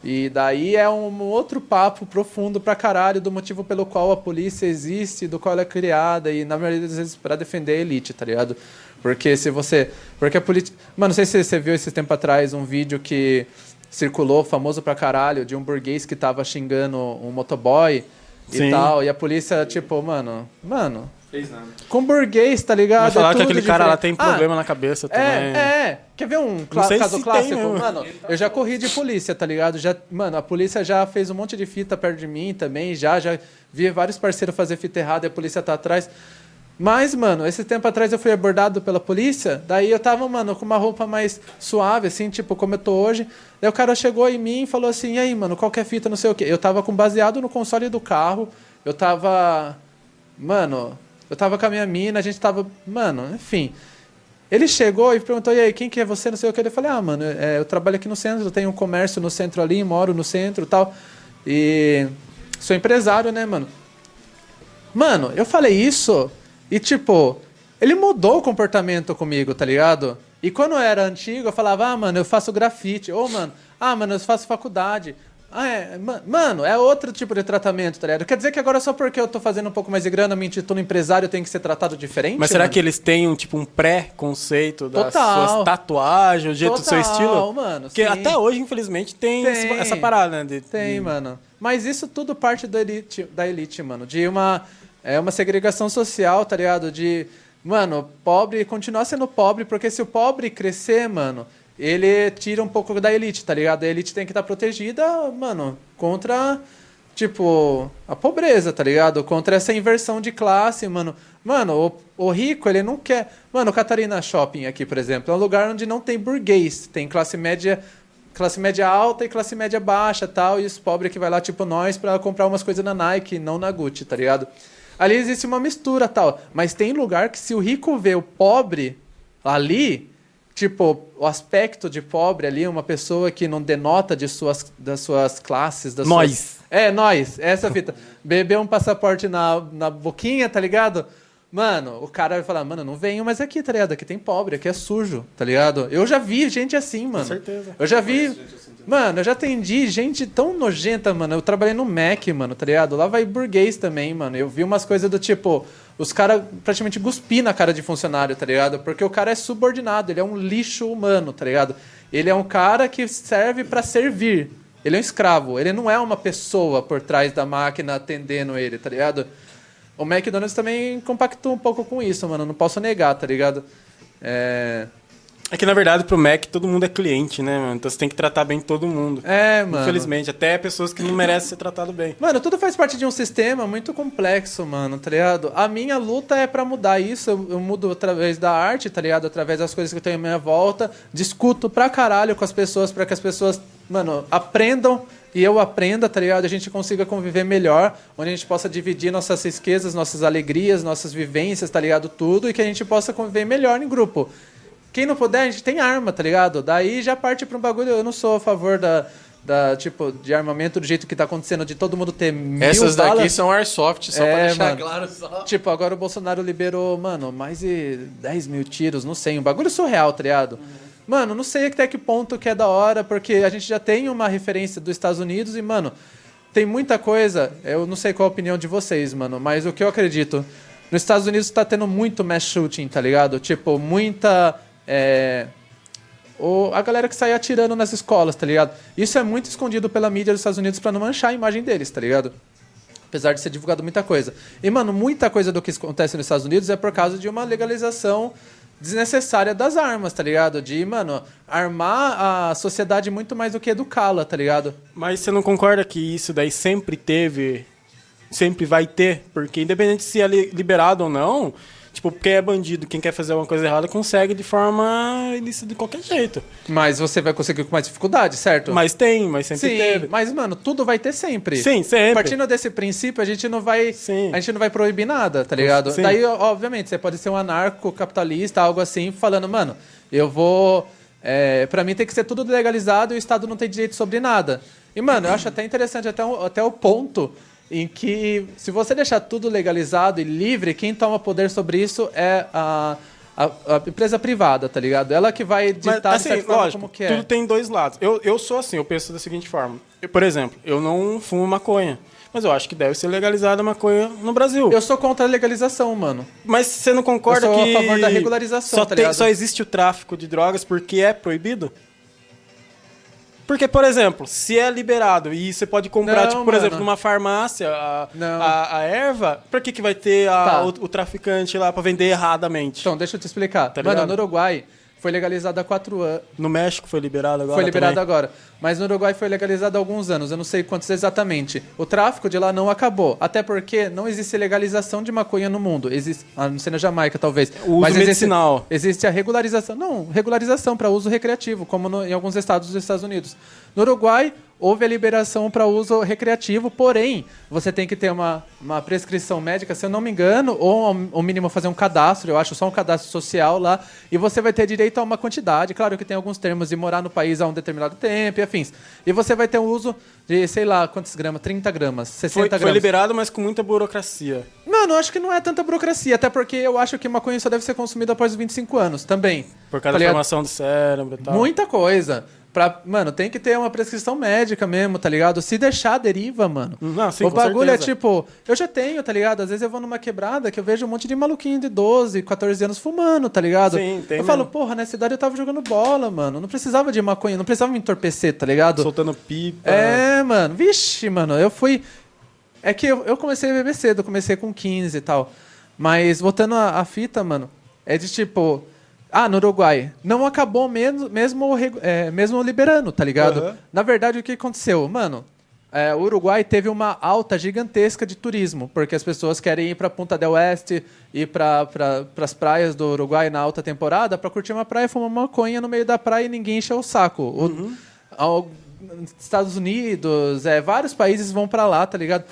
[SPEAKER 3] E daí é um outro papo profundo pra caralho do motivo pelo qual a polícia existe, do qual ela é criada e na maioria das vezes para defender a elite, tá ligado? Porque se você, porque a política, mano, não sei se você viu esse tempo atrás um vídeo que circulou famoso pra caralho de um burguês que tava xingando um motoboy Sim. e tal, e a polícia tipo, mano, mano, Fez nada. Com burguês, tá ligado? Mas
[SPEAKER 2] falar é que aquele diferente. cara lá tem problema ah, na cabeça também.
[SPEAKER 3] É, é. Quer ver um caso clássico? Tem, mano, eu já corri de polícia, tá ligado? Já, mano, a polícia já fez um monte de fita perto de mim também, já, já vi vários parceiros fazer fita errada e a polícia tá atrás. Mas, mano, esse tempo atrás eu fui abordado pela polícia, daí eu tava, mano, com uma roupa mais suave, assim, tipo, como eu tô hoje. Daí o cara chegou em mim e falou assim, e aí, mano, qual que é fita, não sei o quê. Eu tava com baseado no console do carro, eu tava... Mano, eu tava com a minha mina, a gente tava. Mano, enfim. Ele chegou e perguntou: e aí, quem que é você? Não sei o que. Eu falei: ah, mano, é, eu trabalho aqui no centro, eu tenho um comércio no centro ali, moro no centro tal. E sou empresário, né, mano? Mano, eu falei isso e, tipo, ele mudou o comportamento comigo, tá ligado? E quando eu era antigo, eu falava: ah, mano, eu faço grafite. Ou, mano, ah, mano, eu faço faculdade. Ah, é. Mano, é outro tipo de tratamento, tá ligado? Quer dizer que agora só porque eu tô fazendo um pouco mais de grana, me intitulo empresário, eu tenho que ser tratado diferente?
[SPEAKER 2] Mas será mano? que eles têm um, tipo, um pré-conceito das Total. suas tatuagens, o jeito Total, do seu estilo?
[SPEAKER 3] mano.
[SPEAKER 2] Porque sim. até hoje, infelizmente, tem, tem. essa parada, né? De,
[SPEAKER 3] tem,
[SPEAKER 2] de...
[SPEAKER 3] mano. Mas isso tudo parte da elite, da elite, mano. De uma, é uma segregação social, tá ligado? De, mano, pobre continuar sendo pobre, porque se o pobre crescer, mano ele tira um pouco da elite, tá ligado? A elite tem que estar tá protegida, mano, contra, tipo, a pobreza, tá ligado? Contra essa inversão de classe, mano. Mano, o, o rico, ele não quer. Mano, Catarina Shopping aqui, por exemplo, é um lugar onde não tem burguês, tem classe média classe média alta e classe média baixa tal, e os pobres que vai lá, tipo nós, pra comprar umas coisas na Nike, não na Gucci, tá ligado? Ali existe uma mistura tal, mas tem lugar que se o rico vê o pobre ali, tipo, o aspecto de pobre ali, uma pessoa que não denota de suas, das suas classes, das
[SPEAKER 2] Nós.
[SPEAKER 3] suas... É, nós, essa fita. Beber um passaporte na, na boquinha, tá ligado? Mano, o cara vai falar, mano, não venho mais aqui, tá ligado? Aqui tem pobre, aqui é sujo, tá ligado? Eu já vi gente assim, mano.
[SPEAKER 2] certeza.
[SPEAKER 3] Eu já vi. Mano, eu já atendi gente tão nojenta, mano. Eu trabalhei no Mac, mano, tá ligado? Lá vai burguês também, mano. Eu vi umas coisas do tipo. Os caras praticamente cuspir na cara de funcionário, tá ligado? Porque o cara é subordinado, ele é um lixo humano, tá ligado? Ele é um cara que serve pra servir. Ele é um escravo. Ele não é uma pessoa por trás da máquina atendendo ele, tá ligado? O McDonald's também compactou um pouco com isso, mano. Não posso negar, tá ligado? É.
[SPEAKER 4] É que na verdade pro Mac todo mundo é cliente, né, mano? Então você tem que tratar bem todo mundo.
[SPEAKER 3] É, mano.
[SPEAKER 4] Infelizmente, até pessoas que não merecem ser tratado bem.
[SPEAKER 3] Mano, tudo faz parte de um sistema muito complexo, mano, tá ligado? A minha luta é pra mudar isso. Eu, eu mudo através da arte, tá ligado? Através das coisas que eu tenho à minha volta. Discuto pra caralho com as pessoas pra que as pessoas, mano, aprendam e eu aprenda, tá ligado? A gente consiga conviver melhor, onde a gente possa dividir nossas riquezas, nossas alegrias, nossas vivências, tá ligado? Tudo, e que a gente possa conviver melhor em grupo. Quem não puder, a gente tem arma, tá ligado? Daí já parte pra um bagulho. Eu não sou a favor da, da tipo, de armamento do jeito que tá acontecendo, de todo mundo ter mil
[SPEAKER 1] Essas daqui
[SPEAKER 3] balas.
[SPEAKER 1] são airsoft, só pra
[SPEAKER 3] É,
[SPEAKER 1] deixar
[SPEAKER 3] mano.
[SPEAKER 1] claro só.
[SPEAKER 3] Tipo, agora o Bolsonaro liberou, mano, mais de 10 mil tiros, não sei, um bagulho surreal, tá ligado? Mano, não sei até que ponto que é da hora, porque a gente já tem uma referência dos Estados Unidos e, mano, tem muita coisa, eu não sei qual a opinião de vocês, mano, mas o que eu acredito, nos Estados Unidos tá tendo muito mass shooting, tá ligado? Tipo, muita. É, o, a galera que sai atirando nas escolas, tá ligado? Isso é muito escondido pela mídia dos Estados Unidos pra não manchar a imagem deles, tá ligado? Apesar de ser divulgado muita coisa. E, mano, muita coisa do que acontece nos Estados Unidos é por causa de uma legalização desnecessária das armas, tá ligado? De, mano, armar a sociedade muito mais do que educá-la, tá ligado?
[SPEAKER 4] Mas você não concorda que isso daí sempre teve, sempre vai ter? Porque independente se é li- liberado ou não, tipo, quem é bandido, quem quer fazer alguma coisa errada, consegue de forma ilícita de qualquer jeito.
[SPEAKER 3] Mas você vai conseguir com mais dificuldade, certo?
[SPEAKER 4] Mas tem, mas sempre
[SPEAKER 3] Sim,
[SPEAKER 4] teve.
[SPEAKER 3] mas, mano, tudo vai ter sempre.
[SPEAKER 4] Sim, sempre.
[SPEAKER 3] Partindo desse princípio, a gente não vai.
[SPEAKER 4] Sim.
[SPEAKER 3] A gente não vai proibir nada, tá ligado?
[SPEAKER 4] Sim.
[SPEAKER 3] Daí, obviamente, você pode ser um anarco-capitalista, algo assim, falando, mano, eu vou. É, pra mim tem que ser tudo legalizado e o Estado não tem direito sobre nada. E, mano, eu acho até interessante até, até o ponto em que, se você deixar tudo legalizado e livre, quem toma poder sobre isso é a, a, a empresa privada, tá ligado? Ela que vai ditar
[SPEAKER 4] assim,
[SPEAKER 3] forma como que é.
[SPEAKER 4] tudo tem dois lados. Eu, eu sou assim, eu penso da seguinte forma. Eu, por exemplo, eu não fumo maconha. Mas eu acho que deve ser legalizada a maconha no Brasil.
[SPEAKER 3] Eu sou contra a legalização, mano.
[SPEAKER 4] Mas você não concorda
[SPEAKER 3] Eu sou a
[SPEAKER 4] que.
[SPEAKER 3] favor da regularização,
[SPEAKER 4] só,
[SPEAKER 3] tá
[SPEAKER 4] tem- só existe o tráfico de drogas porque é proibido? Porque, por exemplo, se é liberado e você pode comprar,
[SPEAKER 3] Não,
[SPEAKER 4] tipo, por
[SPEAKER 3] mano.
[SPEAKER 4] exemplo, numa farmácia a,
[SPEAKER 3] Não.
[SPEAKER 4] a, a erva, pra que, que vai ter a-
[SPEAKER 3] Tá.
[SPEAKER 4] o, o traficante lá pra vender erradamente?
[SPEAKER 3] Então, deixa eu te explicar.
[SPEAKER 4] Tá
[SPEAKER 3] Mano, no Uruguai foi legalizado há quatro anos.
[SPEAKER 4] No México foi liberado agora.
[SPEAKER 3] Foi liberado
[SPEAKER 4] também.
[SPEAKER 3] agora. Mas no Uruguai foi legalizado há alguns anos. Eu não sei quantos exatamente. O tráfico de lá não acabou. Até porque não existe legalização de maconha no mundo. Existe, a não ser na Jamaica, talvez.
[SPEAKER 4] O uso
[SPEAKER 3] existe-
[SPEAKER 4] medicinal.
[SPEAKER 3] Existe a regularização. Não, regularização para uso recreativo, como no- em alguns estados dos Estados Unidos. No Uruguai, houve a liberação para uso recreativo, porém, você tem que ter uma, uma prescrição médica, se eu não me engano, ou ao mínimo fazer um cadastro, eu acho só um cadastro social lá, e você vai ter direito a uma quantidade. Claro que tem alguns termos de morar no país há um determinado tempo e afins. E você vai ter um uso de, sei lá, quantos gramas? 30 gramas, 60
[SPEAKER 4] Foi, foi
[SPEAKER 3] gramas.
[SPEAKER 4] liberado, mas com muita burocracia.
[SPEAKER 3] Mano, eu acho que não é tanta burocracia, até porque eu acho que maconha só deve ser consumida após os 25 anos também.
[SPEAKER 4] Por
[SPEAKER 3] Tá
[SPEAKER 4] causa da
[SPEAKER 3] ligado?
[SPEAKER 4] formação do cérebro e tal.
[SPEAKER 3] Muita coisa. Pra, mano, tem que ter uma prescrição médica mesmo, tá ligado? Se deixar, deriva, mano.
[SPEAKER 4] Não, sim,
[SPEAKER 3] o bagulho
[SPEAKER 4] certeza.
[SPEAKER 3] é tipo, eu já tenho, tá ligado? Às vezes eu vou numa quebrada que eu vejo um monte de maluquinho de 12, 14 anos fumando, tá ligado?
[SPEAKER 4] Sim, tem
[SPEAKER 3] Eu falo,
[SPEAKER 4] mesmo.
[SPEAKER 3] porra, nessa idade eu tava jogando bola, mano. Não precisava de maconha, não precisava me entorpecer, tá ligado?
[SPEAKER 4] Soltando pipa.
[SPEAKER 3] É, mano. Vixe, mano, eu fui. É que eu, eu comecei a beber cedo, comecei com 15 e tal. Mas voltando à à fita, mano, é de tipo. Ah, no Uruguai. Não acabou mesmo, mesmo, é, mesmo liberando, tá ligado?
[SPEAKER 4] Aham.
[SPEAKER 3] Na verdade, o que aconteceu? Mano, é, o Uruguai teve uma alta gigantesca de turismo, porque as pessoas querem ir pra Punta del Oeste, ir pra, pra, pras praias do Uruguai na alta temporada pra curtir uma praia, fumar uma maconha no meio da praia e ninguém encher o saco. O- ao- Estados Unidos, é, vários países vão pra lá, tá ligado?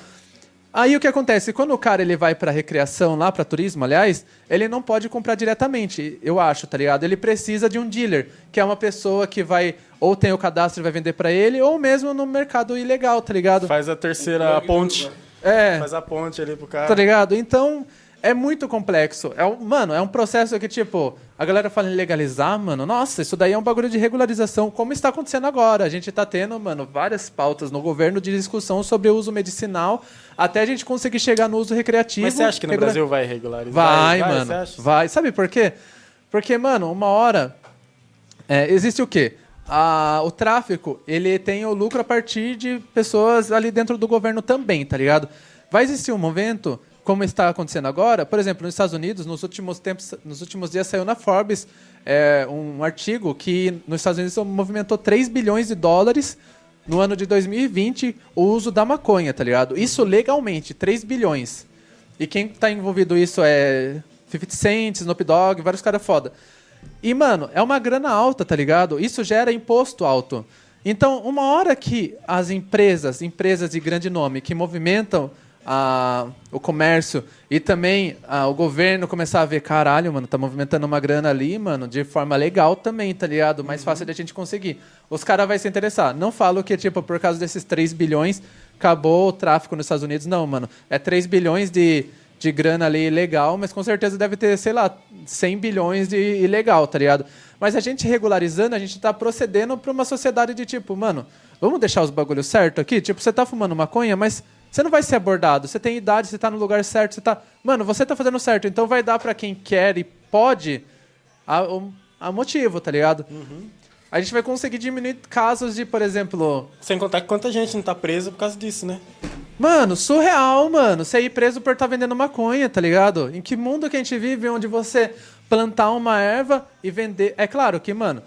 [SPEAKER 3] Aí o que acontece? Quando o cara ele vai pra recreação, lá pra turismo, aliás, ele não pode comprar diretamente, eu acho, tá ligado? Ele precisa de um dealer, que é uma pessoa que vai ou tem o cadastro e vai vender pra ele, ou mesmo no mercado ilegal, tá ligado?
[SPEAKER 2] Faz a terceira ponte.
[SPEAKER 3] É.
[SPEAKER 2] Faz a ponte ali pro cara.
[SPEAKER 3] Tá ligado? Então, é muito complexo. É um, mano, é um processo que, tipo, a galera fala em legalizar, mano. Nossa, isso daí é um bagulho de regularização, como está acontecendo agora. A gente tá tendo, mano, várias pautas no governo de discussão sobre o uso medicinal, até a gente conseguir chegar no uso recreativo.
[SPEAKER 2] Mas você acha que no
[SPEAKER 3] regula-
[SPEAKER 2] Brasil vai regularizar?
[SPEAKER 3] Vai,
[SPEAKER 2] Você
[SPEAKER 3] mano.
[SPEAKER 2] acha?
[SPEAKER 3] Vai. Sabe por quê? Porque, mano, uma hora. é, existe o quê? A- o tráfico, ele tem o lucro a partir de pessoas ali dentro do governo também, tá ligado? Vai existir um momento, como está acontecendo agora, por exemplo, nos Estados Unidos, nos últimos tempos, nos últimos dias saiu na Forbes é, um artigo que nos Estados Unidos movimentou 3 bilhões de dólares no ano de 2020 o uso da maconha, tá ligado? Isso legalmente, 3 bilhões. E quem tá envolvido isso é 50 Cent, Snoop Dogg, vários caras foda. E, mano, é uma grana alta, tá ligado? Isso gera imposto alto. Então, uma hora que as empresas, empresas de grande nome, que movimentam a, o comércio e também ah, o governo começar a ver, caralho, mano, tá movimentando uma grana ali, mano, de forma legal também, tá ligado? Mais fácil da gente conseguir. Os caras vão se interessar. Não falo que, tipo, por causa desses 3 bilhões, acabou o tráfico nos Estados Unidos. Não, mano. É 3 bilhões de, de grana ali legal, mas com certeza deve ter, sei lá, 100 bilhões de ilegal, tá ligado? Mas a gente regularizando, a gente tá procedendo pra uma sociedade de tipo, mano, vamos deixar os bagulhos certo aqui? Tipo, você tá fumando maconha, mas você não vai ser abordado. Você tem idade, você tá no lugar certo, você tá. Mano, você tá fazendo certo, então vai dar pra quem quer e pode a, a motivo, tá ligado? A gente vai conseguir diminuir casos de, por exemplo,
[SPEAKER 2] Sem contar que quanta gente não tá presa por causa disso, né?
[SPEAKER 3] Mano, surreal, mano. Você ir preso por estar vendendo maconha, tá ligado? Em que mundo que a gente vive onde você plantar uma erva e vender. É claro que, mano,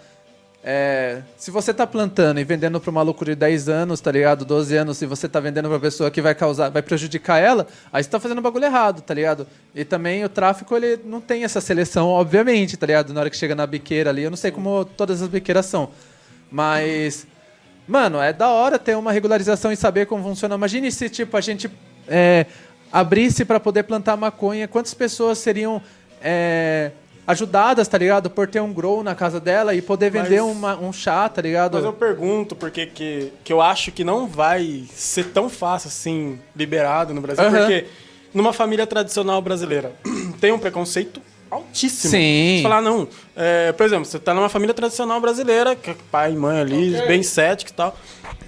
[SPEAKER 3] é, se você tá plantando e vendendo pro maluco de 10 anos, tá ligado? 12 anos, se você tá vendendo pra pessoa que vai causar, vai prejudicar ela, aí você tá fazendo bagulho errado, tá ligado? E também o tráfico, ele não tem essa seleção, obviamente, tá ligado? Na hora que chega na biqueira ali, eu não sei como todas as biqueiras são. Mas. Mano, é da hora ter uma regularização e saber como funciona. Imagine se, tipo, a gente é, abrisse para poder plantar maconha. Quantas pessoas seriam é, ajudadas, tá ligado? Por ter um grow na casa dela e poder
[SPEAKER 2] Mas-
[SPEAKER 3] vender uma- um chá, tá ligado?
[SPEAKER 2] Mas eu pergunto porque que, que eu acho que não vai ser tão fácil assim, liberado no Brasil.
[SPEAKER 3] Aham.
[SPEAKER 2] Porque numa família tradicional brasileira tem um preconceito altíssimo.
[SPEAKER 3] Sim.
[SPEAKER 2] Você falar, não. é, por exemplo, você tá numa família tradicional brasileira, que é pai e mãe ali, bem cético e tal.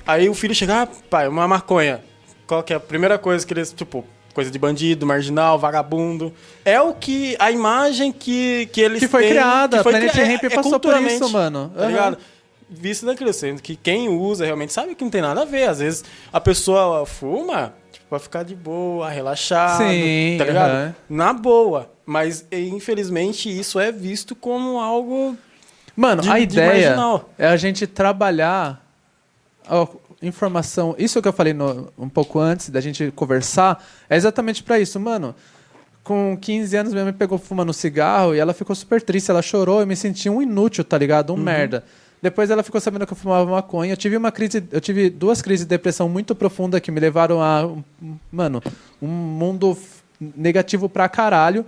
[SPEAKER 2] Aí o filho chega, ah, pai, uma maconha. Qual que é a primeira coisa que eles, tipo, coisa de bandido, marginal, vagabundo. É o que. A imagem que, que eles
[SPEAKER 3] Que foi
[SPEAKER 2] têm,
[SPEAKER 3] criada,
[SPEAKER 2] que foi
[SPEAKER 3] Planet
[SPEAKER 2] cri-
[SPEAKER 3] Hemp passou por isso, mano.
[SPEAKER 2] Tá
[SPEAKER 3] Aham.
[SPEAKER 2] ligado? Visto daquilo, sendo que quem usa realmente sabe que não tem nada a ver. Às vezes a pessoa fuma, tipo, pra ficar de boa, relaxado,
[SPEAKER 3] Sim,
[SPEAKER 2] tá ligado?
[SPEAKER 3] aham.
[SPEAKER 2] Na boa. Mas, infelizmente, isso é visto como algo...
[SPEAKER 3] Mano,
[SPEAKER 2] de-
[SPEAKER 3] a
[SPEAKER 2] de
[SPEAKER 3] ideia é a gente trabalhar informação. Isso que eu falei no- um pouco antes da gente conversar é exatamente pra isso, mano. Com 15 anos, minha mãe pegou fumando cigarro e ela ficou super triste. Ela chorou, eu me senti um inútil, tá ligado? Um
[SPEAKER 2] Uhum.
[SPEAKER 3] merda. Depois ela ficou sabendo que eu fumava maconha. Eu tive uma crise, eu tive duas crises de depressão muito profunda que me levaram a, um- mano, um mundo negativo pra caralho.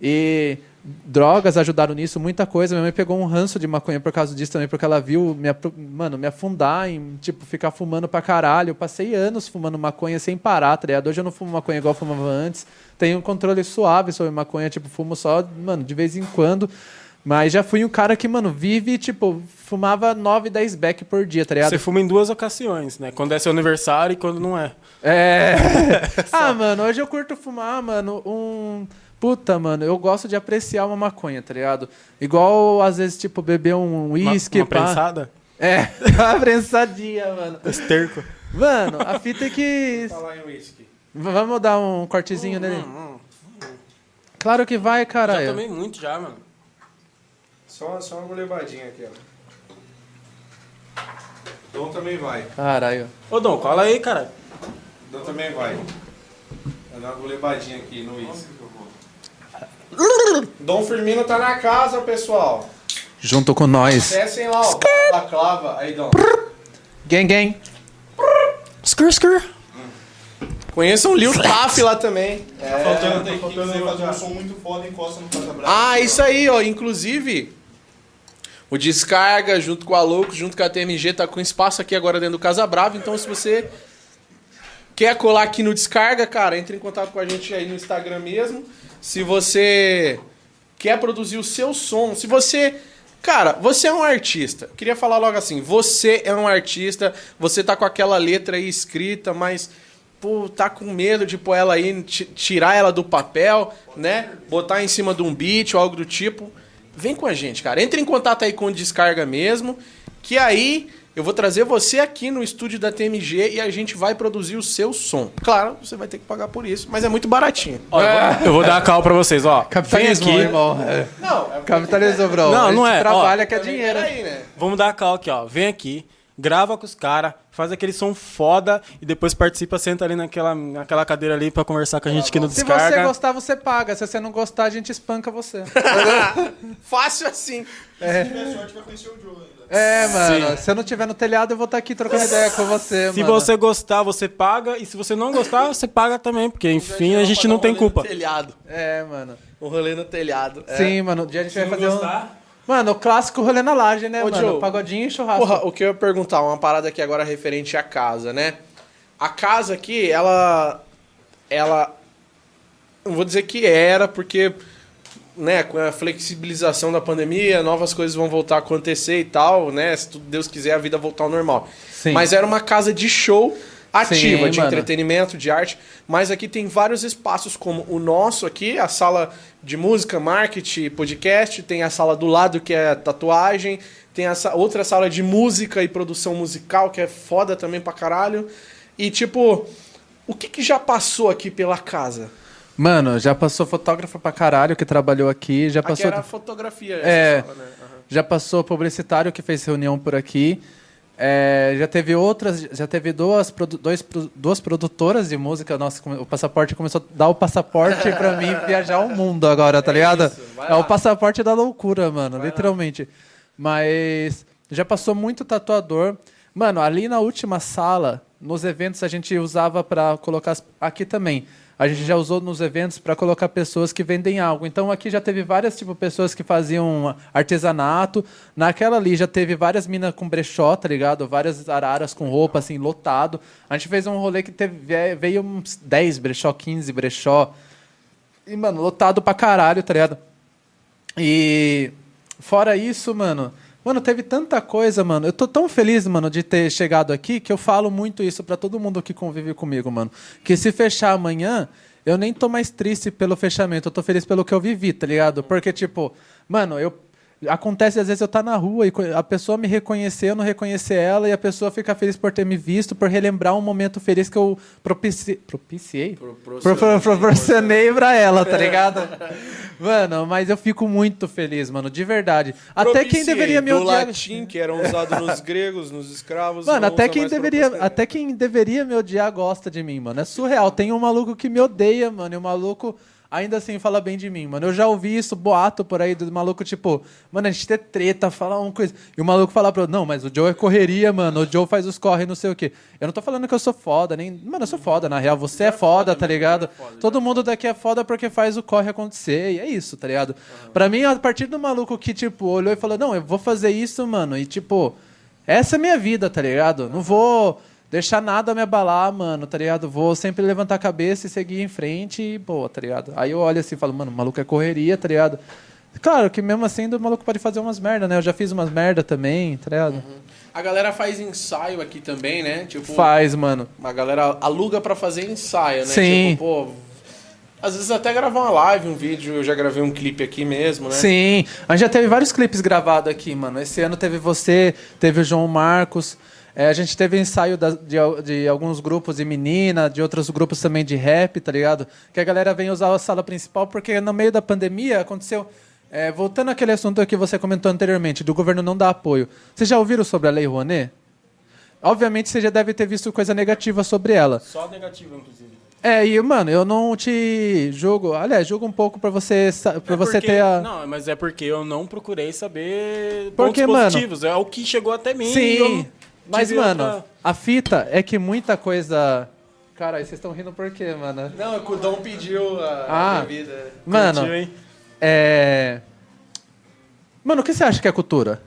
[SPEAKER 3] E drogas ajudaram nisso, muita coisa. Minha mãe pegou um ranço de maconha por causa disso também, porque ela viu me, mano, me afundar em, tipo, ficar fumando pra caralho. Eu passei anos fumando maconha sem parar, tá ligado? Hoje eu não fumo maconha igual eu fumava antes. Tenho um controle suave sobre maconha, tipo, fumo só, mano, de vez em quando. Mas já fui um cara que, mano, vive, tipo, fumava 9, 10 beck por dia, tá ligado?
[SPEAKER 2] Você fuma em duas ocasiões, né? Quando é seu aniversário e quando não é.
[SPEAKER 3] É. ah, mano, hoje eu curto fumar, mano, um. Puta, mano, eu gosto de apreciar uma maconha, tá ligado? Igual, às vezes, tipo, beber um
[SPEAKER 2] Uma,
[SPEAKER 3] uísque.
[SPEAKER 2] uma
[SPEAKER 3] pá.
[SPEAKER 2] prensada?
[SPEAKER 3] É, uma prensadinha, mano.
[SPEAKER 2] Esterco.
[SPEAKER 3] Mano, a fita é que.
[SPEAKER 1] Falar em
[SPEAKER 3] Vamos dar um cortezinho nele? Claro que vai,
[SPEAKER 2] Já
[SPEAKER 3] caralho.
[SPEAKER 2] tomei muito já, mano.
[SPEAKER 1] Só, só uma golebadinha aqui, ó. Dom também vai.
[SPEAKER 3] Caralho.
[SPEAKER 2] Ô, Dom, cola aí, cara.
[SPEAKER 1] Dom também vai. Vou dar uma golebadinha aqui no whisky. Dom Firmino tá na casa, pessoal.
[SPEAKER 3] Junto com nós.
[SPEAKER 1] Acessem lá, ó. Balaclava. Aí, Dom.
[SPEAKER 3] Gang, gang.
[SPEAKER 2] Skrr, skrr.
[SPEAKER 1] Conheçam o Lil Taf lá também.
[SPEAKER 5] Faltando, tem que fazer um som muito foda, encosta no Casa Brava.
[SPEAKER 1] Ah, isso aí, ó. Inclusive, o Descarga, junto com a Louco, junto com a TMG, tá com espaço aqui agora dentro do Casa Brava. Então, se você quer colar aqui no Descarga, cara, entre em contato com a gente aí no Instagram mesmo. Se você quer produzir o seu som, se você. Cara, você é um artista. Queria falar logo assim: você é um artista, você tá com aquela letra aí escrita, mas. Pô, tá com medo de pôr ela aí, ti- tirar ela do papel, né? Botar em cima de um beat ou algo do tipo. Vem com a gente, cara. Entre em contato aí com o Descarga mesmo, que aí eu vou trazer você aqui no estúdio da TMG e a gente vai produzir o seu som. Claro, você vai ter que pagar por isso, mas é muito baratinho.
[SPEAKER 4] Ó, eu, vou, eu vou dar a cal pra vocês, ó. Vem
[SPEAKER 3] Capitalismo,
[SPEAKER 4] aqui.
[SPEAKER 3] irmão. É.
[SPEAKER 1] Não, é
[SPEAKER 3] Capitalismo, bro.
[SPEAKER 4] Não, não é.
[SPEAKER 3] trabalha
[SPEAKER 4] Ó,
[SPEAKER 3] que é dinheiro.
[SPEAKER 1] Aí, né?
[SPEAKER 4] Vamos dar a cal aqui, ó. Vem aqui, grava com os caras, faz aquele som foda e depois participa, senta ali naquela, naquela cadeira ali pra conversar com a gente aqui no
[SPEAKER 3] Se
[SPEAKER 4] Descarga.
[SPEAKER 3] você gostar, você paga. Se você não gostar, a gente espanca você.
[SPEAKER 1] Fácil assim.
[SPEAKER 5] Se tiver sorte, vai conhecer o Joe ainda.
[SPEAKER 3] É, mano. Se eu não tiver no telhado, eu vou estar aqui trocando ideia com você,
[SPEAKER 4] Se
[SPEAKER 3] mano.
[SPEAKER 4] você gostar, você paga. E se você não gostar, você paga também. Porque, enfim, a gente não tem culpa.
[SPEAKER 1] No telhado.
[SPEAKER 3] É, mano.
[SPEAKER 1] Um rolê no telhado. É.
[SPEAKER 3] Sim, mano. Um dia a gente vai fazer um... Mano, o clássico rolê na laje, né,
[SPEAKER 1] Ô,
[SPEAKER 3] mano?
[SPEAKER 1] Joe.
[SPEAKER 3] Pagodinho e churrasco.
[SPEAKER 1] Porra, o que eu ia perguntar, uma parada aqui agora referente à casa, né? A casa aqui, ela. Ela. Não vou dizer que era, porque. Né, com a flexibilização da pandemia, novas coisas vão voltar a acontecer e tal, né? Se Deus quiser, a vida voltar ao normal.
[SPEAKER 3] Sim.
[SPEAKER 1] Mas era uma casa de show ativa,
[SPEAKER 3] Sim,
[SPEAKER 1] de
[SPEAKER 3] mano.
[SPEAKER 1] entretenimento, de arte. Mas aqui tem vários espaços, como o nosso aqui, a sala de música, marketing, podcast, tem a sala do lado que é tatuagem, tem essa outra sala de música e produção musical, que é foda também pra caralho. E tipo, o que, que já passou aqui pela casa?
[SPEAKER 3] Mano, já passou fotógrafo pra caralho que trabalhou aqui. Já
[SPEAKER 1] Aqui
[SPEAKER 3] passou...
[SPEAKER 1] era fotografia.
[SPEAKER 3] É.
[SPEAKER 1] né? Aham.
[SPEAKER 3] Já passou publicitário que fez reunião por aqui. É, já teve outras, já teve duas, dois, duas produtoras de música. Nossa, o passaporte começou a dar o passaporte pra mim viajar o mundo agora, tá ligado?
[SPEAKER 1] isso, vai
[SPEAKER 3] É
[SPEAKER 1] lá.
[SPEAKER 3] o passaporte da loucura, mano, literalmente. Mas já passou muito tatuador. Mano, ali na última sala, nos eventos a gente usava pra colocar as- aqui também. A gente já usou nos eventos para colocar pessoas que vendem algo. Então aqui já teve várias tipo pessoas que faziam artesanato. Naquela ali já teve várias minas com brechó, tá ligado? Várias araras com roupa assim lotado. A gente fez um rolê que teve veio uns 10 brechó, 15 brechó. E mano, lotado pra caralho, tá ligado? E fora isso, mano, mano, teve tanta coisa, mano. Eu tô tão feliz, mano, de ter chegado aqui que eu falo muito isso pra todo mundo que convive comigo, mano. Que se fechar amanhã, eu nem tô mais triste pelo fechamento, eu tô feliz pelo que eu vivi, tá ligado? Porque tipo, mano, eu Acontece às vezes eu estar na rua e a pessoa me reconhecer, eu não reconhecer ela, e a pessoa fica feliz por ter me visto, por relembrar um momento feliz que eu propici... propiciei?
[SPEAKER 1] Pro-
[SPEAKER 3] Pro- pro- proporcionei pra ela, tá ligado? Mano, mas eu fico muito feliz, mano, de verdade. Até quem deveria me odiar.
[SPEAKER 1] latim, que eram usados nos gregos, nos escravos.
[SPEAKER 3] Mano, até quem deveria, até quem deveria me odiar gosta de mim, mano. É surreal. Tem um maluco que me odeia, mano, e o maluco ainda assim fala bem de mim, mano. Eu já ouvi isso boato por aí do maluco tipo, mano, a gente ter treta, falar uma coisa. E o maluco fala pra eu, não, mas o Joe é correria, mano. O Joe faz os corre, não sei o quê. Eu não tô falando que eu sou foda, nem, mano, eu sou foda, na real, você é foda, tá ligado? Todo mundo daqui é foda porque faz o corre acontecer, e é isso, tá ligado? Pra mim, a partir do maluco que tipo olhou e falou: "Não, eu vou fazer isso, mano". E tipo, essa é minha vida, tá ligado? Não vou deixar nada me abalar, mano, tá ligado? Vou sempre levantar a cabeça e seguir em frente e boa, tá ligado? Aí eu olho assim e falo, mano, o maluco é correria, tá ligado? Claro que mesmo assim o maluco pode fazer umas merda, né? Eu já fiz umas merda também, tá ligado?
[SPEAKER 1] A galera faz ensaio aqui também, né? Tipo,
[SPEAKER 3] Faz, mano.
[SPEAKER 1] a galera aluga pra fazer ensaio, né?
[SPEAKER 3] Sim.
[SPEAKER 1] Tipo, pô, às vezes até gravar uma live, um vídeo, eu já gravei um clipe aqui mesmo, né?
[SPEAKER 3] Sim, a gente já teve vários clipes gravados aqui, mano. Esse ano teve você, teve o João Marcos. É, a gente teve ensaio da- de, de alguns grupos de menina, de outros grupos também de rap, tá ligado? Que a galera vem usar a sala principal porque no meio da pandemia aconteceu. é, voltando àquele assunto que você comentou anteriormente, do governo não dar apoio. Vocês já ouviram sobre a Lei Rouanet? Obviamente você já deve ter visto coisa negativa sobre ela.
[SPEAKER 4] Só negativo, inclusive.
[SPEAKER 3] É, e mano, eu não te julgo. Aliás, julgo um pouco pra você, pra
[SPEAKER 4] É
[SPEAKER 3] você
[SPEAKER 4] porque-
[SPEAKER 3] ter a.
[SPEAKER 4] Não, mas é porque eu não procurei saber
[SPEAKER 3] Porque,
[SPEAKER 4] pontos
[SPEAKER 3] mano-
[SPEAKER 4] positivos. É o que chegou até mim.
[SPEAKER 3] Sim. Mas, mano,
[SPEAKER 2] outra-
[SPEAKER 3] a fita é que muita coisa. Caralho, vocês estão rindo por quê, mano?
[SPEAKER 1] Não, o Dom pediu a
[SPEAKER 3] Ah.
[SPEAKER 1] bebida.
[SPEAKER 3] Mano,
[SPEAKER 2] Curtiu, hein?
[SPEAKER 3] é. Mano, o que você acha que é cultura?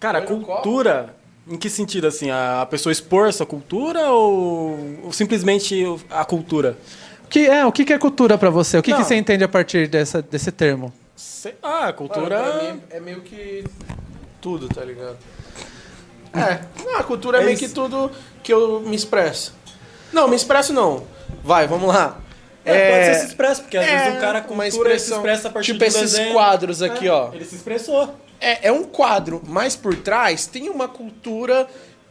[SPEAKER 2] Cara,
[SPEAKER 1] no
[SPEAKER 2] cultura. Em que sentido, assim? A pessoa expor essa cultura ou, ou simplesmente a cultura?
[SPEAKER 3] O que é, o que é cultura pra você? O que, que você entende a partir dessa, desse termo?
[SPEAKER 2] Sei lá, a cultura.
[SPEAKER 1] Mano, pra mim é meio que tudo, tá ligado? É, não, a cultura é,
[SPEAKER 2] É
[SPEAKER 1] meio
[SPEAKER 2] isso.
[SPEAKER 1] que tudo que eu me expresso. Não, me expresso não. Vai, vamos lá.
[SPEAKER 2] É, pode ser se expressa, porque às vezes um cara com
[SPEAKER 1] uma
[SPEAKER 2] cultura ele se
[SPEAKER 1] expressão-
[SPEAKER 2] a partir
[SPEAKER 1] Tipo esses
[SPEAKER 2] desenho.
[SPEAKER 1] quadros aqui,
[SPEAKER 2] É,
[SPEAKER 1] ó.
[SPEAKER 2] Ele se expressou.
[SPEAKER 1] É, é um quadro, mas por trás tem uma cultura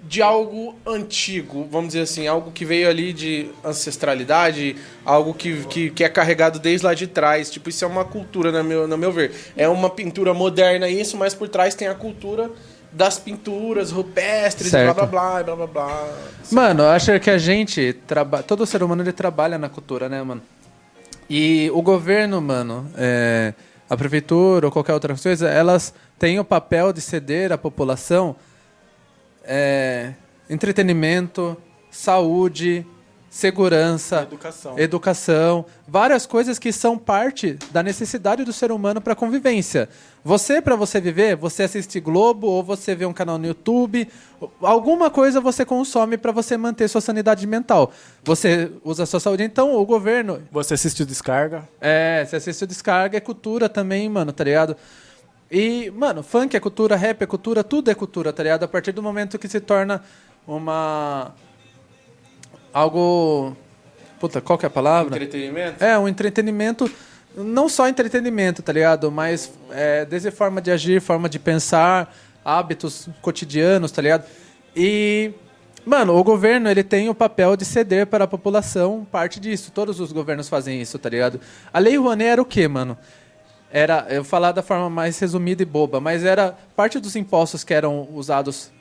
[SPEAKER 1] de algo antigo, vamos dizer assim, algo que veio ali de ancestralidade, algo que, que, que é carregado desde lá de trás. Tipo, isso é uma cultura, no meu, no meu ver. É uma pintura moderna isso, mas por trás tem a cultura das pinturas rupestres,
[SPEAKER 3] Certo.
[SPEAKER 1] blá blá blá, blá blá blá.
[SPEAKER 3] Mano, eu acho que a gente trabalha. Todo ser humano ele trabalha na cultura, né, mano? E o governo, mano, é, a prefeitura ou qualquer outra coisa, elas têm o papel de ceder à população é, entretenimento, saúde, segurança,
[SPEAKER 2] Educação.
[SPEAKER 3] educação, várias coisas que são parte da necessidade do ser humano para convivência. Você, para você viver, você assiste Globo ou você vê um canal no YouTube, alguma coisa você consome para você manter sua sanidade mental. Você usa a sua saúde, então o governo
[SPEAKER 4] Você assistiu Descarga?
[SPEAKER 3] é, você assiste o Descarga, é cultura também, mano, tá ligado? E, mano, funk é cultura, rap é cultura, tudo é cultura, tá ligado? A partir do momento que se torna uma. Algo. Puta, qual que é a palavra?
[SPEAKER 1] Entretenimento?
[SPEAKER 3] É, um entretenimento. Não só entretenimento, tá ligado? Mas é, desde forma de agir, forma de pensar, hábitos cotidianos, tá ligado? E, mano, o governo ele tem o papel de ceder para a população parte disso. Todos os governos fazem isso, tá ligado? A Lei Rouanet era o quê, mano? Era, eu falar da forma mais resumida e boba, mas era parte dos impostos que eram usados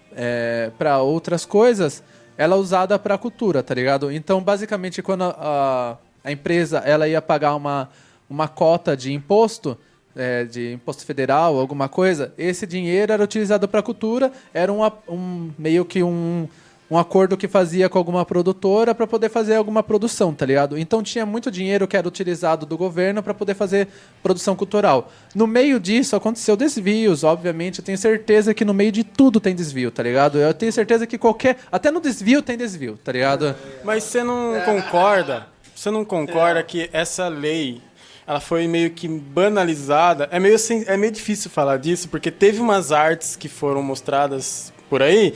[SPEAKER 3] para outras coisas, ela é usada para cultura, tá ligado? Então, basicamente, quando a, a, a empresa ela ia pagar uma, uma cota de imposto, é, de imposto federal, alguma coisa, esse dinheiro era utilizado para cultura, era um, um meio que um, um acordo que fazia com alguma produtora para poder fazer alguma produção, tá ligado? Então tinha muito dinheiro que era utilizado do governo para poder fazer produção cultural. No meio disso aconteceu desvios, obviamente, eu tenho certeza que no meio de tudo tem desvio, tá ligado? Eu tenho certeza que qualquer, até no desvio tem desvio, tá ligado?
[SPEAKER 4] Mas você não concorda? Você não concorda que essa lei ela foi meio que banalizada? É meio, sem- é meio difícil falar disso, porque teve umas artes que foram mostradas por aí.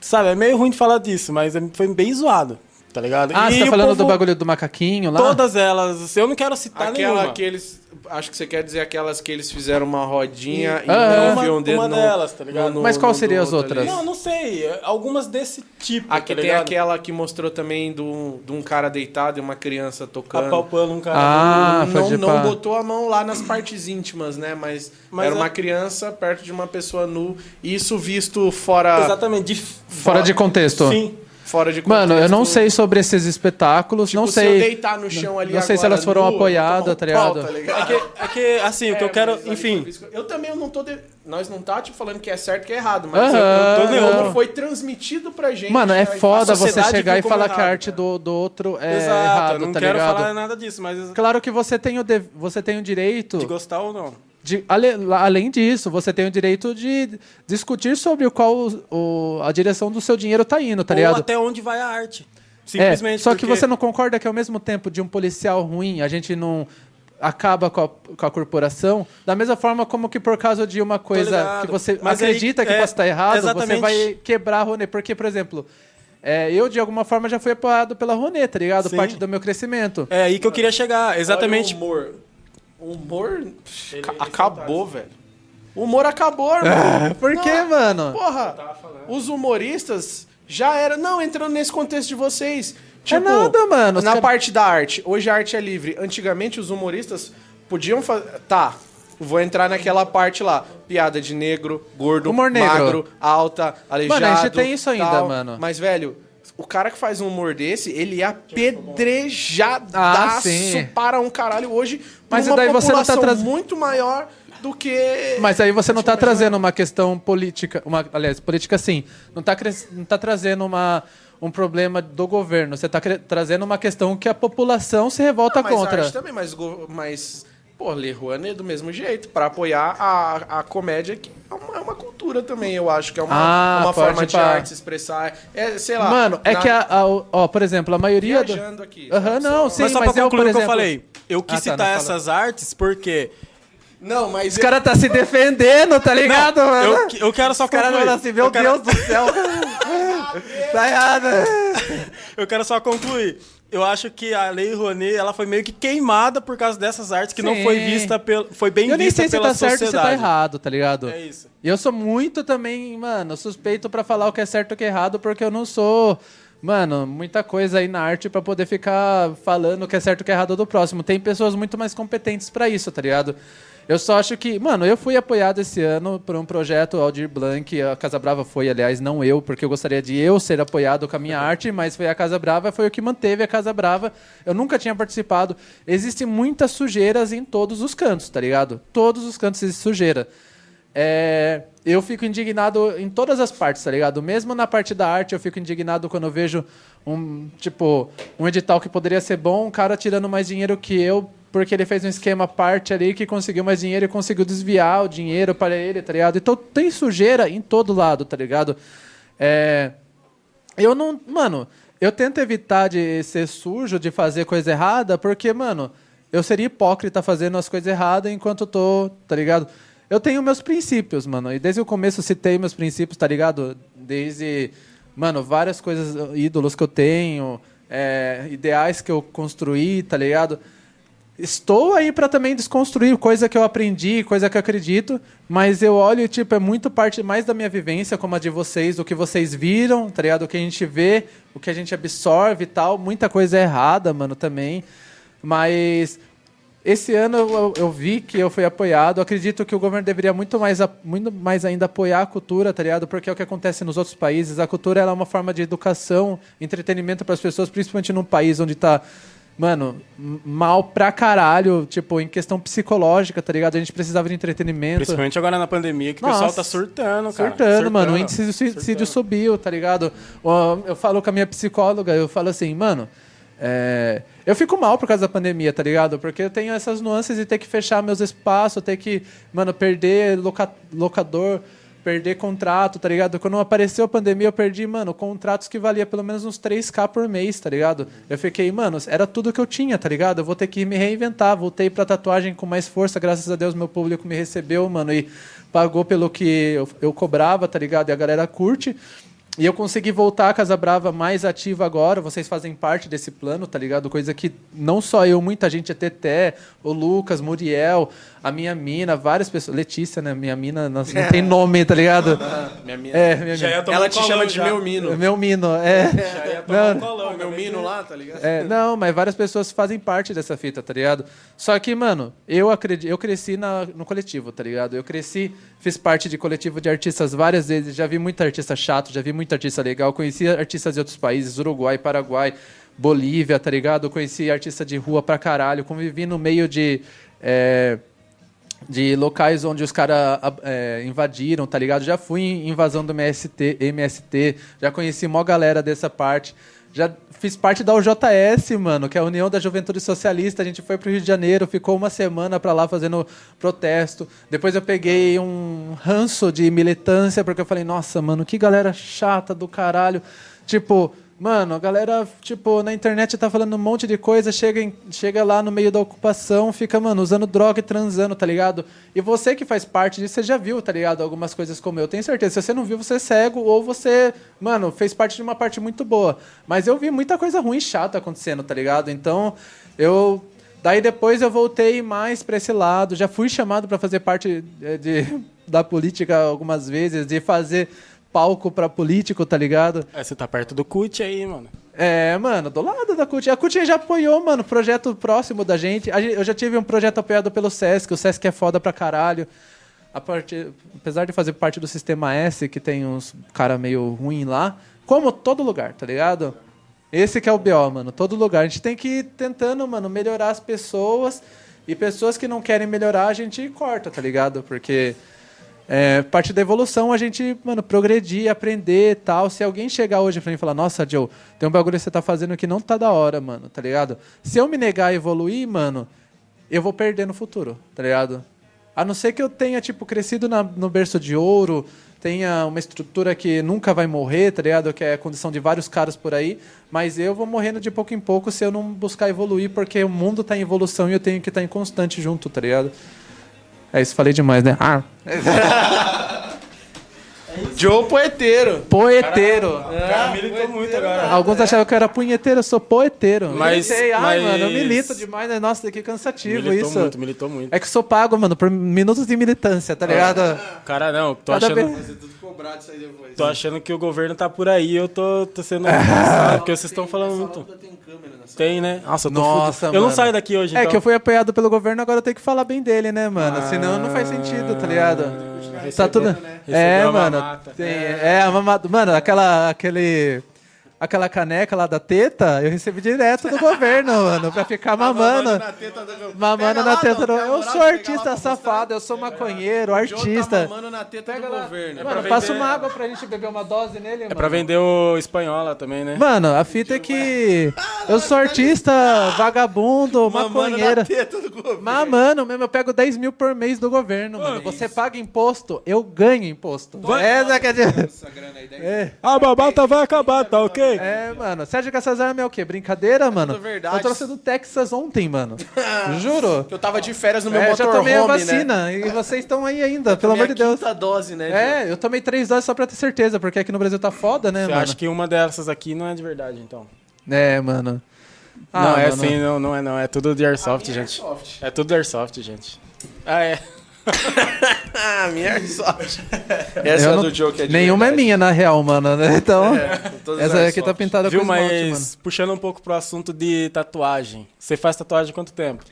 [SPEAKER 4] Sabe, é meio ruim de falar disso, mas é- foi bem zoado, tá ligado?
[SPEAKER 3] Ah,
[SPEAKER 4] E
[SPEAKER 3] você tá falando
[SPEAKER 4] povo-
[SPEAKER 3] do bagulho do macaquinho lá?
[SPEAKER 4] Todas elas, eu não quero citar
[SPEAKER 1] Aquela
[SPEAKER 4] nenhuma.
[SPEAKER 1] que eles. Acho que você quer dizer aquelas que eles fizeram uma rodinha e,
[SPEAKER 3] Ah,
[SPEAKER 1] enfiam
[SPEAKER 4] uma-
[SPEAKER 1] o dedo
[SPEAKER 4] uma
[SPEAKER 1] no-
[SPEAKER 4] delas, tá ligado?
[SPEAKER 1] no-
[SPEAKER 3] Mas qual
[SPEAKER 1] no
[SPEAKER 3] seria
[SPEAKER 1] do
[SPEAKER 3] as outras?
[SPEAKER 1] ali.
[SPEAKER 4] Não, não sei. Algumas desse tipo,
[SPEAKER 1] Aqui
[SPEAKER 4] tá
[SPEAKER 1] tem
[SPEAKER 4] ligado?
[SPEAKER 1] aquela que mostrou também do- de um cara deitado e uma criança tocando.
[SPEAKER 4] Apalpando um cara.
[SPEAKER 3] Ah,
[SPEAKER 1] não, não
[SPEAKER 3] pá.
[SPEAKER 1] botou a mão lá nas partes íntimas, né? Mas,
[SPEAKER 4] Mas
[SPEAKER 1] era
[SPEAKER 4] é-
[SPEAKER 1] uma criança perto de uma pessoa nu. Isso visto fora,
[SPEAKER 4] Exatamente. De...
[SPEAKER 3] Fora de contexto.
[SPEAKER 4] Sim.
[SPEAKER 1] Fora de
[SPEAKER 3] Mano, eu não sei sobre esses espetáculos,
[SPEAKER 1] Tipo,
[SPEAKER 3] não
[SPEAKER 1] se eu
[SPEAKER 3] sei.
[SPEAKER 1] deitar no chão ali
[SPEAKER 3] não sei se elas foram
[SPEAKER 1] nu,
[SPEAKER 3] apoiadas, tá
[SPEAKER 1] um
[SPEAKER 3] ligado?
[SPEAKER 4] É que, é que, assim, o que eu
[SPEAKER 1] É,
[SPEAKER 4] quero. Enfim.
[SPEAKER 1] Eu também não tô. de- Nós não tá tipo, falando que é certo que é errado, mas
[SPEAKER 3] Aham,
[SPEAKER 1] eu, eu
[SPEAKER 3] não.
[SPEAKER 1] como foi transmitido pra gente.
[SPEAKER 3] Mano, é foda
[SPEAKER 1] a
[SPEAKER 3] você chegar e falar que a
[SPEAKER 1] errado,
[SPEAKER 3] arte do, do outro é
[SPEAKER 4] Exato, eu
[SPEAKER 3] errado,
[SPEAKER 4] não
[SPEAKER 3] tá
[SPEAKER 4] quero
[SPEAKER 3] ligado?
[SPEAKER 4] falar nada disso, mas
[SPEAKER 3] Claro que você tem o, de- você tem o direito
[SPEAKER 4] de gostar ou não.
[SPEAKER 3] De, ale- além disso, você tem o direito de discutir sobre o qual o- o- a direção do seu dinheiro tá indo, tá
[SPEAKER 4] ou
[SPEAKER 3] ligado?
[SPEAKER 4] até onde vai a arte.
[SPEAKER 3] É,
[SPEAKER 4] Simplesmente.
[SPEAKER 3] só que
[SPEAKER 4] porque-
[SPEAKER 3] você não concorda que ao mesmo tempo de um policial ruim, a gente não acaba com a, com a corporação, da mesma forma como que por causa de uma coisa que você
[SPEAKER 4] Mas aí,
[SPEAKER 3] acredita que
[SPEAKER 4] é,
[SPEAKER 3] possa estar errado, você
[SPEAKER 4] exatamente.
[SPEAKER 3] vai quebrar a Rouanet. Porque, por exemplo, é, eu de alguma forma já fui apoiado pela Rouanet, tá ligado?
[SPEAKER 4] Sim.
[SPEAKER 3] Parte do meu crescimento.
[SPEAKER 4] É aí que eu queria chegar. Exatamente.
[SPEAKER 1] Olha o humor. O humor ca- acabou, velho. O humor acabou, irmão.
[SPEAKER 3] Por
[SPEAKER 1] Não,
[SPEAKER 3] quê, mano?
[SPEAKER 1] Porra, os humoristas já era. Não, entrando nesse contexto de vocês. Tipo,
[SPEAKER 3] nada, mano.
[SPEAKER 1] Na
[SPEAKER 3] cara-
[SPEAKER 1] parte da arte. Hoje a arte é livre. Antigamente os humoristas podiam fazer. Tá. Vou entrar naquela parte lá. Piada de negro, gordo,
[SPEAKER 3] Humor negro.
[SPEAKER 1] magro, alta, aleijado.
[SPEAKER 3] Mano, a gente tem isso ainda,
[SPEAKER 1] tal.
[SPEAKER 3] mano.
[SPEAKER 1] Mas, velho, o cara que faz um humor desse, ele é apedrejadaço
[SPEAKER 3] Ah,
[SPEAKER 1] para um caralho hoje.
[SPEAKER 3] Mas
[SPEAKER 1] uma
[SPEAKER 3] daí você não tá
[SPEAKER 1] população
[SPEAKER 3] traz-
[SPEAKER 1] muito maior do que.
[SPEAKER 3] Mas aí você não tá trazendo uma questão política, uma, aliás, política sim, não tá, cres- não tá trazendo uma, um problema do governo, você tá cre- trazendo uma questão que a população se revolta
[SPEAKER 1] Ah, mas
[SPEAKER 3] contra.
[SPEAKER 1] arte também, mas, mas pô, Le Rouanet do mesmo jeito, pra apoiar a, a comédia, que é uma, é uma cultura também, eu acho, que é uma,
[SPEAKER 3] Ah,
[SPEAKER 1] uma forma de arte se expressar. É, sei lá.
[SPEAKER 3] Mano, é
[SPEAKER 1] na-
[SPEAKER 3] que a, a- ó, por exemplo, a maioria do...
[SPEAKER 1] Aqui.
[SPEAKER 3] Aham,
[SPEAKER 1] sabe?
[SPEAKER 3] não, sim,
[SPEAKER 2] mas só
[SPEAKER 3] mas
[SPEAKER 2] pra
[SPEAKER 3] eu,
[SPEAKER 2] concluir
[SPEAKER 3] por
[SPEAKER 2] o que eu
[SPEAKER 3] exemplo-
[SPEAKER 2] falei, eu quis
[SPEAKER 3] Ah, tá,
[SPEAKER 2] citar
[SPEAKER 3] não,
[SPEAKER 2] essas artes porque...
[SPEAKER 1] Não, mas.
[SPEAKER 3] Os caras tá se defendendo, tá ligado, mano?
[SPEAKER 2] Eu, eu quero só
[SPEAKER 3] Os caras
[SPEAKER 2] concluir.
[SPEAKER 3] assim, meu
[SPEAKER 2] eu quero-
[SPEAKER 3] Deus do céu. tá errado.
[SPEAKER 2] Eu quero só concluir. Eu acho que a Lei Rouanet, ela foi meio que queimada por causa dessas artes que não
[SPEAKER 3] Sim.
[SPEAKER 2] foi vista pelo, foi bem
[SPEAKER 3] Eu nem
[SPEAKER 2] vista
[SPEAKER 3] sei se
[SPEAKER 2] pela
[SPEAKER 3] tá certo ou se
[SPEAKER 2] sociedade.
[SPEAKER 3] tá errado, tá ligado?
[SPEAKER 2] É isso.
[SPEAKER 3] E eu sou muito também, mano, suspeito pra falar o que é certo e o que é errado, porque eu não sou, mano, muita coisa aí na arte pra poder ficar falando o que é certo e o que é errado do próximo. Tem pessoas muito mais competentes pra isso, tá ligado? Eu só acho que, mano, eu fui apoiado esse ano por um projeto Aldir Blanc, a Casa Brava foi, aliás, não eu, porque eu gostaria de eu ser apoiado com a minha arte, mas foi a Casa Brava, foi o que manteve a Casa Brava. Eu nunca tinha participado. Existem muitas sujeiras em todos os cantos, tá ligado? Todos os cantos existe sujeira. É, eu fico indignado em todas as partes, tá ligado? Mesmo na parte da arte, eu fico indignado quando eu vejo um, tipo, um edital que poderia ser bom, um cara tirando mais dinheiro que eu, porque ele fez um esquema parte ali que conseguiu mais dinheiro e conseguiu desviar o dinheiro para ele, tá ligado? Então tem sujeira em todo lado, tá ligado? É, eu não. Mano, eu tento evitar de ser sujo, de fazer coisa errada, porque, mano, eu seria hipócrita fazendo as coisas erradas enquanto tô, tá ligado? Eu tenho meus princípios, mano. E desde o começo citei meus princípios, tá ligado? Desde, mano, várias coisas, ídolos que eu tenho, é, ideais que eu construí, tá ligado? Estou aí pra também desconstruir coisa que eu aprendi, coisa que eu acredito, mas eu olho e, tipo, é muito parte mais da minha vivência, como a de vocês, do que vocês viram, tá ligado? O que a gente vê, o que a gente absorve e tal. Muita coisa é errada, mano, também. Mas esse ano eu, eu- vi que eu fui apoiado. Acredito que o governo deveria muito mais, muito mais ainda apoiar a cultura, tá ligado? Porque é o que acontece nos outros países. A cultura é uma forma de educação, entretenimento para as pessoas, principalmente num país onde tá, mano, mal pra caralho, tipo, em questão psicológica, tá ligado? A gente precisava de entretenimento.
[SPEAKER 2] Principalmente agora na pandemia, que o
[SPEAKER 3] Nossa.
[SPEAKER 2] pessoal tá surtando, cara.
[SPEAKER 3] Surtando, mano. O índice de suicídio subiu, tá ligado? Eu falo com a minha psicóloga, eu falo assim, mano. é, Eu fico mal por causa da pandemia, tá ligado? Porque eu tenho essas nuances de ter que fechar meus espaços, ter que, mano, perder loca- locador, perder contrato, tá ligado? Quando apareceu a pandemia, eu perdi, mano, contratos que valia pelo menos uns 3k por mês, tá ligado? Eu fiquei, mano, era tudo que eu tinha, tá ligado? Eu vou ter que me reinventar. Voltei pra tatuagem com mais força, graças a Deus meu público me recebeu, mano, e pagou pelo que eu, eu cobrava, tá ligado? E a galera curte. E eu consegui voltar à Casa Brava mais ativa agora. Vocês fazem parte desse plano, tá ligado? Coisa que não só eu, muita gente, a Teté, o Lucas, Muriel, a minha mina, várias pessoas. Letícia, né? Minha mina, nossa, não tem nome, tá ligado?
[SPEAKER 1] Minha mina.
[SPEAKER 3] É, minha
[SPEAKER 2] Já
[SPEAKER 3] mina.
[SPEAKER 1] Ela
[SPEAKER 2] um
[SPEAKER 1] te chama de
[SPEAKER 2] já.
[SPEAKER 1] meu mino.
[SPEAKER 3] Meu mino, é.
[SPEAKER 2] Já ia tomar um
[SPEAKER 3] Não,
[SPEAKER 2] colão,
[SPEAKER 1] Ô, meu mino lá, tá ligado?
[SPEAKER 3] é, não, mas várias pessoas fazem parte dessa fita, tá ligado? Só que, mano, eu acredito, eu cresci na, no coletivo, tá ligado? Eu cresci, fiz parte de coletivo de artistas várias vezes, já vi muito artista chato, já vi muito artista legal, conheci artistas de outros países, Uruguai, Paraguai, Bolívia, tá ligado? Eu conheci artista de rua pra caralho, convivi no meio de. é, de locais onde os caras invadiram, tá ligado? Já fui em invasão do MST, MST, já conheci mó galera dessa parte. Já fiz parte da UJS, mano, que é a União da Juventude Socialista. A gente foi pro Rio de Janeiro, ficou uma semana pra lá fazendo protesto. Depois eu peguei um ranço de militância, porque eu falei, nossa, mano, que galera chata do caralho. Tipo, Mano, a galera, tipo, na internet tá falando um monte de coisa, chega, em- chega lá no meio da ocupação, fica, mano, usando droga e transando, tá ligado? E você que faz parte disso, você já viu, tá ligado? Algumas coisas como eu. Tenho certeza, se você não viu, você é cego, ou você, mano, fez parte de uma parte muito boa. Mas eu vi muita coisa ruim e chata acontecendo, tá ligado? Então, eu. Daí depois eu voltei mais pra esse lado, já fui chamado pra fazer parte eh, de, da política algumas vezes, de fazer palco pra político, tá ligado?
[SPEAKER 2] É, você tá perto do CUT aí, mano.
[SPEAKER 3] É, mano, do lado da CUT. A CUT já apoiou, mano, projeto próximo da gente. Eu já tive um projeto apoiado pelo SESC, o SESC é foda pra caralho. A parte, apesar de fazer parte do Sistema S, que tem uns cara meio ruim lá, como todo lugar, tá ligado? Esse que é o BO, mano, todo lugar. A gente tem que ir tentando, mano, melhorar as pessoas E pessoas que não querem melhorar, a gente corta, tá ligado? Porque é, parte da evolução a gente, mano, progredir, aprender e tal. Se alguém chegar hoje pra mim e falar, nossa, Joe, tem um bagulho que você tá fazendo que não tá da hora, mano, tá ligado? Se eu me negar a evoluir, mano, eu vou perder no futuro, tá ligado? A não ser que eu tenha, tipo, crescido na- no berço de ouro, tenha uma estrutura que nunca vai morrer, tá ligado? Que é a condição de vários caras por aí. Mas eu vou morrendo de pouco em pouco se eu não buscar evoluir, porque o mundo tá em evolução e eu tenho que estar em constante junto, tá ligado? É isso, falei demais, né? Ah,
[SPEAKER 1] Joe Poeteiro.
[SPEAKER 3] poeteiro.
[SPEAKER 2] cara militou muito agora.
[SPEAKER 3] Alguns achavam que eu era punheteiro, eu sou poeteiro.
[SPEAKER 4] Mas-
[SPEAKER 3] Militei. Ai,
[SPEAKER 4] mas-
[SPEAKER 3] mano, eu milito demais, né? Nossa, que cansativo
[SPEAKER 4] Militou
[SPEAKER 3] isso.
[SPEAKER 4] muito, militou muito.
[SPEAKER 3] É que eu sou pago, mano, por minutos de militância, tá ligado?
[SPEAKER 4] Cara, não, tô
[SPEAKER 3] Cada
[SPEAKER 4] achando,
[SPEAKER 3] vez-
[SPEAKER 1] Vai ser tudo cobrado isso aí depois.
[SPEAKER 4] tô achando que o governo tá por aí, eu tô, tô sendo porque vocês estão falando muito.
[SPEAKER 1] Tem câmera nessa
[SPEAKER 4] Tem, né? Nossa, eu tô
[SPEAKER 3] Nossa.
[SPEAKER 4] Eu não saio daqui hoje,
[SPEAKER 3] É
[SPEAKER 4] então.
[SPEAKER 3] que eu fui apoiado pelo governo, agora eu tenho que falar bem dele, né, mano? Senão não faz sentido, tá ligado? Tá tudo. É,
[SPEAKER 4] Recebeu a
[SPEAKER 3] mano. Tem, é, a mamata. Mano, aquela. Aquele. Aquela caneca lá da teta, eu recebi direto do governo, mano, pra ficar mamando.
[SPEAKER 1] na teta do...
[SPEAKER 3] Mamando na teta do.
[SPEAKER 1] A
[SPEAKER 3] Eu sou artista safado, eu sou maconheiro,
[SPEAKER 1] Joe
[SPEAKER 3] artista.
[SPEAKER 1] Tá mamando na teta
[SPEAKER 3] Pega
[SPEAKER 1] do governo.
[SPEAKER 3] Mano,
[SPEAKER 4] pra
[SPEAKER 3] passa uma água pra gente beber uma dose nele,
[SPEAKER 4] É pra vender o espanhola também, né?
[SPEAKER 3] Mano, a fita é que eu sou artista, vagabundo,
[SPEAKER 1] Mamando
[SPEAKER 3] maconheira.
[SPEAKER 1] na teta do governo.
[SPEAKER 3] Mas, mano, mesmo, eu pego 10 mil por mês do governo, mano. Você paga imposto, eu ganho imposto. Essa que é,
[SPEAKER 1] Essa grana aí,
[SPEAKER 3] é,
[SPEAKER 4] A babata vai acabar, tá ok?
[SPEAKER 3] É, mano. Sérgio Cassazar é o quê? Brincadeira, mano?
[SPEAKER 1] tudo verdade.
[SPEAKER 3] Eu trouxe do Texas ontem, mano. Juro.
[SPEAKER 1] Eu tava de férias no meu
[SPEAKER 3] É, já tomei a
[SPEAKER 1] motorhome, né?
[SPEAKER 3] vacina e vocês estão aí ainda, pelo amor de
[SPEAKER 1] a
[SPEAKER 3] Deus.
[SPEAKER 1] quinta dose, né?
[SPEAKER 3] É, eu tomei três doses só pra ter certeza, porque aqui no Brasil tá foda, né,
[SPEAKER 4] Você
[SPEAKER 3] mano?
[SPEAKER 4] acha que uma dessas aqui não é de verdade, então?
[SPEAKER 3] É, mano. Ah,
[SPEAKER 4] não, é
[SPEAKER 3] mano.
[SPEAKER 4] assim, não, não é não. É tudo de Airsoft, gente. É tudo de Airsoft, gente. Ah, é.
[SPEAKER 1] Ah, minha Airsoft. Essa
[SPEAKER 3] Eu
[SPEAKER 1] é
[SPEAKER 3] não-
[SPEAKER 1] do Joe que é de
[SPEAKER 3] Nenhuma é
[SPEAKER 1] verdade.
[SPEAKER 3] minha, na real, mano. né? Então,
[SPEAKER 1] todas
[SPEAKER 3] essa aqui tá pintada
[SPEAKER 4] Viu,
[SPEAKER 3] com esmalte,
[SPEAKER 4] mas
[SPEAKER 3] mano.
[SPEAKER 4] puxando um pouco pro assunto de tatuagem. Você faz tatuagem há quanto tempo?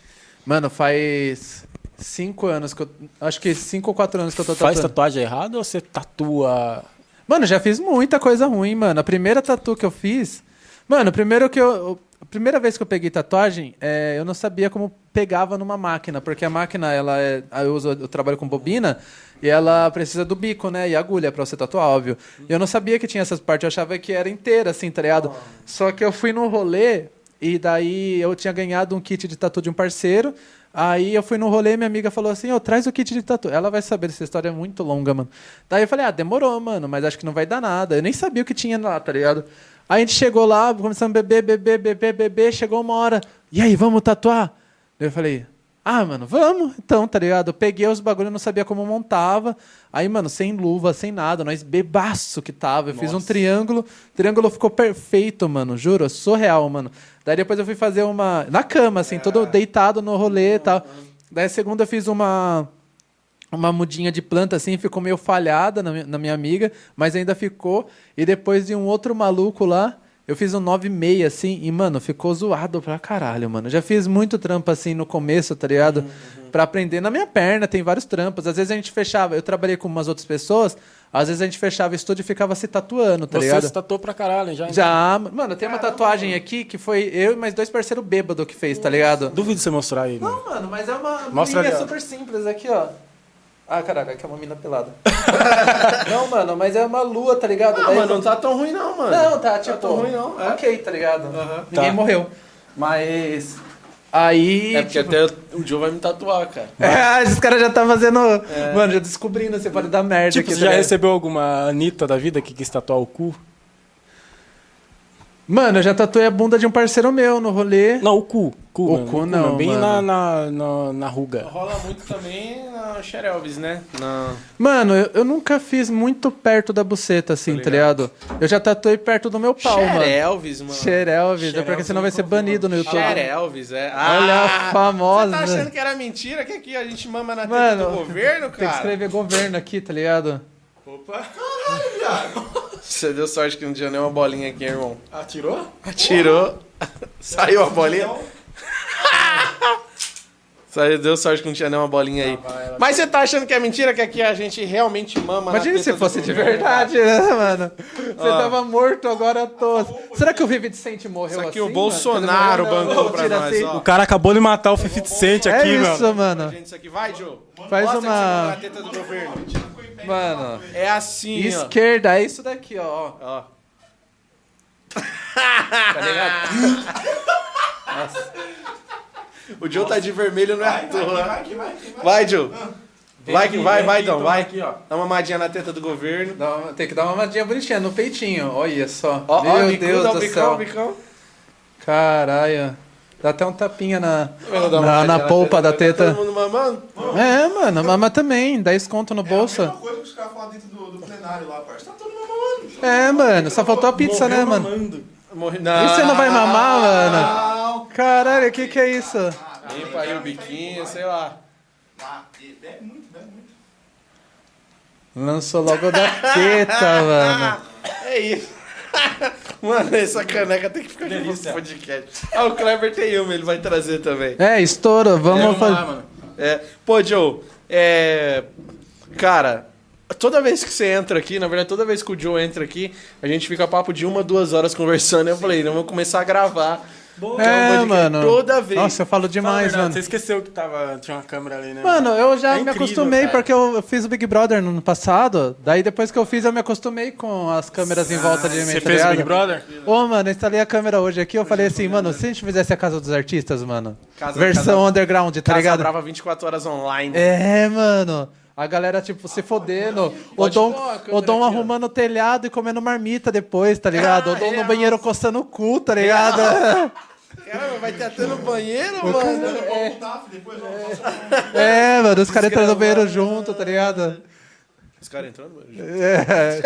[SPEAKER 3] Mano, faz cinco anos que eu... Acho que cinco ou quatro anos que eu tô
[SPEAKER 4] Faz
[SPEAKER 3] tatuando.
[SPEAKER 4] tatuagem errada ou você tatua...
[SPEAKER 3] Mano, já fiz muita coisa ruim, mano. A primeira tatu que eu fiz... Mano, primeiro que eu... A primeira vez que eu peguei tatuagem, é, eu não sabia como pegava numa máquina, porque a máquina, ela é... Eu, uso, eu trabalho com bobina e ela precisa do bico, né? E agulha pra você tatuar, óbvio. E eu não sabia que tinha essas partes, eu achava que era inteira, assim, tá ligado? Só que eu fui num rolê e daí eu tinha ganhado um kit de tatu de um parceiro. Aí eu fui no rolê e minha amiga falou assim, ô, traz o kit de tatu. Ela vai saber, essa história é muito longa, mano. Daí eu falei, ah, demorou, mano, mas acho que não vai dar nada. Eu nem sabia o que tinha lá, tá ligado? Aí a gente chegou lá, começamos a beber, beber, beber, beber, chegou uma hora. E aí, vamos tatuar? Eu falei, ah, mano, vamos. Então, tá ligado? Eu peguei os bagulhos, não sabia como montava. Aí, mano, sem luva, sem nada, nós bebaço que tava. Eu fiz um triângulo, o triângulo ficou perfeito, mano, juro, surreal, mano. Daí depois eu fui fazer uma. Na cama, assim, todo deitado no rolê e tal. Daí a segunda eu fiz uma. Uma mudinha de planta assim, ficou meio falhada na minha amiga, mas ainda ficou. E depois de um outro maluco lá, eu fiz um 9,6 assim, e, mano, ficou zoado pra caralho, mano. Já fiz muito trampo assim no começo, tá ligado? Pra aprender na minha perna, tem vários trampos. Às vezes a gente fechava, eu trabalhei com umas outras pessoas, às vezes a gente fechava o estúdio e ficava se tatuando, tá
[SPEAKER 4] você
[SPEAKER 3] ligado?
[SPEAKER 4] se tatuou pra caralho já.
[SPEAKER 3] Já, mano, tem uma tatuagem aqui que foi eu e mais dois parceiros bêbados que fez, tá ligado?
[SPEAKER 4] Duvido você mostrar aí, mano.
[SPEAKER 3] Não, mano, mas é uma
[SPEAKER 4] Mostra
[SPEAKER 3] linha super simples aqui, ó. Ah, caraca, aqui é uma mina pelada. não, mano, mas é uma lua, tá ligado?
[SPEAKER 1] Ah,
[SPEAKER 3] Daí-
[SPEAKER 1] mano, não tá tão ruim não, mano.
[SPEAKER 3] Não, tá, tipo...
[SPEAKER 1] tão ruim não, é.
[SPEAKER 3] Ok, tá ligado? Ninguém
[SPEAKER 4] Tá.
[SPEAKER 3] morreu. Mas... Aí...
[SPEAKER 1] É porque
[SPEAKER 3] tipo-
[SPEAKER 1] até o Joe vai me tatuar, cara.
[SPEAKER 3] É, esses caras já tá fazendo... Mano, já descobrindo, você pode dar merda
[SPEAKER 4] Tipo,
[SPEAKER 3] aqui.
[SPEAKER 4] você
[SPEAKER 3] tá
[SPEAKER 4] já
[SPEAKER 3] ligado?
[SPEAKER 4] recebeu alguma Anitta da vida que quis tatuar o cu?
[SPEAKER 3] Mano, eu já tatuei a bunda de um parceiro meu no rolê.
[SPEAKER 4] Não, o cu. cu
[SPEAKER 3] O
[SPEAKER 4] mano,
[SPEAKER 3] cu não,
[SPEAKER 4] Bem
[SPEAKER 3] mano.
[SPEAKER 4] na, na, na, na ruga.
[SPEAKER 1] Rola muito também na Xerelves, né? Na...
[SPEAKER 3] Mano, eu, eu nunca fiz muito perto da buceta, assim, tá ligado? Eu já tatuei perto do meu pau, mano.
[SPEAKER 1] Xerelves, mano.
[SPEAKER 3] É porque senão vai ser banido no YouTube.
[SPEAKER 1] Xerelves, é.
[SPEAKER 3] Olha a
[SPEAKER 1] Você
[SPEAKER 3] famosa.
[SPEAKER 1] tá achando que era mentira? Que aqui a gente mama na teta
[SPEAKER 3] Mano,
[SPEAKER 1] do governo,
[SPEAKER 3] Tem que
[SPEAKER 1] cara?
[SPEAKER 3] escrever governo aqui, tá ligado?
[SPEAKER 1] Opa. Você deu sorte que não tinha nenhuma bolinha aqui, irmão.
[SPEAKER 4] Atirou?
[SPEAKER 1] Atirou. Saiu a bolinha. Só deu sorte que não tinha nenhuma bolinha aí. Mas você tá achando que é mentira que aqui a gente realmente mama na
[SPEAKER 3] Imagina se fosse de verdade, né, mano? Você tava morto, agora tô. Será que o Vivi Vicente morreu
[SPEAKER 1] Isso aqui
[SPEAKER 3] assim?
[SPEAKER 1] o Bolsonaro
[SPEAKER 3] mano?
[SPEAKER 1] bancou
[SPEAKER 3] Não,
[SPEAKER 1] pra
[SPEAKER 3] tira
[SPEAKER 1] nós,
[SPEAKER 3] assim.
[SPEAKER 1] ó.
[SPEAKER 4] O cara acabou de matar o 50 Cent
[SPEAKER 3] É
[SPEAKER 4] aqui,
[SPEAKER 3] isso,
[SPEAKER 4] mano.
[SPEAKER 3] mano.
[SPEAKER 1] Gente, isso aqui vai, Joe.
[SPEAKER 3] Faz
[SPEAKER 1] Mostra que você
[SPEAKER 3] uma-
[SPEAKER 1] na teta do governo.
[SPEAKER 3] Mano.
[SPEAKER 1] É assim, ó.
[SPEAKER 3] Esquerda, é isso daqui, ó.
[SPEAKER 1] ó.
[SPEAKER 3] Tá ligado?
[SPEAKER 1] O Joe tá de vermelho, não é à
[SPEAKER 5] vai,
[SPEAKER 1] toa.
[SPEAKER 5] vai, que vai, vai.
[SPEAKER 1] Vai, Joe. Vai, que vai, vai, então, vai.
[SPEAKER 2] Aqui, ó.
[SPEAKER 1] Dá uma mamadinha na teta do governo.
[SPEAKER 3] Dá uma- tem que dar uma mamadinha bonitinha no peitinho. Olha só.
[SPEAKER 1] Ó,
[SPEAKER 3] Meu
[SPEAKER 1] ó,
[SPEAKER 3] Deus
[SPEAKER 1] ó,
[SPEAKER 3] do
[SPEAKER 1] bicão,
[SPEAKER 3] céu.
[SPEAKER 1] bicão.
[SPEAKER 3] Caralho. Dá até um tapinha na, na, na polpa da
[SPEAKER 1] Tá
[SPEAKER 3] teta.
[SPEAKER 1] todo mundo mamando?
[SPEAKER 3] É, mano, mama também. 10 conto no
[SPEAKER 5] É a
[SPEAKER 3] bolso.
[SPEAKER 5] mesma coisa que os caras falam dentro do, do plenário lá, parça. Tá todo mundo mamando.
[SPEAKER 3] É, mano, só faltou a pizza, né, mano?
[SPEAKER 1] Morre...
[SPEAKER 3] E você não vai mamar, mano? Caralho, o que que é isso?
[SPEAKER 1] Limpa aí o biquinho, sei lá.
[SPEAKER 5] Bebe muito, bebe muito.
[SPEAKER 3] Lançou logo da teta, mano.
[SPEAKER 1] É isso. Mano, essa caneca tem que ficar no podcast. Ah, o Kleber tem uma, ele vai trazer também.
[SPEAKER 3] É, estouro, vamos fazer.
[SPEAKER 2] mano.
[SPEAKER 1] É, pô, Joe, é. Cara, toda vez que você entra aqui, na verdade, toda vez que o Joe entra aqui, a gente fica papo de uma, duas horas conversando. Eu falei, não vamos começar a gravar.
[SPEAKER 2] Bom,
[SPEAKER 3] É, mano.
[SPEAKER 1] Toda vez.
[SPEAKER 3] Nossa, eu falo
[SPEAKER 2] Fala
[SPEAKER 3] demais,
[SPEAKER 2] verdade,
[SPEAKER 3] mano.
[SPEAKER 2] Você esqueceu que tava, tinha uma câmera ali, né?
[SPEAKER 3] Mano, eu já
[SPEAKER 2] É
[SPEAKER 3] me
[SPEAKER 2] incrível,
[SPEAKER 3] acostumei
[SPEAKER 2] cara.
[SPEAKER 3] porque eu fiz o Big Brother no ano passado. Daí depois que eu fiz, eu me acostumei com as câmeras em volta de mim.
[SPEAKER 2] Você
[SPEAKER 3] tá
[SPEAKER 2] fez o? Big Brother?
[SPEAKER 3] Ô, mano, eu instalei a câmera hoje aqui. Eu falei assim, mano, se a gente fizesse a Casa dos Artistas, mano.
[SPEAKER 1] Casa-
[SPEAKER 3] versão
[SPEAKER 1] Casa-
[SPEAKER 3] underground, tá
[SPEAKER 1] Casa
[SPEAKER 3] ligado?
[SPEAKER 1] Brava 24 horas online.
[SPEAKER 3] É, mano. A galera, tipo, se fodendo. O Dom, o Dom arrumando o telhado e comendo marmita depois, tá ligado? o Dom no banheiro coçando o cu, tá ligado?
[SPEAKER 1] Caramba, vai ter até no banheiro, mano.
[SPEAKER 5] Fazer um-
[SPEAKER 3] É, mano, os caras entrando no banheiro junto, tá ligado?
[SPEAKER 1] Os caras entrando, mano.
[SPEAKER 3] É.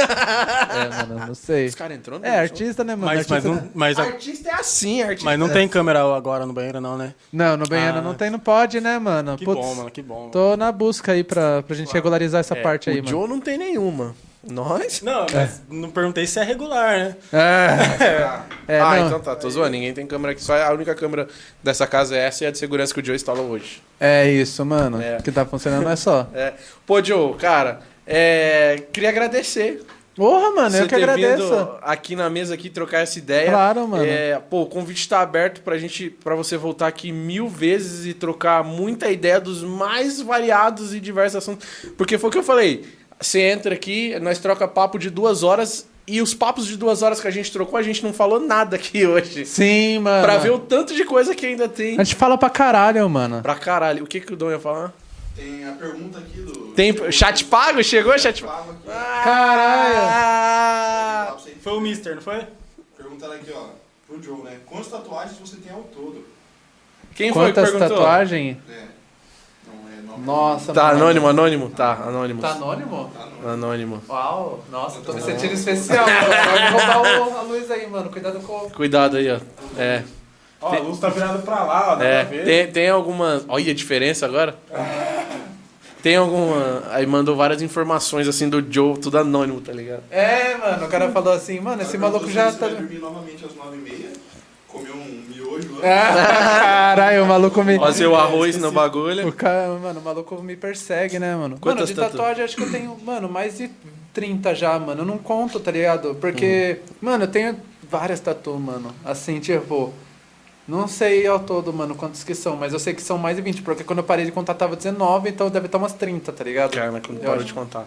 [SPEAKER 3] É, mano, não sei.
[SPEAKER 1] Os caras entrando.
[SPEAKER 3] É, artista, né, mano?
[SPEAKER 2] Mas, mas,
[SPEAKER 3] Artista-
[SPEAKER 2] não, mas, a-
[SPEAKER 1] Artista é assim, artista.
[SPEAKER 2] mas não tem câmera agora no banheiro, não, né?
[SPEAKER 3] Não, no banheiro
[SPEAKER 2] Ah.
[SPEAKER 3] não tem, não pode, né, mano?
[SPEAKER 2] Que
[SPEAKER 3] Putz,
[SPEAKER 2] bom, mano, que bom.
[SPEAKER 3] Tô na busca aí pra, pra gente regularizar essa parte aí,
[SPEAKER 1] o
[SPEAKER 3] mano.
[SPEAKER 1] Joe não tem nenhuma. Nós?
[SPEAKER 2] Não, mas não perguntei se é regular, né?
[SPEAKER 3] É. É,
[SPEAKER 1] ah,
[SPEAKER 3] não.
[SPEAKER 1] então tá, tô zoando. Ninguém tem câmera aqui. Só a única câmera dessa casa é essa e a de segurança que o Joe instala hoje.
[SPEAKER 3] é isso, mano.
[SPEAKER 1] É.
[SPEAKER 3] O que tá funcionando é só.
[SPEAKER 1] É. Pô, Joe, cara, é, queria agradecer.
[SPEAKER 3] Porra, mano, eu que
[SPEAKER 1] ter
[SPEAKER 3] agradeço.
[SPEAKER 1] vindo aqui na mesa aqui trocar essa ideia.
[SPEAKER 3] Claro, mano.
[SPEAKER 1] É, pô, o convite tá aberto pra gente, para você voltar aqui mil vezes e trocar muita ideia dos mais variados e diversos assuntos. Porque foi o que eu falei. Você entra aqui, nós troca papo de duas horas e os papos de duas horas que a gente trocou, a gente não falou nada aqui hoje.
[SPEAKER 3] Sim, mano.
[SPEAKER 1] Pra ver o tanto de coisa que ainda tem.
[SPEAKER 3] A gente fala pra caralho, mano.
[SPEAKER 1] Pra caralho. O que, que o Dom ia falar?
[SPEAKER 5] Tem a pergunta aqui do.
[SPEAKER 1] Tem chat pago? Chegou chat pago?
[SPEAKER 5] Aqui.
[SPEAKER 3] Caralho.
[SPEAKER 1] Ah!
[SPEAKER 5] Você.
[SPEAKER 2] Foi o Mister, não foi?
[SPEAKER 5] Pergunta ela aqui, ó. Pro Joe, né? Quantas tatuagens você tem ao todo?
[SPEAKER 1] Quem foi que
[SPEAKER 3] Quantas
[SPEAKER 1] perguntou?
[SPEAKER 3] tatuagens?
[SPEAKER 5] É. Não é nome.
[SPEAKER 3] Nossa,
[SPEAKER 1] Tá
[SPEAKER 3] mano.
[SPEAKER 1] anônimo, anônimo? Tá, anônimo.
[SPEAKER 3] Tá anônimo?
[SPEAKER 1] Anônimo.
[SPEAKER 3] Uau, nossa, tô me sentindo especial. Pode roubar o- a luz aí, mano. Cuidado com.
[SPEAKER 1] Cuidado aí, ó. É.
[SPEAKER 2] Ó, a luz tá virada pra lá, ó, dá
[SPEAKER 1] É,
[SPEAKER 2] pra ver.
[SPEAKER 1] tem, tem alguma. Olha a diferença agora. Tem alguma. Aí mandou várias informações assim do Joe, tudo anônimo, tá ligado?
[SPEAKER 3] É, mano, o cara falou assim, mano, esse maluco já tá.
[SPEAKER 5] Dormir novamente às 9h30, comer um miojo lá.
[SPEAKER 3] Caralho, o maluco me.
[SPEAKER 1] Fazer o arroz no bagulho.
[SPEAKER 3] O cara, mano, o maluco me persegue, né, mano?
[SPEAKER 1] Quantas
[SPEAKER 3] mano, de
[SPEAKER 1] tatu-
[SPEAKER 3] tatuagem acho que eu tenho, mano, mais de 30 já, mano. Eu não conto, tá ligado? Porque, mano, eu tenho várias tatu, mano. Assim, tipo. Não sei ao todo, mano, quantos que são, mas eu sei que são mais de 20, porque quando eu parei de contar tava 19, então deve estar umas 30, tá ligado?
[SPEAKER 1] Cara, mas quando
[SPEAKER 3] Eu
[SPEAKER 1] parou
[SPEAKER 3] acho.
[SPEAKER 1] de contar.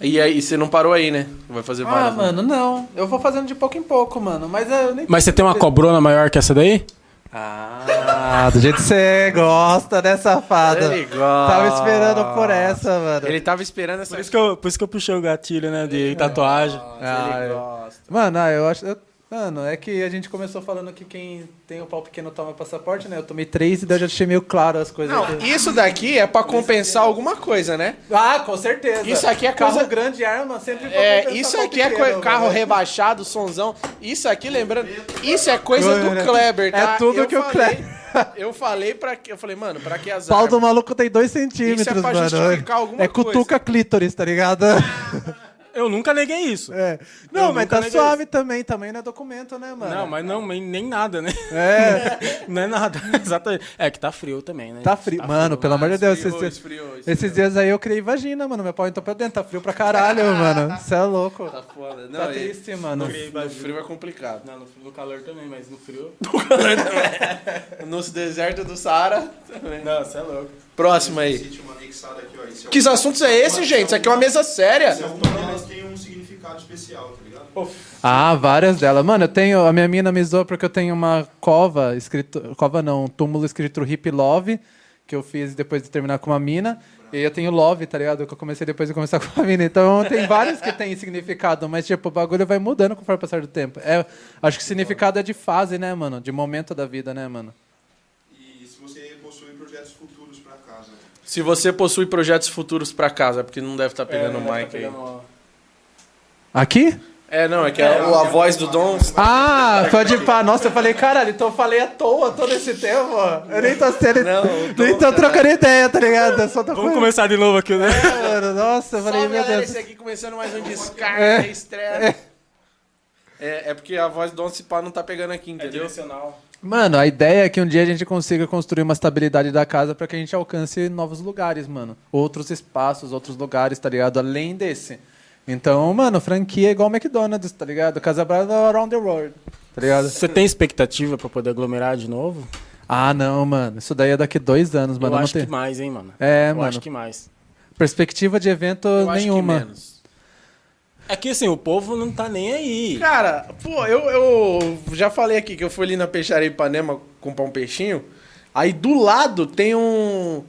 [SPEAKER 1] E aí, você não parou aí, né? Vai fazer
[SPEAKER 3] Ah,
[SPEAKER 1] várias. né?
[SPEAKER 3] mano, não. Eu vou fazendo de pouco em pouco, mano. Mas eu nem.
[SPEAKER 4] Mas você tem uma cobrona maior que essa daí?
[SPEAKER 3] Ah, do jeito que você gosta, né, safada?
[SPEAKER 1] Ele gosta.
[SPEAKER 3] Tava esperando por essa, mano.
[SPEAKER 1] Ele tava esperando essa.
[SPEAKER 4] Por isso que eu, por isso que eu puxei o gatilho, né, de tatuagem.
[SPEAKER 3] Ah,
[SPEAKER 1] ele
[SPEAKER 3] é.
[SPEAKER 1] gosta.
[SPEAKER 3] Mano, ah, eu acho. eu- Mano, é que a gente começou falando que quem tem o pau pequeno toma passaporte, né? Eu tomei três e daí eu já deixei meio claro as coisas.
[SPEAKER 1] Não, isso daqui é pra compensar alguma coisa, né?
[SPEAKER 3] Ah, com certeza.
[SPEAKER 1] Isso aqui é
[SPEAKER 3] carro
[SPEAKER 1] coisa-
[SPEAKER 3] grande arma sempre pra
[SPEAKER 1] É, isso aqui é
[SPEAKER 3] pequeno,
[SPEAKER 1] carro
[SPEAKER 3] mano.
[SPEAKER 1] rebaixado, sonzão. Isso aqui, lembrando, isso é coisa do Kleber, tá?
[SPEAKER 3] é tudo
[SPEAKER 1] Eu
[SPEAKER 3] que o
[SPEAKER 1] falei-
[SPEAKER 3] Kleber-
[SPEAKER 1] Eu falei pra que eu falei, mano, pra que as
[SPEAKER 3] Pau do maluco tem dois centímetros,
[SPEAKER 1] Isso é pra
[SPEAKER 3] mano.
[SPEAKER 1] justificar alguma
[SPEAKER 3] é cutuca
[SPEAKER 1] coisa.
[SPEAKER 3] clítoris, tá ligado?
[SPEAKER 2] Eu nunca neguei isso.
[SPEAKER 3] É. Não,
[SPEAKER 2] Eu
[SPEAKER 3] mas tá suave também. Também não é documento, né, mano?
[SPEAKER 2] Não, mas não, nem nada, né?
[SPEAKER 3] É,
[SPEAKER 2] Não é nada, exatamente. É que tá frio também, né?
[SPEAKER 3] tá frio. mano, pelo amor de Deus.
[SPEAKER 1] esfriou,
[SPEAKER 3] esses,
[SPEAKER 1] esfriou, esfriou.
[SPEAKER 3] esses dias aí eu criei vagina, mano. Meu pau entrou pra dentro. Tá frio pra caralho, mano. Você é louco.
[SPEAKER 1] Tá foda. Não,
[SPEAKER 3] Tá triste, mano.
[SPEAKER 1] No frio é complicado.
[SPEAKER 2] Não, no, no calor também, mas no frio.
[SPEAKER 1] No deserto do Saara também.
[SPEAKER 2] Não, você é louco.
[SPEAKER 1] Próximo aí.
[SPEAKER 5] É
[SPEAKER 1] Que assuntos é esse, gente? Isso aqui é uma mesa séria.
[SPEAKER 5] Tem um especial, tá ligado?
[SPEAKER 3] Ah, várias delas. Mano, eu tenho. A minha mina me zoou porque eu tenho uma cova escrito. Cova não, um túmulo escrito Hip Love, que eu fiz depois de terminar com uma mina. E eu tenho Love, tá ligado? Que eu comecei depois de começar com a mina. Então tem vários que têm significado, mas tipo, o bagulho vai mudando conforme o passar do tempo. É, acho que significado é de fase, né, mano? De momento da vida, né, mano?
[SPEAKER 5] E se você possui projetos futuros pra casa.
[SPEAKER 1] Se você possui projetos futuros pra casa, porque não deve estar pegando o
[SPEAKER 2] É,
[SPEAKER 1] mic
[SPEAKER 2] tá
[SPEAKER 1] aí.
[SPEAKER 3] Aqui?
[SPEAKER 1] É, não, é que a, a voz do Dom.
[SPEAKER 3] Ah, pode pá. Nossa, eu falei, caralho, então eu falei à toa todo esse tempo. Eu nem tô sendo.
[SPEAKER 1] Não, Dom
[SPEAKER 3] nem tô
[SPEAKER 1] tá-
[SPEAKER 3] trocando ideia, tá ligado? Só tô
[SPEAKER 2] Vamos começar de novo aqui, né?
[SPEAKER 3] Mano, nossa, eu falei,
[SPEAKER 1] Salve,
[SPEAKER 3] meu
[SPEAKER 1] galera,
[SPEAKER 3] Deus.
[SPEAKER 1] esse aqui começando mais um descarga, estreia. É, é porque a voz do Dom se pá não tá pegando aqui,
[SPEAKER 2] É
[SPEAKER 1] entendeu?
[SPEAKER 2] direcional.
[SPEAKER 3] Mano, a ideia é que um dia a gente consiga construir uma estabilidade da casa pra que a gente alcance novos lugares, mano. Outros espaços, outros lugares, tá ligado? Além desse. Então, mano, franquia é igual McDonald's, tá ligado? Casa Brava around the world, tá ligado?
[SPEAKER 2] Você tem expectativa pra poder aglomerar de novo?
[SPEAKER 3] Ah, não, mano. Isso daí é daqui dois anos, mano.
[SPEAKER 2] eu
[SPEAKER 3] não
[SPEAKER 2] acho
[SPEAKER 3] tem-
[SPEAKER 2] que mais, hein, mano?
[SPEAKER 3] É,
[SPEAKER 2] eu
[SPEAKER 3] mano.
[SPEAKER 2] acho que mais.
[SPEAKER 3] Perspectiva de evento
[SPEAKER 1] Eu acho que
[SPEAKER 3] nenhuma.
[SPEAKER 1] menos.
[SPEAKER 2] É que assim, o povo não tá nem aí.
[SPEAKER 1] Cara, pô, eu, eu já falei aqui que eu fui ali na peixaria Ipanema comprar um peixinho. Aí do lado tem um.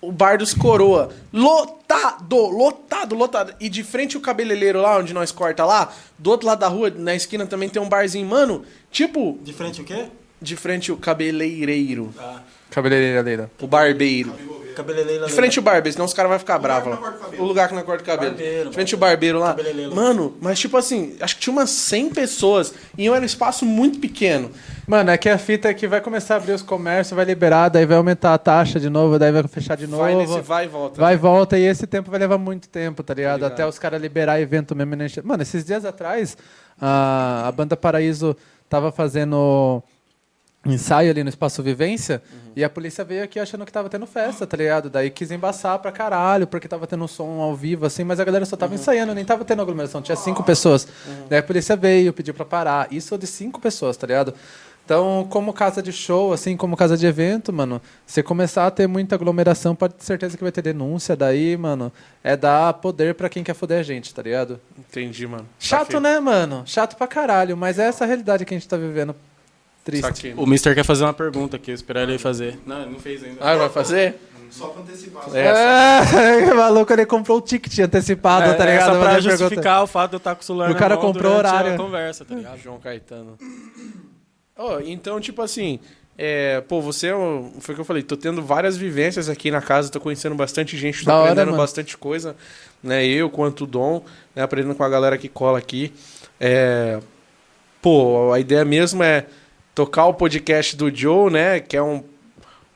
[SPEAKER 1] O bar dos Coroa. Lotado, lotado, lotado. E de frente o cabeleireiro lá, onde nós corta lá, do outro lado da rua, na esquina também tem um barzinho. Mano, tipo,
[SPEAKER 2] De frente o quê?
[SPEAKER 1] de frente o cabeleireiro.
[SPEAKER 2] Ah,
[SPEAKER 3] Cabeleireira Leila.
[SPEAKER 1] O barbeiro.
[SPEAKER 2] Cabeleireira.
[SPEAKER 1] De frente o barbeiro, senão os caras vão ficar bravos lá.
[SPEAKER 5] o cabelo.
[SPEAKER 1] O lugar que não corta o cabelo.
[SPEAKER 2] Barbeiro,
[SPEAKER 1] de frente o barbeiro lá. Mano, mas tipo assim, acho que tinha umas 100 pessoas e era um espaço muito pequeno.
[SPEAKER 3] Mano, é que a fita é que vai começar a abrir os comércios, vai liberar, daí vai aumentar a taxa de novo, daí vai fechar de novo.
[SPEAKER 1] Vai nesse vai e volta.
[SPEAKER 3] Vai e volta, e esse tempo vai levar muito tempo, tá ligado?
[SPEAKER 1] ligado.
[SPEAKER 3] Até os caras liberar evento mesmo. né? Mano, esses dias atrás, a, a banda Paraíso tava fazendo ensaio ali no Espaço Vivência e a polícia veio aqui achando que tava tendo festa, tá ligado? Daí quis embaçar pra caralho, porque tava tendo som ao vivo, assim, mas a galera só tava ensaiando, nem tava tendo aglomeração, tinha cinco pessoas. Daí a polícia veio, pediu pra parar. Isso de cinco pessoas, tá ligado? Então, como casa de show, assim, como casa de evento, mano, você começar a ter muita aglomeração, pode ter certeza que vai ter denúncia. Daí, mano, é dar poder pra quem quer foder a gente, tá ligado?
[SPEAKER 1] Entendi, mano.
[SPEAKER 3] Chato,
[SPEAKER 1] Saquei.
[SPEAKER 3] né, mano? Chato pra caralho, mas é essa a realidade que a gente tá vivendo. Triste.
[SPEAKER 1] Saquei.
[SPEAKER 2] O Mister quer fazer uma pergunta aqui, esperar ele fazer. Não, ele não fez ainda.
[SPEAKER 1] Ah, vai fazer?
[SPEAKER 5] Só pra antecipar.
[SPEAKER 1] É.
[SPEAKER 3] É, o maluco, ele comprou o ticket antecipado,
[SPEAKER 2] É,
[SPEAKER 3] tá
[SPEAKER 2] é
[SPEAKER 3] ligado?
[SPEAKER 2] só pra
[SPEAKER 3] Mandei pergunta.
[SPEAKER 2] justificar o fato de eu estar com o celular
[SPEAKER 3] O cara comprou horário.
[SPEAKER 2] a conversa, tá ligado?
[SPEAKER 1] João Caetano. Oh, então, tipo assim, é, pô, você é foi o que eu falei, tô tendo várias vivências aqui na casa, tô conhecendo bastante gente, tô
[SPEAKER 3] Da hora,
[SPEAKER 1] aprendendo
[SPEAKER 3] mano.
[SPEAKER 1] bastante coisa, né? Eu quanto o Dom, né, aprendendo com a galera que cola aqui. É, pô, a ideia mesmo é tocar o podcast do Joe, né? Que é um,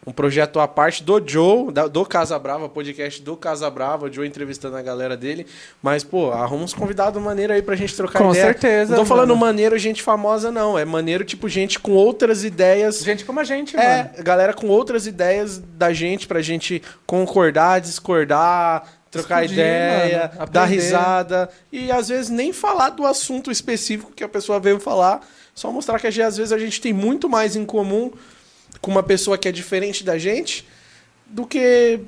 [SPEAKER 1] um projeto à parte do Joe, da- do Casa Brava, podcast do Casa Brava, o Joe entrevistando a galera dele. Mas, pô, arruma uns convidados maneiro aí pra gente trocar
[SPEAKER 3] Com
[SPEAKER 1] ideia.
[SPEAKER 3] certeza,
[SPEAKER 1] Não tô falando
[SPEAKER 3] mano.
[SPEAKER 1] maneiro gente famosa, não. É maneiro, tipo, gente com outras ideias.
[SPEAKER 3] Gente como a gente,
[SPEAKER 1] É,
[SPEAKER 3] mano.
[SPEAKER 1] galera com outras ideias da gente, pra gente concordar, discordar, trocar
[SPEAKER 3] Discutir,
[SPEAKER 1] ideia,
[SPEAKER 3] mano,
[SPEAKER 1] dar risada. E às vezes nem falar do assunto específico que a pessoa veio falar. Só mostrar que às vezes a gente tem muito mais em comum com uma pessoa que é diferente da gente do que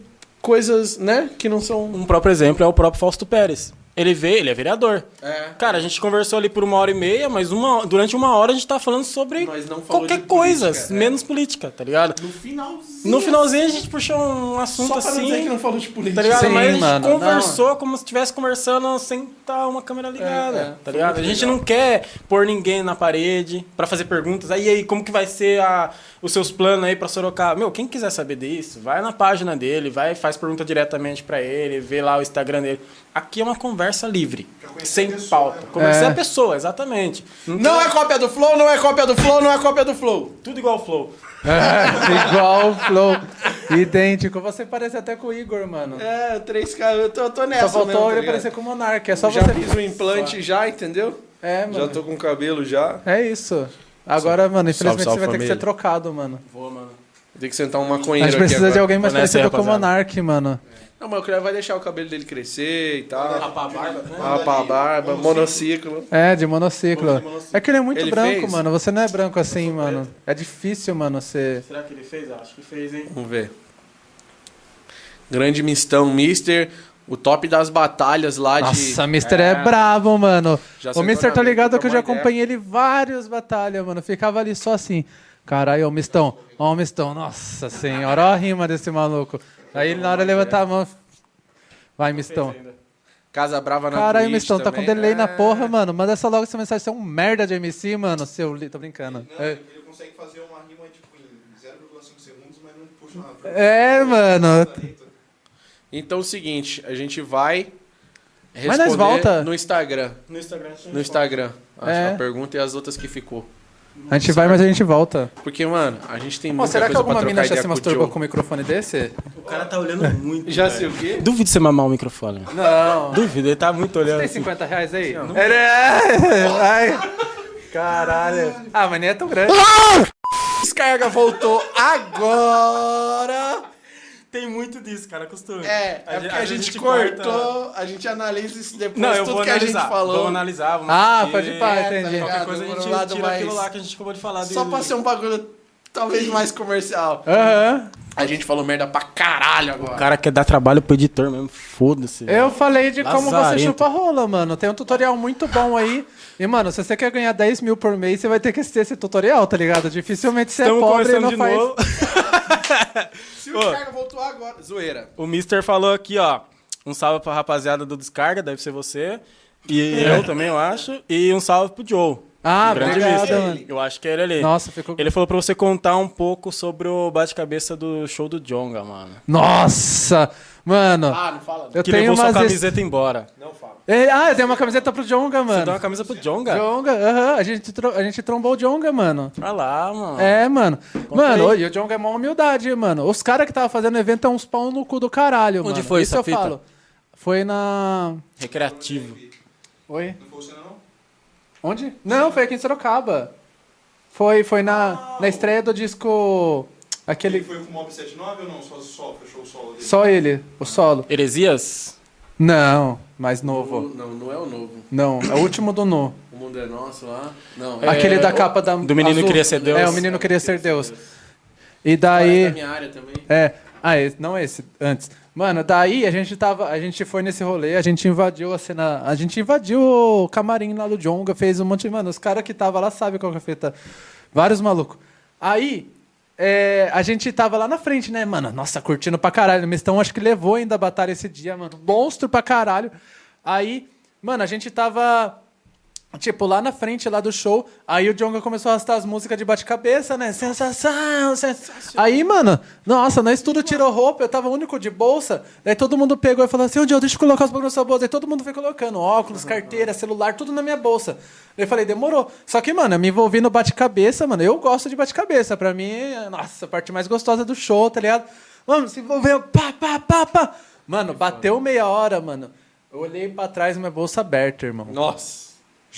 [SPEAKER 1] coisas, né, que não são.
[SPEAKER 2] Um próprio exemplo é o próprio Fausto Pérez. Ele veio, ele é vereador.
[SPEAKER 1] É.
[SPEAKER 2] Cara, a gente conversou ali por uma hora e meia, mas uma, durante uma hora a gente tá falando sobre
[SPEAKER 1] não
[SPEAKER 2] qualquer coisa,
[SPEAKER 1] política, é.
[SPEAKER 2] menos política, tá ligado?
[SPEAKER 1] No finalzinho.
[SPEAKER 2] No finalzinho a gente puxou um assunto
[SPEAKER 1] Só pra não dizer
[SPEAKER 2] assim.
[SPEAKER 1] que não falou de política.
[SPEAKER 2] Tá ligado?
[SPEAKER 3] Sim,
[SPEAKER 2] Mas a gente
[SPEAKER 3] mano,
[SPEAKER 2] conversou como se estivesse conversando sem estar uma câmera ligada.
[SPEAKER 1] É, é,
[SPEAKER 2] tá ligado? A gente
[SPEAKER 1] legal.
[SPEAKER 2] não quer pôr ninguém na parede pra fazer perguntas. Aí, aí, como que vai ser a, os seus planos aí pra Sorocaba? Meu, quem quiser saber disso, vai na página dele, vai faz pergunta diretamente pra ele, vê lá o Instagram dele. Aqui é uma conversa
[SPEAKER 4] conversa livre. Sem
[SPEAKER 5] a pessoa,
[SPEAKER 4] pauta.
[SPEAKER 5] né?
[SPEAKER 4] Conhecer
[SPEAKER 3] É.
[SPEAKER 4] a pessoa, exatamente.
[SPEAKER 1] Não é cópia do Flow, não é cópia do Flow, não é cópia do Flow.
[SPEAKER 4] Tudo igual o Flow.
[SPEAKER 3] É, igual o Flow. Idêntico. Você parece até com o Igor, mano.
[SPEAKER 1] É, três caras, eu tô, eu tô nessa
[SPEAKER 3] Só faltou
[SPEAKER 1] tá
[SPEAKER 3] ele
[SPEAKER 1] ligado?
[SPEAKER 3] parecer com o Monark. É só
[SPEAKER 1] já
[SPEAKER 3] você.
[SPEAKER 1] fiz o implante já, entendeu?
[SPEAKER 3] É, mano.
[SPEAKER 1] Já tô com o cabelo já.
[SPEAKER 3] É isso. Agora, mano, infelizmente
[SPEAKER 1] salve,
[SPEAKER 3] você vai ter que
[SPEAKER 1] família.
[SPEAKER 3] ser trocado, mano.
[SPEAKER 4] Vou, mano.
[SPEAKER 1] Tem que sentar um
[SPEAKER 3] A
[SPEAKER 1] maconheiro
[SPEAKER 3] gente
[SPEAKER 1] aqui
[SPEAKER 3] precisa de alguém mais parecido com o. Monark, mano.
[SPEAKER 1] Não, mas o Cleber vai deixar o cabelo dele crescer e tal.
[SPEAKER 4] Rapar a barba, né?
[SPEAKER 1] Rapar a barba, monociclo.
[SPEAKER 3] É, de monociclo. É que ele é muito
[SPEAKER 1] Ele
[SPEAKER 3] branco,
[SPEAKER 1] fez?
[SPEAKER 3] mano. Você não é branco assim, mano. É difícil, mano, você.
[SPEAKER 4] Será que ele fez? Acho que fez, hein?
[SPEAKER 1] Vamos ver. Grande mistão, Mister. O top das batalhas lá de.
[SPEAKER 3] Nossa, Mister é, bravo, mano.
[SPEAKER 1] Já
[SPEAKER 3] O Mister tá ligado que eu já
[SPEAKER 1] uma ideia.
[SPEAKER 3] acompanhei ele várias batalhas, mano. Ficava ali só assim. Caralho, o Mistão. Ó o Mistão. Nossa senhora, ó a rima desse maluco. Aí ele na hora de levantar a mão. Vai, Mistão.
[SPEAKER 1] Casa Brava na
[SPEAKER 3] Caralho, Mistão, tá com delay na
[SPEAKER 1] É.
[SPEAKER 3] porra, mano. Manda essa logo essa mensagem. Você é um merda de MC, mano. Seu. li- Tô brincando.
[SPEAKER 5] Não,
[SPEAKER 3] É,
[SPEAKER 5] ele consegue fazer uma rima tipo, em 0,5 segundos, mas não puxa nada.
[SPEAKER 3] é mano.
[SPEAKER 1] Então é o seguinte, a gente vai
[SPEAKER 3] Mas nós
[SPEAKER 1] responder
[SPEAKER 3] volta.
[SPEAKER 1] no Instagram.
[SPEAKER 4] No Instagram.
[SPEAKER 1] No Instagram. A,
[SPEAKER 3] É.
[SPEAKER 1] a pergunta e as outras que ficou.
[SPEAKER 3] A gente vai, mas a gente volta.
[SPEAKER 1] Porque, mano, a gente tem
[SPEAKER 3] Pô,
[SPEAKER 1] muita
[SPEAKER 3] será que
[SPEAKER 1] coisa
[SPEAKER 3] alguma mina já
[SPEAKER 1] ideia
[SPEAKER 3] se
[SPEAKER 1] com o
[SPEAKER 3] masturbou
[SPEAKER 1] Joe.
[SPEAKER 3] com um microfone desse?
[SPEAKER 4] O cara tá olhando muito.
[SPEAKER 1] Já sei o quê?
[SPEAKER 4] Duvido você mamar o microfone.
[SPEAKER 3] Não.
[SPEAKER 4] Duvido, ele tá muito olhando.
[SPEAKER 3] Tem
[SPEAKER 4] assim.
[SPEAKER 3] 50 reais aí? É, Ai. Caralho. Ah, mas nem é tão grande.
[SPEAKER 1] Descarga voltou agora.
[SPEAKER 4] Tem muito disso, cara, costume.
[SPEAKER 1] É, é porque a, gente, cortou, a gente analisa isso depois,
[SPEAKER 4] Não, eu
[SPEAKER 1] tudo
[SPEAKER 4] vou
[SPEAKER 1] que a
[SPEAKER 4] analisar.
[SPEAKER 1] gente falou.
[SPEAKER 4] Vamos analisar, vamos
[SPEAKER 3] Ah, pode pá,
[SPEAKER 1] É, tá
[SPEAKER 3] entendi.
[SPEAKER 4] Qualquer coisa a
[SPEAKER 1] um
[SPEAKER 4] gente
[SPEAKER 1] lado
[SPEAKER 4] tira
[SPEAKER 1] mais-
[SPEAKER 4] aquilo lá que a gente acabou de falar.
[SPEAKER 1] Só
[SPEAKER 4] do-
[SPEAKER 1] pra ser um bagulho talvez mais comercial.
[SPEAKER 3] Aham.
[SPEAKER 1] A gente falou merda pra caralho agora.
[SPEAKER 4] O cara quer dar trabalho pro editor mesmo, foda-se.
[SPEAKER 3] Eu falei de como você
[SPEAKER 4] Lazarento.
[SPEAKER 3] chupa rola, mano. Tem um tutorial muito bom aí. E, mano, se você quer ganhar 10 mil por mês, você vai ter que assistir esse tutorial, tá ligado? Dificilmente você é
[SPEAKER 4] Estamos
[SPEAKER 3] pobre e não
[SPEAKER 4] de
[SPEAKER 3] faz.
[SPEAKER 4] novo.
[SPEAKER 1] Se o Descarga voltou agora. Zoeira.
[SPEAKER 4] O Mister falou aqui, ó. Um salve pra rapaziada do Descarga, deve ser você. E eu também, eu acho. E um salve pro Joe.
[SPEAKER 3] Ah,
[SPEAKER 4] grande
[SPEAKER 3] obrigado, mano.
[SPEAKER 4] Eu acho que é ele ali.
[SPEAKER 3] Nossa, ficou.
[SPEAKER 4] Ele falou pra você contar um pouco sobre o bate-cabeça do show do Jonga, mano.
[SPEAKER 3] Nossa! Mano,
[SPEAKER 1] Ah, não fala.
[SPEAKER 3] eu
[SPEAKER 4] que
[SPEAKER 3] tenho
[SPEAKER 4] levou sua
[SPEAKER 3] umas.
[SPEAKER 4] camiseta embora.
[SPEAKER 3] É, Ah, eu tenho uma camiseta pro Jonga,
[SPEAKER 4] Você deu
[SPEAKER 3] mano.
[SPEAKER 4] uma camisa pro Jonga?
[SPEAKER 3] Jonga, aham. A, gente tro- a gente trombou o Jonga, mano.
[SPEAKER 4] Olha lá, mano.
[SPEAKER 3] É, mano. Mano, e o Jonga é uma humildade, mano. Os caras que tava fazendo o evento é uns pau no cu do caralho,
[SPEAKER 4] Onde
[SPEAKER 3] mano.
[SPEAKER 4] foi
[SPEAKER 3] Isso
[SPEAKER 4] essa
[SPEAKER 3] eu
[SPEAKER 4] fita?
[SPEAKER 3] falo. Foi na.
[SPEAKER 4] Recreativo.
[SPEAKER 3] Oi?
[SPEAKER 5] Não foi você não?
[SPEAKER 3] Onde? Não, foi aqui em Sorocaba. Foi, foi na, na estreia do disco.
[SPEAKER 5] Ele
[SPEAKER 3] Aquele.
[SPEAKER 5] foi com o Mob 79 ou não? Só, só fechou o solo dele?
[SPEAKER 3] Só ele, o solo.
[SPEAKER 4] Heresias?
[SPEAKER 3] Não, mais novo.
[SPEAKER 1] Não, não é o novo.
[SPEAKER 3] Não, é o último do Nu.
[SPEAKER 1] O mundo é nosso lá. Não,
[SPEAKER 4] É,
[SPEAKER 3] Aquele da capa da.
[SPEAKER 4] do Menino
[SPEAKER 3] azul.
[SPEAKER 4] Queria Ser Deus.
[SPEAKER 3] É, o menino queria ser Deus. E
[SPEAKER 1] Fora
[SPEAKER 3] daí.
[SPEAKER 1] da minha área também.
[SPEAKER 3] É. Ah, esse, não esse, antes. Mano, daí a gente tava. A gente foi nesse rolê, a gente invadiu a cena. A gente invadiu o camarim lá do Jonga, fez um monte de. Mano, os caras que tava lá sabem qual que é a fita. Vários malucos. Aí. é, a gente tava lá na frente, né, mano? Nossa, curtindo pra caralho. O Mestão acho que levou ainda a batalha esse dia, mano. Monstro pra caralho. Aí, mano, a gente tava. Tipo, lá na frente lá do show, aí o Jonga começou a arrastar as músicas de bate-cabeça, né? Sensação, sensação. Aí, mano, nossa, nós tudo tirou roupa, eu tava único de bolsa. Daí todo mundo pegou e falou assim: Ô, Joe, deixa eu colocar os bagulhos na sua bolsa. Aí todo mundo foi colocando óculos, carteira, celular, tudo na minha bolsa. Daí eu falei: demorou. Só que, mano, eu me envolvi no bate-cabeça, mano. Eu gosto de bate-cabeça. Pra mim, nossa, a parte mais gostosa do show, tá ligado? Mano, se envolveu, pá, pá, pá, pá. Mano, bateu meia hora, mano. Eu olhei pra trás, minha bolsa aberta, irmão.
[SPEAKER 1] Nossa.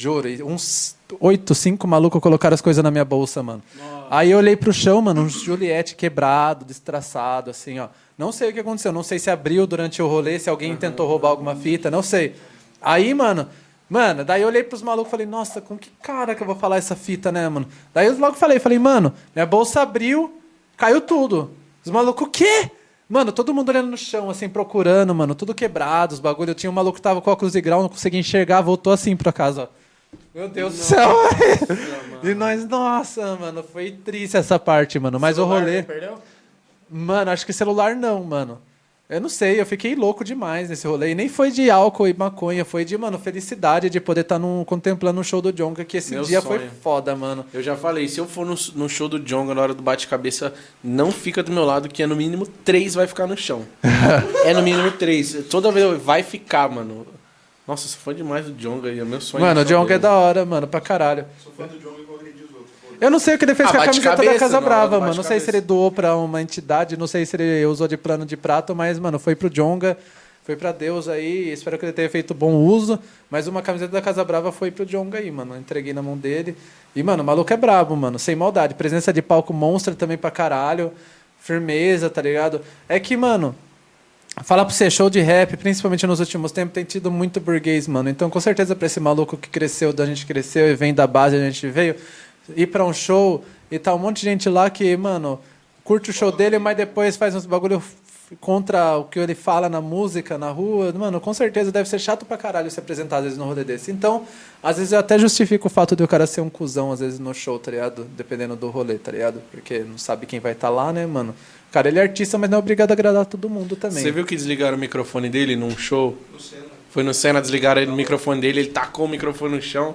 [SPEAKER 3] Juro, uns oito, cinco malucos colocaram as coisas na minha bolsa, mano. Aí eu olhei pro chão, mano, um Juliette quebrado, destraçado, assim, ó. Não sei o que aconteceu, não sei se abriu durante o rolê, se alguém tentou roubar alguma fita, não sei. Aí, mano, mano, daí eu olhei pros malucos e falei, nossa, com que cara que eu vou falar essa fita, né, mano? Daí eu logo falei, falei, mano, minha bolsa abriu, caiu tudo. Os malucos, o quê? Mano, todo mundo olhando no chão, assim, procurando, mano, tudo quebrado, os bagulho. Eu tinha um maluco que tava com óculos de grau, não conseguia enxergar, voltou assim pra casa, ó. Meu Deus do céu! e nós, nossa, mano, foi triste essa parte, mano. Mas o rolê.
[SPEAKER 4] Perdeu?
[SPEAKER 3] Mano, acho que celular não, mano. Eu não sei, eu fiquei louco demais nesse rolê. E nem foi de álcool e maconha, foi de, mano, felicidade de poder estar contemplando um show do Jonga, que esse
[SPEAKER 1] Meu
[SPEAKER 3] dia
[SPEAKER 1] sonho.
[SPEAKER 3] foi foda, mano.
[SPEAKER 1] Eu já falei, se eu for no, no show do Jonga na hora do bate-cabeça, não fica do meu lado, que é no mínimo três vai ficar no chão. é no mínimo três. Toda vez vai ficar, mano. Nossa, eu sou fã demais do Jonga e é meu sonho.
[SPEAKER 3] Mano, o Jonga é da hora, mano, pra caralho.
[SPEAKER 5] Sou fã do John e vou agredir os outros.
[SPEAKER 3] Eu não sei o que ele fez
[SPEAKER 1] Ah,
[SPEAKER 3] com a camiseta
[SPEAKER 1] cabeça,
[SPEAKER 3] da Casa
[SPEAKER 1] não,
[SPEAKER 3] Brava,
[SPEAKER 1] bate
[SPEAKER 3] mano. Não sei se
[SPEAKER 1] cabeça.
[SPEAKER 3] ele doou pra uma entidade, não sei se ele usou de plano de prato, mas, mano, foi pro Jonga, foi pra Deus aí. Espero que ele tenha feito bom uso. Mas uma camiseta da Casa Brava foi pro Jonga aí, mano. Entreguei na mão dele. E, mano, o maluco é brabo, mano. Sem maldade. Presença de palco monstra também pra caralho. Firmeza, tá ligado? É que, mano. Falar pra você, show de rap, principalmente nos últimos tempos, tem tido muito burguês, mano. Então, com certeza, pra esse maluco que cresceu, da gente cresceu e vem da base, a gente veio, ir pra um show e tá um monte de gente lá que, mano, curte o show dele, mas depois faz uns bagulho contra o que ele fala na música, na rua. Mano, com certeza deve ser chato pra caralho se apresentar às vezes no rolê desse. Então, às vezes eu até justifico o fato de o cara ser um cuzão, às vezes, no show, tá ligado? Dependendo do rolê, tá ligado? Porque não sabe quem vai estar lá, né, mano? Cara, ele é artista, mas não é obrigado a agradar todo mundo também.
[SPEAKER 1] Você viu que desligaram o microfone dele num show?
[SPEAKER 5] No Senna.
[SPEAKER 1] Foi no Senna, desligaram ele, o microfone dele, ele tacou o microfone no chão.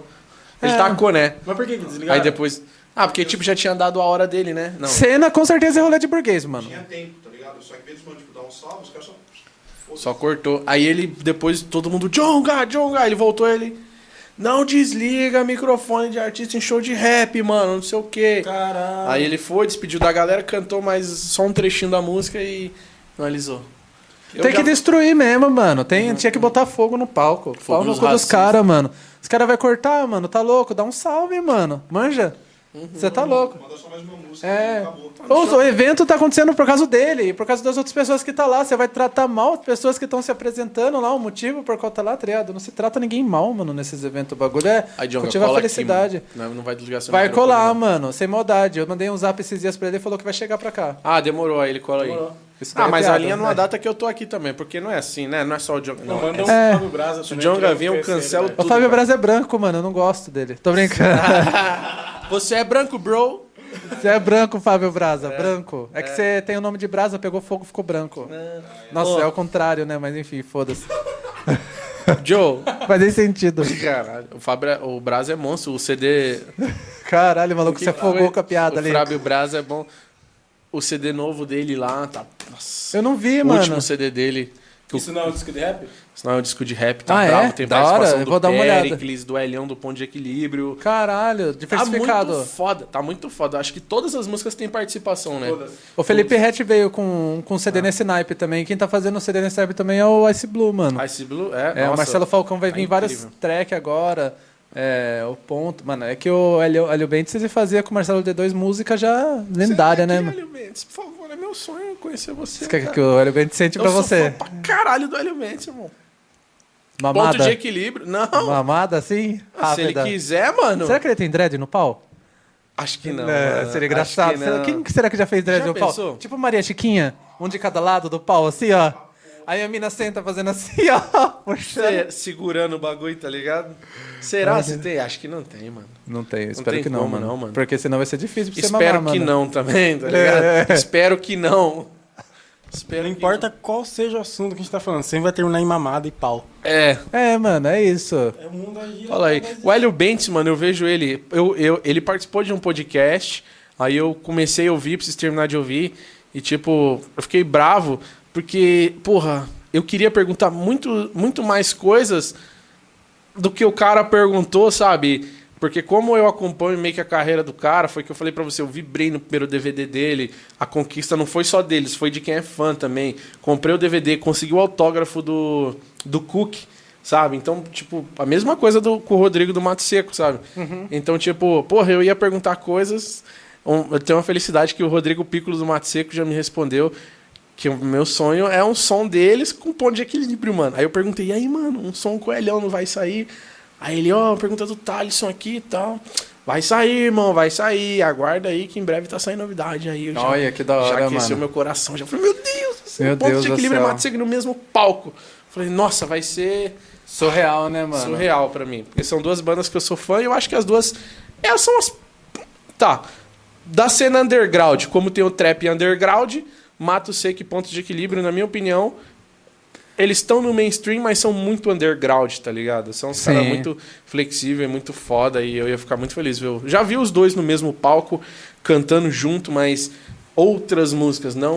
[SPEAKER 1] Ele
[SPEAKER 3] É.
[SPEAKER 1] tacou, né?
[SPEAKER 2] Mas por que que desligaram?
[SPEAKER 1] Aí depois. Ah, porque tipo, já tinha dado a hora dele, né? Não.
[SPEAKER 3] Cena, com certeza, é rolê de burguês, mano.
[SPEAKER 5] Tinha tempo, tá ligado? Só que mano, tipo, dar um salve, os caras só.
[SPEAKER 1] Só cortou. Aí ele, depois, todo mundo, Jonga, Jonga. Ele voltou, ele. Não desliga microfone de artista em show de rap, mano, não sei o quê.
[SPEAKER 2] Caralho.
[SPEAKER 1] Aí ele foi, despediu da galera, cantou mais só um trechinho da música e finalizou. Eu
[SPEAKER 3] Tem
[SPEAKER 1] já- Uhum.
[SPEAKER 3] que destruir mesmo, mano. Tem, Tinha que botar fogo no palco.
[SPEAKER 1] Fogo
[SPEAKER 3] no cu dos caras, mano. Os caras vão cortar, mano. Tá louco? Dá um salve, mano. Manja?
[SPEAKER 1] Uhum.
[SPEAKER 3] Você tá louco.
[SPEAKER 5] Manda só mais uma música
[SPEAKER 3] É.
[SPEAKER 5] acabou.
[SPEAKER 3] O, o evento tá acontecendo por causa dele e por causa das outras pessoas que tá lá. Você vai tratar mal as pessoas que estão se apresentando lá, o motivo por qual tá lá, tá ligado? Não se trata ninguém mal, mano, nesses eventos. O bagulho é
[SPEAKER 1] Aí,
[SPEAKER 3] cultiva a
[SPEAKER 1] aqui,
[SPEAKER 3] felicidade.
[SPEAKER 1] mano. não, não vai desligar seu
[SPEAKER 3] vai colar, mano, sem maldade. Eu mandei um zap esses dias pra ele e falou que vai chegar pra cá.
[SPEAKER 1] Ah, demorou, aí ele cola aí.
[SPEAKER 3] Isso
[SPEAKER 1] Ah,
[SPEAKER 3] é
[SPEAKER 1] mas
[SPEAKER 3] piada,
[SPEAKER 1] a linha numa
[SPEAKER 3] né?
[SPEAKER 1] data que eu tô aqui também, porque não é assim, né? Não é só o Jonga.
[SPEAKER 2] Não,
[SPEAKER 1] Não,
[SPEAKER 2] manda um
[SPEAKER 3] É.
[SPEAKER 2] Fábio Braza
[SPEAKER 1] Se o
[SPEAKER 2] também,
[SPEAKER 1] Jonga
[SPEAKER 2] que
[SPEAKER 1] vir, eu
[SPEAKER 2] conhecer ele,
[SPEAKER 1] cancelo
[SPEAKER 2] velho.
[SPEAKER 3] O
[SPEAKER 1] tudo,
[SPEAKER 3] Fábio
[SPEAKER 1] cara.
[SPEAKER 3] Braz é branco, mano. Eu não gosto dele. Tô brincando.
[SPEAKER 1] Você é branco, bro.
[SPEAKER 3] Você é branco, Fábio Braza, branco. É que você tem o nome de Brasa, pegou fogo, ficou branco. Nossa,
[SPEAKER 1] Ô.
[SPEAKER 3] é o contrário, né? Mas enfim, foda-se.
[SPEAKER 1] Joe.
[SPEAKER 3] Faz nem sentido.
[SPEAKER 1] Caralho, o, Fábio, é- o Braz é monstro, o CD.
[SPEAKER 3] Caralho, maluco,
[SPEAKER 1] O
[SPEAKER 3] você afogou com a piada
[SPEAKER 1] o
[SPEAKER 3] ali.
[SPEAKER 1] Fábio Braz é bom. O CD novo dele lá, tá. Nossa.
[SPEAKER 3] Eu não vi,
[SPEAKER 1] o
[SPEAKER 3] mano.
[SPEAKER 1] último CD dele.
[SPEAKER 2] Isso não é um disco de rap?
[SPEAKER 1] Isso não é um disco de rap, tá
[SPEAKER 3] Ah, é?
[SPEAKER 1] bravo. Tem
[SPEAKER 3] Da hora,
[SPEAKER 1] participação
[SPEAKER 3] eu
[SPEAKER 1] do
[SPEAKER 3] vou dar uma olhada.
[SPEAKER 1] Pericles, do Elhão, do Ponto de Equilíbrio.
[SPEAKER 3] Caralho,
[SPEAKER 1] Tá
[SPEAKER 3] diversificado.
[SPEAKER 1] muito foda, tá muito foda. Acho que todas as músicas têm participação, né?
[SPEAKER 2] Todas.
[SPEAKER 3] o Felipe Rett veio com, com CD nesse naipe também. Quem tá fazendo o CD nesse naipe também é o Ice Blue, mano.
[SPEAKER 1] Ice Blue, é.
[SPEAKER 3] É, o. Marcelo Falcão vai
[SPEAKER 1] tá
[SPEAKER 3] vir vários
[SPEAKER 1] incrível.
[SPEAKER 3] track agora. É, o ponto. Mano, é que o Hélio, Hélio Bentes ele fazia com o Marcelo D2 música já lendária, né,
[SPEAKER 1] Aqui,
[SPEAKER 3] mano?
[SPEAKER 1] Hélio Mendes, por favor, é meu sonho conhecer você.
[SPEAKER 3] Você quer
[SPEAKER 1] cara.
[SPEAKER 3] que o Hélio Bentes sente
[SPEAKER 1] Eu
[SPEAKER 3] pra
[SPEAKER 1] sou
[SPEAKER 3] você?
[SPEAKER 1] fã pra caralho do Hélio Mendes, irmão. Ponto
[SPEAKER 3] Mamada?
[SPEAKER 1] de equilíbrio. Não.
[SPEAKER 3] Mamada assim?
[SPEAKER 1] Se ele quiser, mano.
[SPEAKER 3] Será que ele tem dread no pau?
[SPEAKER 1] Acho que não.
[SPEAKER 3] É, seria engraçado.
[SPEAKER 1] que
[SPEAKER 3] Será-
[SPEAKER 1] não.
[SPEAKER 3] Quem que será que já fez dread
[SPEAKER 1] Já
[SPEAKER 3] no pau?
[SPEAKER 1] pensou?
[SPEAKER 3] Tipo Maria Chiquinha, um de cada lado do pau, assim, ó. Aí a mina senta fazendo assim, ó. Puxando.
[SPEAKER 1] Cê- segurando o bagulho, tá ligado? Será se tem? Acho que não tem, mano.
[SPEAKER 3] Não tem, espero
[SPEAKER 1] tem
[SPEAKER 3] que não,
[SPEAKER 1] como
[SPEAKER 3] mano.
[SPEAKER 1] não, mano.
[SPEAKER 3] Porque senão vai ser difícil pra você
[SPEAKER 1] Espero
[SPEAKER 3] mamar,
[SPEAKER 1] que
[SPEAKER 3] mano.
[SPEAKER 1] não também, tá ligado?
[SPEAKER 3] É.
[SPEAKER 1] Espero que não. Espero
[SPEAKER 4] Não
[SPEAKER 1] que
[SPEAKER 4] importa qual seja o assunto que a gente tá falando, sempre vai terminar em mamada e pau.
[SPEAKER 1] É,
[SPEAKER 3] É, mano, é isso.
[SPEAKER 4] É o mundo aí.
[SPEAKER 1] fala aí. O Hélio Bentes, mano, eu vejo ele. Eu, eu, ele participou de um podcast, aí eu comecei a ouvir, preciso terminar de ouvir. E, tipo, eu fiquei bravo, porque, porra, eu queria perguntar muito, muito mais coisas do que o cara perguntou, sabe? Porque como eu acompanho meio que a carreira do cara, foi que eu falei pra você, eu vibrei no primeiro DVD dele. A conquista não foi só deles, foi de quem é fã também. Comprei o DVD, consegui o autógrafo do, do Cook, sabe? Então, tipo, a mesma coisa do, com o Rodrigo do Mato Seco, sabe? Então, tipo, porra, eu ia perguntar coisas. Um, eu tenho uma felicidade que o Rodrigo Piccolo do Mato Seco já me respondeu que o meu sonho é um som deles com ponto de equilíbrio, mano. Aí eu perguntei, e aí, mano, um som com o Elhão não vai sair? Aí ele, ó, pergunta do Thalisson aqui e tal. Vai sair, irmão, vai sair. Aguarda aí que em breve tá saindo novidade aí. Já-
[SPEAKER 3] Olha, que da
[SPEAKER 1] Já
[SPEAKER 3] hora,
[SPEAKER 1] aqueceu
[SPEAKER 3] mano.
[SPEAKER 1] meu coração. Já falei, meu Deus, do céu,
[SPEAKER 3] Meu
[SPEAKER 1] ponto
[SPEAKER 3] Deus
[SPEAKER 1] de equilíbrio e Seco no mesmo palco. Falei, nossa, vai ser
[SPEAKER 3] Surreal, né, mano?
[SPEAKER 1] surreal pra mim. Porque são duas bandas que eu sou fã e eu acho que as duas. Elas são as. Tá. Da cena underground, como tem o trap underground, Mato Seco e Ponto de Equilíbrio, na minha opinião, eles estão no mainstream, mas são muito underground, tá ligado? São uns caras muito flexíveis, muito foda, e eu ia ficar muito feliz, viu? Já vi os dois no mesmo palco, cantando junto, mas outras músicas, não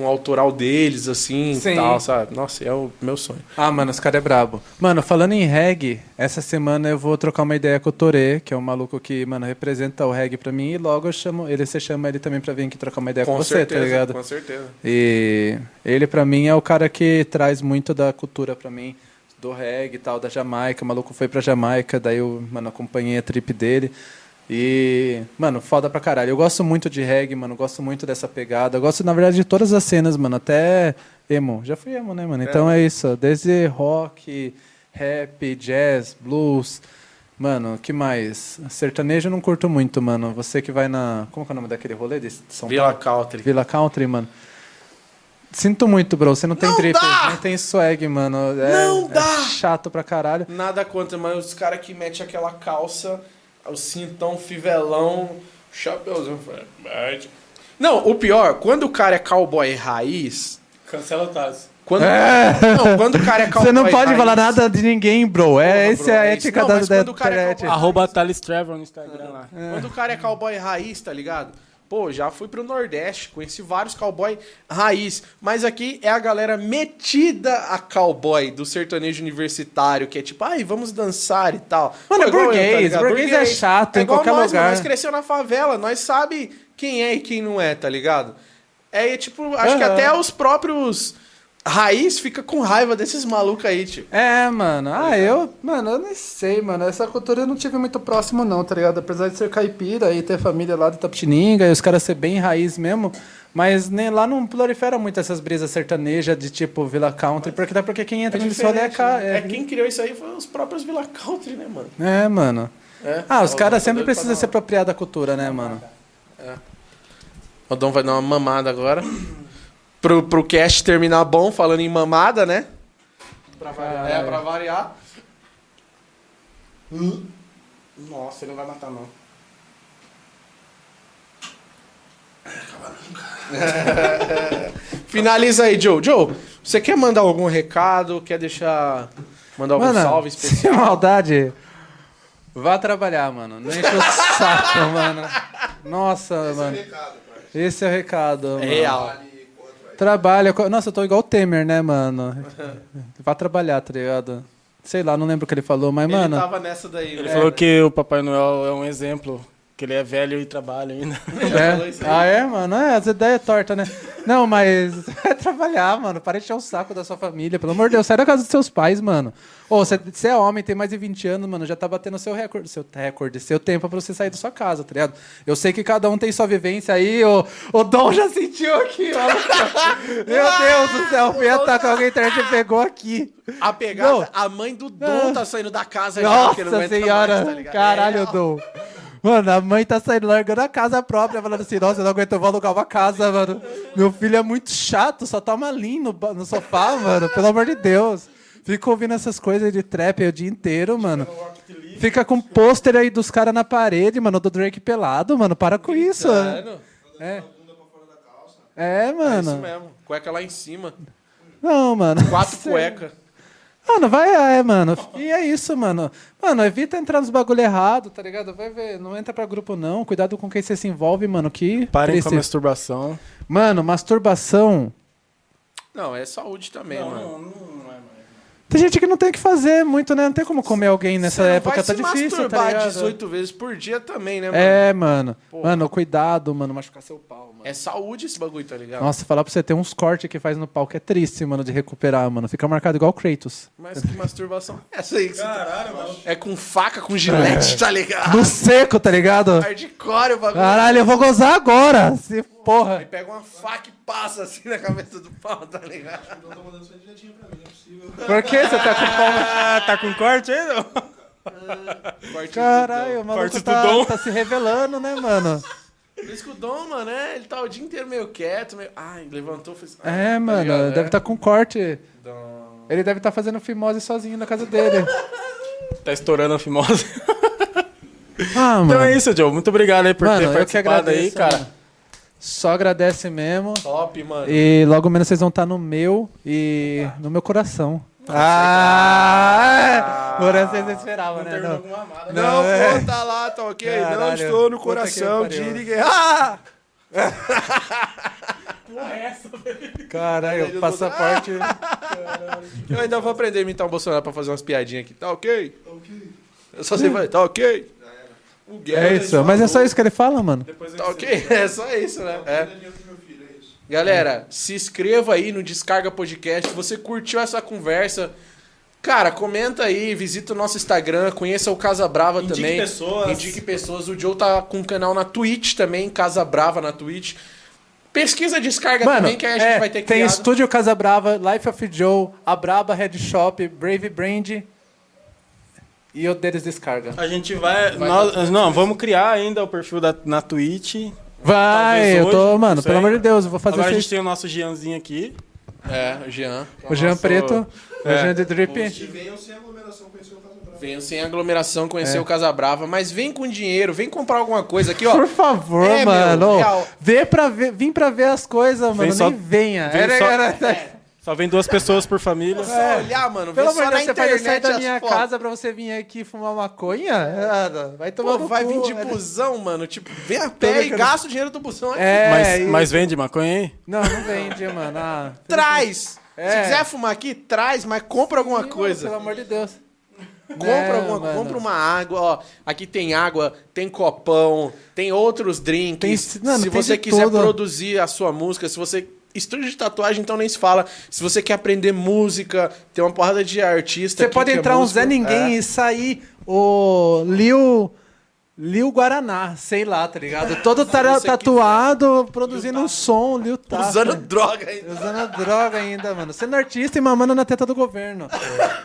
[SPEAKER 1] um autoral deles, assim,
[SPEAKER 3] Sim.
[SPEAKER 1] tal, sabe? Nossa, é o meu sonho.
[SPEAKER 3] Ah, mano, esse cara é brabo. Mano, falando em reggae, essa semana eu vou trocar uma ideia com o Torê, que é um maluco que, mano, representa o reggae pra mim, e logo eu chamo ele, você chama ele também pra vir aqui trocar uma ideia com, você, tá ligado?
[SPEAKER 1] com certeza.
[SPEAKER 3] E ele, pra mim, é o cara que traz muito da cultura pra mim, do reggae e tal, da Jamaica. O maluco foi pra Jamaica, daí eu, mano, acompanhei a trip dele. E, mano, foda pra caralho. Eu gosto muito de reggae, mano, gosto muito dessa pegada. Eu gosto, na verdade, de todas as cenas, mano, até emo. Já fui emo, né, mano? Então é isso, desde rock, rap, jazz, blues. Mano, que mais? Sertanejo eu não curto muito, mano. Você que vai na. Como que é o nome daquele rolê de São
[SPEAKER 1] Vila
[SPEAKER 3] Paulo?
[SPEAKER 1] Country.
[SPEAKER 3] Vila Country, mano. Sinto muito, bro. Você não tem
[SPEAKER 1] Não
[SPEAKER 3] drip,
[SPEAKER 1] dá!
[SPEAKER 3] não tem swag, mano. É,
[SPEAKER 1] Não
[SPEAKER 3] é
[SPEAKER 1] dá!
[SPEAKER 3] chato pra caralho.
[SPEAKER 1] Nada contra, mas os caras que metem aquela calça, o cintão, fivelão, chapéuzão. Fred. Não, o pior, quando o cara é cowboy raiz.
[SPEAKER 2] Cancela o Taz.
[SPEAKER 1] Quando, não, quando o cara é cowboy
[SPEAKER 3] Você não pode
[SPEAKER 1] raiz,
[SPEAKER 3] falar nada de ninguém, bro. É, essa
[SPEAKER 1] bro,
[SPEAKER 3] é a
[SPEAKER 1] é
[SPEAKER 3] ética
[SPEAKER 1] Não,
[SPEAKER 3] da, da
[SPEAKER 1] é
[SPEAKER 3] internet.
[SPEAKER 1] cowboy-
[SPEAKER 4] Arroba Thales Trevor no Instagram lá.
[SPEAKER 1] Quando o cara é cowboy raiz, tá ligado? Pô, já fui pro Nordeste, conheci vários cowboy raiz. Mas aqui é a galera metida a cowboy do sertanejo universitário, que é tipo, ai, vamos dançar e tal.
[SPEAKER 3] Mano, é
[SPEAKER 1] igual eu, tá
[SPEAKER 3] burguês,
[SPEAKER 1] ligado?
[SPEAKER 3] burguês é chato em
[SPEAKER 1] igual
[SPEAKER 3] qualquer
[SPEAKER 1] nós,
[SPEAKER 3] lugar.
[SPEAKER 1] Mano, nós cresceu na favela, nós sabe quem é e quem não é, tá ligado? É tipo, acho que
[SPEAKER 3] Aham.
[SPEAKER 1] até os próprios raiz fica com raiva desses malucos aí, tipo.
[SPEAKER 3] É, mano. Ah, eu. Mano, eu nem sei, mano. Essa cultura eu não tive muito próximo, não, tá ligado? Apesar de ser caipira e ter família lá de Tapetininga e os caras ser bem raiz mesmo. Mas nem lá não prolifera muito essas brisas sertanejas de tipo Villa Country, porque até porque quem entra nesse rolê é,
[SPEAKER 1] diferente,
[SPEAKER 3] ca...
[SPEAKER 1] né?
[SPEAKER 3] é,
[SPEAKER 1] é quem criou isso aí foi os próprios Villa Country, né, mano?
[SPEAKER 3] é, mano.
[SPEAKER 1] É.
[SPEAKER 3] Ah, os caras sempre precisam se apropriar da cultura, né, mano?
[SPEAKER 1] O Dom vai dar uma mamada agora. Pro, pro cast terminar bom, falando em mamada, né?
[SPEAKER 2] Pra variar.
[SPEAKER 1] É, pra variar.
[SPEAKER 2] Nossa, ele não vai matar, não.
[SPEAKER 1] Finaliza aí, Joe. Joe, você quer mandar algum recado? Quer deixar. Mandar algum
[SPEAKER 3] Mano,
[SPEAKER 1] salve
[SPEAKER 3] sem
[SPEAKER 1] especial?
[SPEAKER 3] maldade. Vá trabalhar, mano. Não enche o saco, mano. Nossa, mano. Esse é o recado.
[SPEAKER 1] É
[SPEAKER 3] mano.
[SPEAKER 1] real.
[SPEAKER 3] Trabalha. Nossa, eu tô igual o Temer, né, mano? Vá trabalhar, tá ligado? Sei lá, não lembro o que ele falou, mas,
[SPEAKER 1] Ele
[SPEAKER 3] mano.
[SPEAKER 1] tava nessa daí.
[SPEAKER 4] Ele
[SPEAKER 1] né?
[SPEAKER 4] falou que o Papai Noel é um exemplo, que ele é velho e trabalha ainda.
[SPEAKER 1] falou
[SPEAKER 3] É. Ah, é, mano? É, as ideias tortas, né? Não, mas é trabalhar, mano. Para de encher o saco da sua família. Pelo amor de Deus, sai da casa dos seus pais, mano. Ô, você é homem, tem mais de 20 anos, mano, já tá batendo seu recorde, seu recorde, seu tempo pra você sair da sua casa, tá ligado? Eu sei que cada um tem sua vivência aí, o, o Dom já sentiu aqui, ó. Meu Deus do céu, fui atacar alguém, a internet pegou aqui.
[SPEAKER 1] A pegada,
[SPEAKER 3] Não.
[SPEAKER 1] a mãe do Dom tá saindo da casa já, não
[SPEAKER 3] Nossa
[SPEAKER 1] aguenta
[SPEAKER 3] senhora,
[SPEAKER 1] mais, tá
[SPEAKER 3] caralho,
[SPEAKER 1] É.
[SPEAKER 3] Dom. Mano, a mãe tá saindo largando a casa própria, falando assim, nossa, eu não aguento, eu vou alugar uma casa, mano. Meu filho é muito chato, só toma lean no, no sofá, mano, pelo amor de Deus. Fica ouvindo essas coisas de trap aí o dia inteiro, mano. Fica com pôster aí dos caras na parede, mano, do Drake pelado, mano, para com isso.
[SPEAKER 1] Sério?
[SPEAKER 3] É. É,
[SPEAKER 1] É isso
[SPEAKER 3] mano.
[SPEAKER 1] mesmo. Cueca lá em cima.
[SPEAKER 3] Não, mano.
[SPEAKER 1] Quatro cuecas.
[SPEAKER 3] Mano, vai, é, mano. E é isso, mano. Mano, evita entrar nos bagulho errado, tá ligado? Vai ver, não entra pra grupo não. Cuidado com quem você se envolve, mano. Que
[SPEAKER 4] Parem com
[SPEAKER 3] triste.
[SPEAKER 4] a masturbação.
[SPEAKER 3] Mano, masturbação.
[SPEAKER 1] Não, é saúde também, mano.
[SPEAKER 3] Tem gente que não tem o que fazer muito, né? Não tem como comer alguém nessa
[SPEAKER 1] Você
[SPEAKER 3] época,
[SPEAKER 1] vai
[SPEAKER 3] tá
[SPEAKER 1] se
[SPEAKER 3] difícil, tá
[SPEAKER 1] masturbar
[SPEAKER 3] ligado?
[SPEAKER 1] 18 vezes por dia também, né, mano?
[SPEAKER 3] É, mano.
[SPEAKER 1] Porra.
[SPEAKER 3] Mano, cuidado, mano. Machucar seu pau, mano.
[SPEAKER 1] É saúde esse bagulho, tá ligado?
[SPEAKER 3] Nossa, falar pra você, tem uns cortes que faz no pau que é triste, mano, de recuperar, mano. Fica marcado igual o Kratos.
[SPEAKER 1] Mas que masturbação é essa aí que você tá... É com faca, com gilete, tá ligado?
[SPEAKER 3] No seco, tá ligado?
[SPEAKER 1] Hardcore o bagulho.
[SPEAKER 3] Caralho, eu vou gozar agora. Se porra.
[SPEAKER 1] Aí pega uma faca e passa assim na cabeça do pau, tá ligado?
[SPEAKER 3] Por que você tá com?
[SPEAKER 4] Ah, tá com corte aí, não?
[SPEAKER 1] Corte
[SPEAKER 3] Caralho, o maluco
[SPEAKER 4] Corte do
[SPEAKER 3] tá,
[SPEAKER 4] Dom.
[SPEAKER 3] tá se revelando, né, mano?
[SPEAKER 1] Por isso que o Dom, mano, é, ele tá o dia inteiro meio quieto, meio... Ai, levantou, fez...
[SPEAKER 3] É,
[SPEAKER 1] tá
[SPEAKER 3] mano,
[SPEAKER 1] ligado?
[SPEAKER 3] deve
[SPEAKER 1] É.
[SPEAKER 3] estar com corte.
[SPEAKER 1] Dom.
[SPEAKER 3] Ele deve estar fazendo fimose sozinho na casa dele.
[SPEAKER 4] Tá estourando a fimose.
[SPEAKER 3] Ah, mano.
[SPEAKER 4] Então é isso, Joe. Muito obrigado aí por
[SPEAKER 3] Mano,
[SPEAKER 4] ter
[SPEAKER 3] eu que
[SPEAKER 4] participado aí,
[SPEAKER 3] agradeço,
[SPEAKER 4] cara.
[SPEAKER 3] mano. Só agradece mesmo.
[SPEAKER 1] Top, mano.
[SPEAKER 3] E logo menos vocês vão estar no meu e no meu coração. Ah! é. Agora vocês esperavam, né? Não.
[SPEAKER 1] Não,
[SPEAKER 3] é.
[SPEAKER 1] pô, tá lá, tá ok. não
[SPEAKER 3] Caralho,
[SPEAKER 1] estou no coração de ninguém. Ah!
[SPEAKER 3] Caralho, o passaporte.
[SPEAKER 1] Eu ainda vou aprender a imitar o Bolsonaro pra fazer umas piadinhas aqui. Tá ok? Eu só sei fazer, tá ok? O Guerra,
[SPEAKER 3] É isso, mas é só isso que ele fala, mano.
[SPEAKER 1] Tá ok? É só isso, né? É. Galera, se inscreva aí no Descarga Podcast. Se você curtiu essa conversa, cara, comenta aí, visita o nosso Instagram, conheça o Casa Brava
[SPEAKER 2] Indique
[SPEAKER 1] também.
[SPEAKER 2] pessoas.
[SPEAKER 1] Indique pessoas. O Joe tá com um canal na Twitch também, Casa Brava na Twitch. Pesquisa Descarga
[SPEAKER 3] Mano,
[SPEAKER 1] também, que aí a gente
[SPEAKER 3] é,
[SPEAKER 1] vai ter
[SPEAKER 3] tem
[SPEAKER 1] criado.
[SPEAKER 3] Estúdio Casa Brava, Life of Joe, A Braba Head Shop, Brave Brand e o deles descarga.
[SPEAKER 4] A gente vai. nós- não, vamos criar ainda o perfil da, na Twitch.
[SPEAKER 3] Vai, eu tô, mano, pelo amor de Deus, eu vou fazer
[SPEAKER 4] Agora a
[SPEAKER 3] vocês-
[SPEAKER 4] gente tem o nosso Gianzinho aqui.
[SPEAKER 1] É, o Jean.
[SPEAKER 3] o Jean
[SPEAKER 4] nosso-
[SPEAKER 3] Preto, o
[SPEAKER 4] é.
[SPEAKER 3] Jean de Drip.
[SPEAKER 5] Venham sem aglomeração conhecer o Casa Brava.
[SPEAKER 1] Venham sem aglomeração conhecer
[SPEAKER 3] É.
[SPEAKER 1] o Casa Brava, mas vem com dinheiro, vem comprar alguma coisa aqui, ó.
[SPEAKER 3] Por favor,
[SPEAKER 1] É, meu,
[SPEAKER 3] mano.
[SPEAKER 1] real.
[SPEAKER 3] Vê pra ver, vim pra ver as coisas, mano.
[SPEAKER 4] só-
[SPEAKER 3] nem venha.
[SPEAKER 4] vem
[SPEAKER 3] Era-
[SPEAKER 4] só-
[SPEAKER 3] era-
[SPEAKER 4] Só vem duas pessoas por família.
[SPEAKER 1] Só olhar, mano,
[SPEAKER 3] Pelo amor de
[SPEAKER 1] na
[SPEAKER 3] Deus, você vai sair
[SPEAKER 1] internet
[SPEAKER 3] da minha
[SPEAKER 1] fotos.
[SPEAKER 3] casa pra você vir aqui fumar maconha? Vai tomar
[SPEAKER 1] Pô, vai
[SPEAKER 3] cu,
[SPEAKER 1] vir de
[SPEAKER 3] velho.
[SPEAKER 1] busão, mano. Tipo, vem a pé e gasta o dinheiro do busão aqui.
[SPEAKER 3] É,
[SPEAKER 4] mas,
[SPEAKER 3] e-
[SPEAKER 4] mas vende maconha aí?
[SPEAKER 3] Não, não vende, mano. Ah,
[SPEAKER 1] Traz!
[SPEAKER 3] É.
[SPEAKER 1] Se quiser fumar aqui, traz, mas compra alguma
[SPEAKER 3] Sim,
[SPEAKER 1] coisa.
[SPEAKER 3] Pelo amor de Deus.
[SPEAKER 1] Compra
[SPEAKER 3] Não,
[SPEAKER 1] alguma
[SPEAKER 3] mano.
[SPEAKER 1] compra uma água, ó. Aqui tem água, tem copão, tem outros drinks.
[SPEAKER 3] Tem- mano,
[SPEAKER 1] se
[SPEAKER 3] tem
[SPEAKER 1] você quiser
[SPEAKER 3] tudo.
[SPEAKER 1] produzir a sua música, se você. Estúdio de tatuagem, então nem se fala. Se você quer aprender música, tem uma porrada de artista.
[SPEAKER 3] Você pode
[SPEAKER 1] é
[SPEAKER 3] entrar um
[SPEAKER 1] músico.
[SPEAKER 3] Zé Ninguém
[SPEAKER 1] É.
[SPEAKER 3] e sair o Liu. Liu Guaraná, sei lá, tá ligado? Todo tatuado, produzindo um som, Liu tá.
[SPEAKER 1] Usando droga aí.
[SPEAKER 3] Usando droga ainda, mano. Sendo artista e mamando na teta do governo.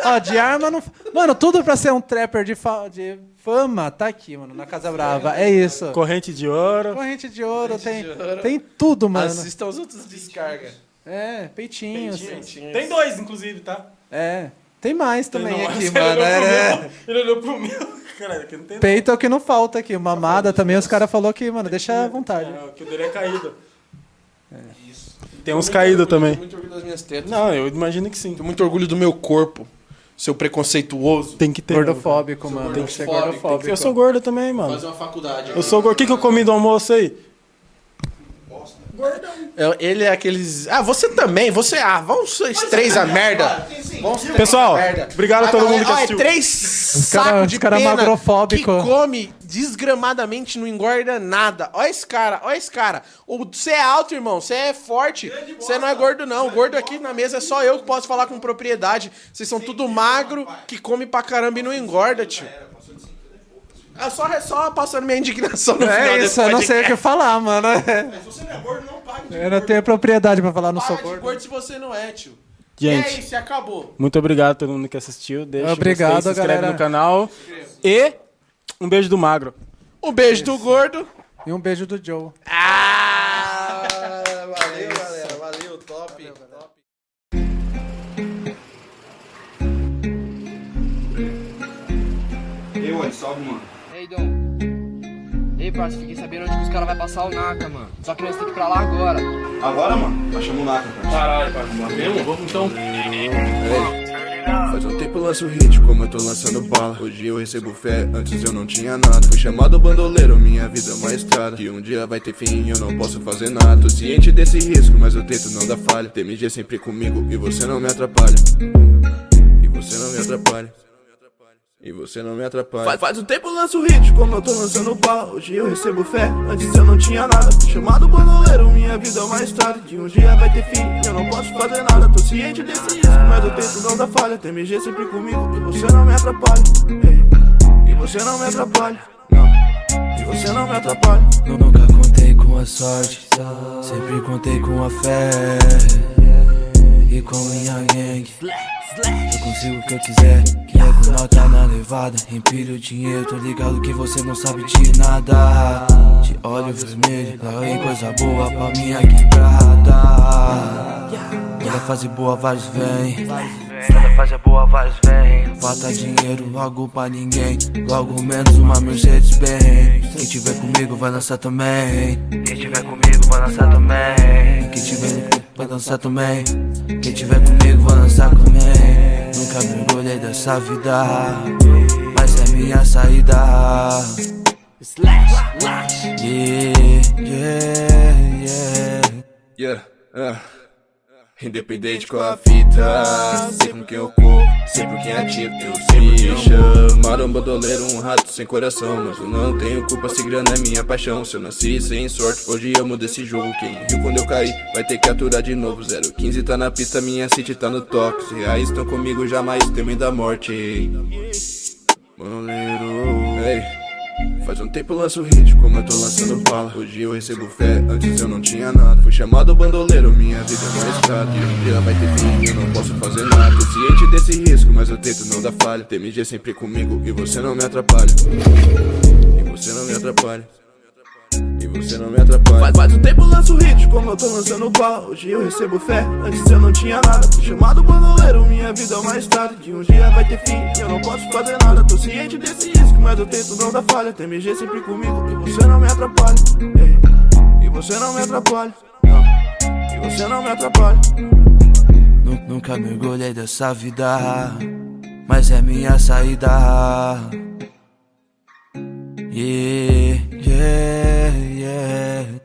[SPEAKER 3] Ó, de arma não. Mano, tudo pra ser um trapper de, fa- de fama tá aqui, mano, na Casa Brava. É isso.
[SPEAKER 4] Corrente de ouro.
[SPEAKER 3] Corrente de ouro, tem,
[SPEAKER 1] de ouro.
[SPEAKER 3] tem tudo, mano.
[SPEAKER 1] Assista os outros descarga.
[SPEAKER 3] É, peitinhos.
[SPEAKER 2] Tem dois, inclusive, tá?
[SPEAKER 3] É. Tem mais também
[SPEAKER 2] Não,
[SPEAKER 3] aqui, mano. É.
[SPEAKER 2] meu, Ele olhou pro meu. Caralho, aqui não tem
[SPEAKER 3] Peito é o que não falta aqui. Mamada também, os caras falaram que, mano, deixa à vontade.
[SPEAKER 2] nada. Que o dele é caído.
[SPEAKER 4] Tem uns caídos também.
[SPEAKER 1] Muito orgulho das minhas tetas.
[SPEAKER 4] Não, eu imagino que sim.
[SPEAKER 1] Tenho muito orgulho do meu corpo. Seu preconceituoso.
[SPEAKER 4] Tem que ter.
[SPEAKER 3] Gordofóbico, mano. Tem que ser
[SPEAKER 1] gordofóbico,
[SPEAKER 3] gordofóbico.
[SPEAKER 4] Eu sou gordo também, mano.
[SPEAKER 1] Fazer uma faculdade.
[SPEAKER 4] Eu sou gordo. O que, que eu comi do almoço aí?
[SPEAKER 1] É, Ele é aqueles. Ah, você também. Você. Ah, vamos vocês três a merda. Vamos três
[SPEAKER 4] Pessoal,
[SPEAKER 1] a merda.
[SPEAKER 4] obrigado a todo
[SPEAKER 1] galera,
[SPEAKER 4] mundo que
[SPEAKER 1] ó,
[SPEAKER 4] assistiu.
[SPEAKER 1] É três
[SPEAKER 3] cara-
[SPEAKER 1] sacos
[SPEAKER 3] os
[SPEAKER 1] de
[SPEAKER 3] cara
[SPEAKER 1] pena
[SPEAKER 3] magrofóbico.
[SPEAKER 1] que come desgramadamente, não engorda nada. Olha esse cara, olha esse cara. Você é alto, irmão. Você é forte. Você não é gordo, não. O gordo aqui na mesa é só eu que posso falar com propriedade. Vocês são tudo magro, que come pra caramba e não engorda, tio. É só, é só passando minha indignação no final
[SPEAKER 3] É isso, eu não sei o que falar, mano.
[SPEAKER 5] Se você não é gordo, não pague.
[SPEAKER 3] Eu não tenho propriedade pra falar no
[SPEAKER 1] Para
[SPEAKER 3] sou
[SPEAKER 1] de
[SPEAKER 3] gordo.
[SPEAKER 1] gordo se você não é, tio. E é
[SPEAKER 4] Gente,
[SPEAKER 1] isso, e acabou.
[SPEAKER 4] muito obrigado a todo mundo que assistiu. Deixa o
[SPEAKER 3] Obrigado,
[SPEAKER 4] gostei, se inscreve
[SPEAKER 3] galera.
[SPEAKER 4] no canal. E um beijo do Magro.
[SPEAKER 1] Um beijo do gordo.
[SPEAKER 3] E um beijo do Joe.
[SPEAKER 1] Ah! Valeu, galera. Valeu, top. top.
[SPEAKER 5] Ei, ué, salve, mano.
[SPEAKER 6] Ei, parça, fiquei sabendo onde que os caras vão passar o NACA, mano. Só que nós temos que ir pra lá agora.
[SPEAKER 5] Agora, mano, achamos o Naka, cara.
[SPEAKER 2] Caralho, pai. Mesmo? Vamos então.
[SPEAKER 7] Faz um tempo eu lanço hit, como eu tô lançando bala. Hoje eu recebo fé, antes eu não tinha nada. Fui chamado bandoleiro, minha vida é uma estrada. Que um dia vai ter fim, eu não posso fazer nada. Tô ciente desse risco, mas eu tento não dar falha. TMG sempre comigo e você não me atrapalha. E você não me atrapalha. E você não me atrapalha. Faz, faz um tempo eu lanço hit, como eu tô lançando bala. Hoje eu recebo fé, antes eu não tinha nada. Chamado bandoleiro, minha vida é uma estrada. Que um dia vai ter fim, eu não posso fazer nada. Tô ciente desse risco, mas eu tento não dar falha. TMG sempre comigo e você não me atrapalha. Ei, E você não me atrapalha. Não. E você não me atrapalha.
[SPEAKER 8] Eu nunca contei com a sorte, sempre contei com a fé e com minha gangue. Eu consigo o que eu quiser, que é com nota na levada. Empilho dinheiro, tô ligado que você não sabe de nada. De olho vermelho, lá vem coisa boa pra minha quebrada. Toda fase boa, vários vem. Toda fase boa, vários vem. Falta dinheiro logo pra ninguém. Logo menos uma Mercedes Benz. Quem tiver comigo vai lançar também. Quem tiver comigo vai lançar também. Quem tiver vai dançar também. Quem tiver comigo vai lançar também. Nunca mergulhei dessa vida, mas é minha saída. Yeah, yeah,
[SPEAKER 7] Independente com a fita, sei com quem eu corro, sei por quem atiro, eu sei me chamaram bandoleiro, um rato sem coração, mas eu não tenho culpa se grana é minha paixão. Se eu nasci sem sorte, hoje eu mudo esse jogo. Quem riu quando eu caí, vai ter que aturar de novo. 015 tá na pista, minha city tá no toque. Se reais estão comigo, jamais temem da morte. Ei. Bandoleiro, ei. Faz um tempo eu lanço hit, como eu tô lançando bala. Hoje eu recebo fé, antes eu não tinha nada. Fui chamado bandoleiro, minha vida é uma estrada. E um dia vai ter fim, eu não posso fazer nada. Ciente desse risco, mas eu tento não dar falha. TMG sempre comigo e você não me atrapalha. E você não me atrapalha. E você não me atrapalha. Faz, faz um tempo eu lanço hit, como eu tô lançando bala. Hoje eu recebo fé, antes eu não tinha nada. Fui chamado bandoleiro, minha vida é uma estrada. Que um dia vai ter fim, e eu não posso fazer nada. Tô ciente desse risco, mas eu tento não dar falha. TMG sempre comigo e você não me atrapalha. E você não me atrapalha. Não. E você não me atrapalha.
[SPEAKER 8] Nu- Nunca mergulhei dessa vida, mas é minha saída. Yeah, yeah, yeah.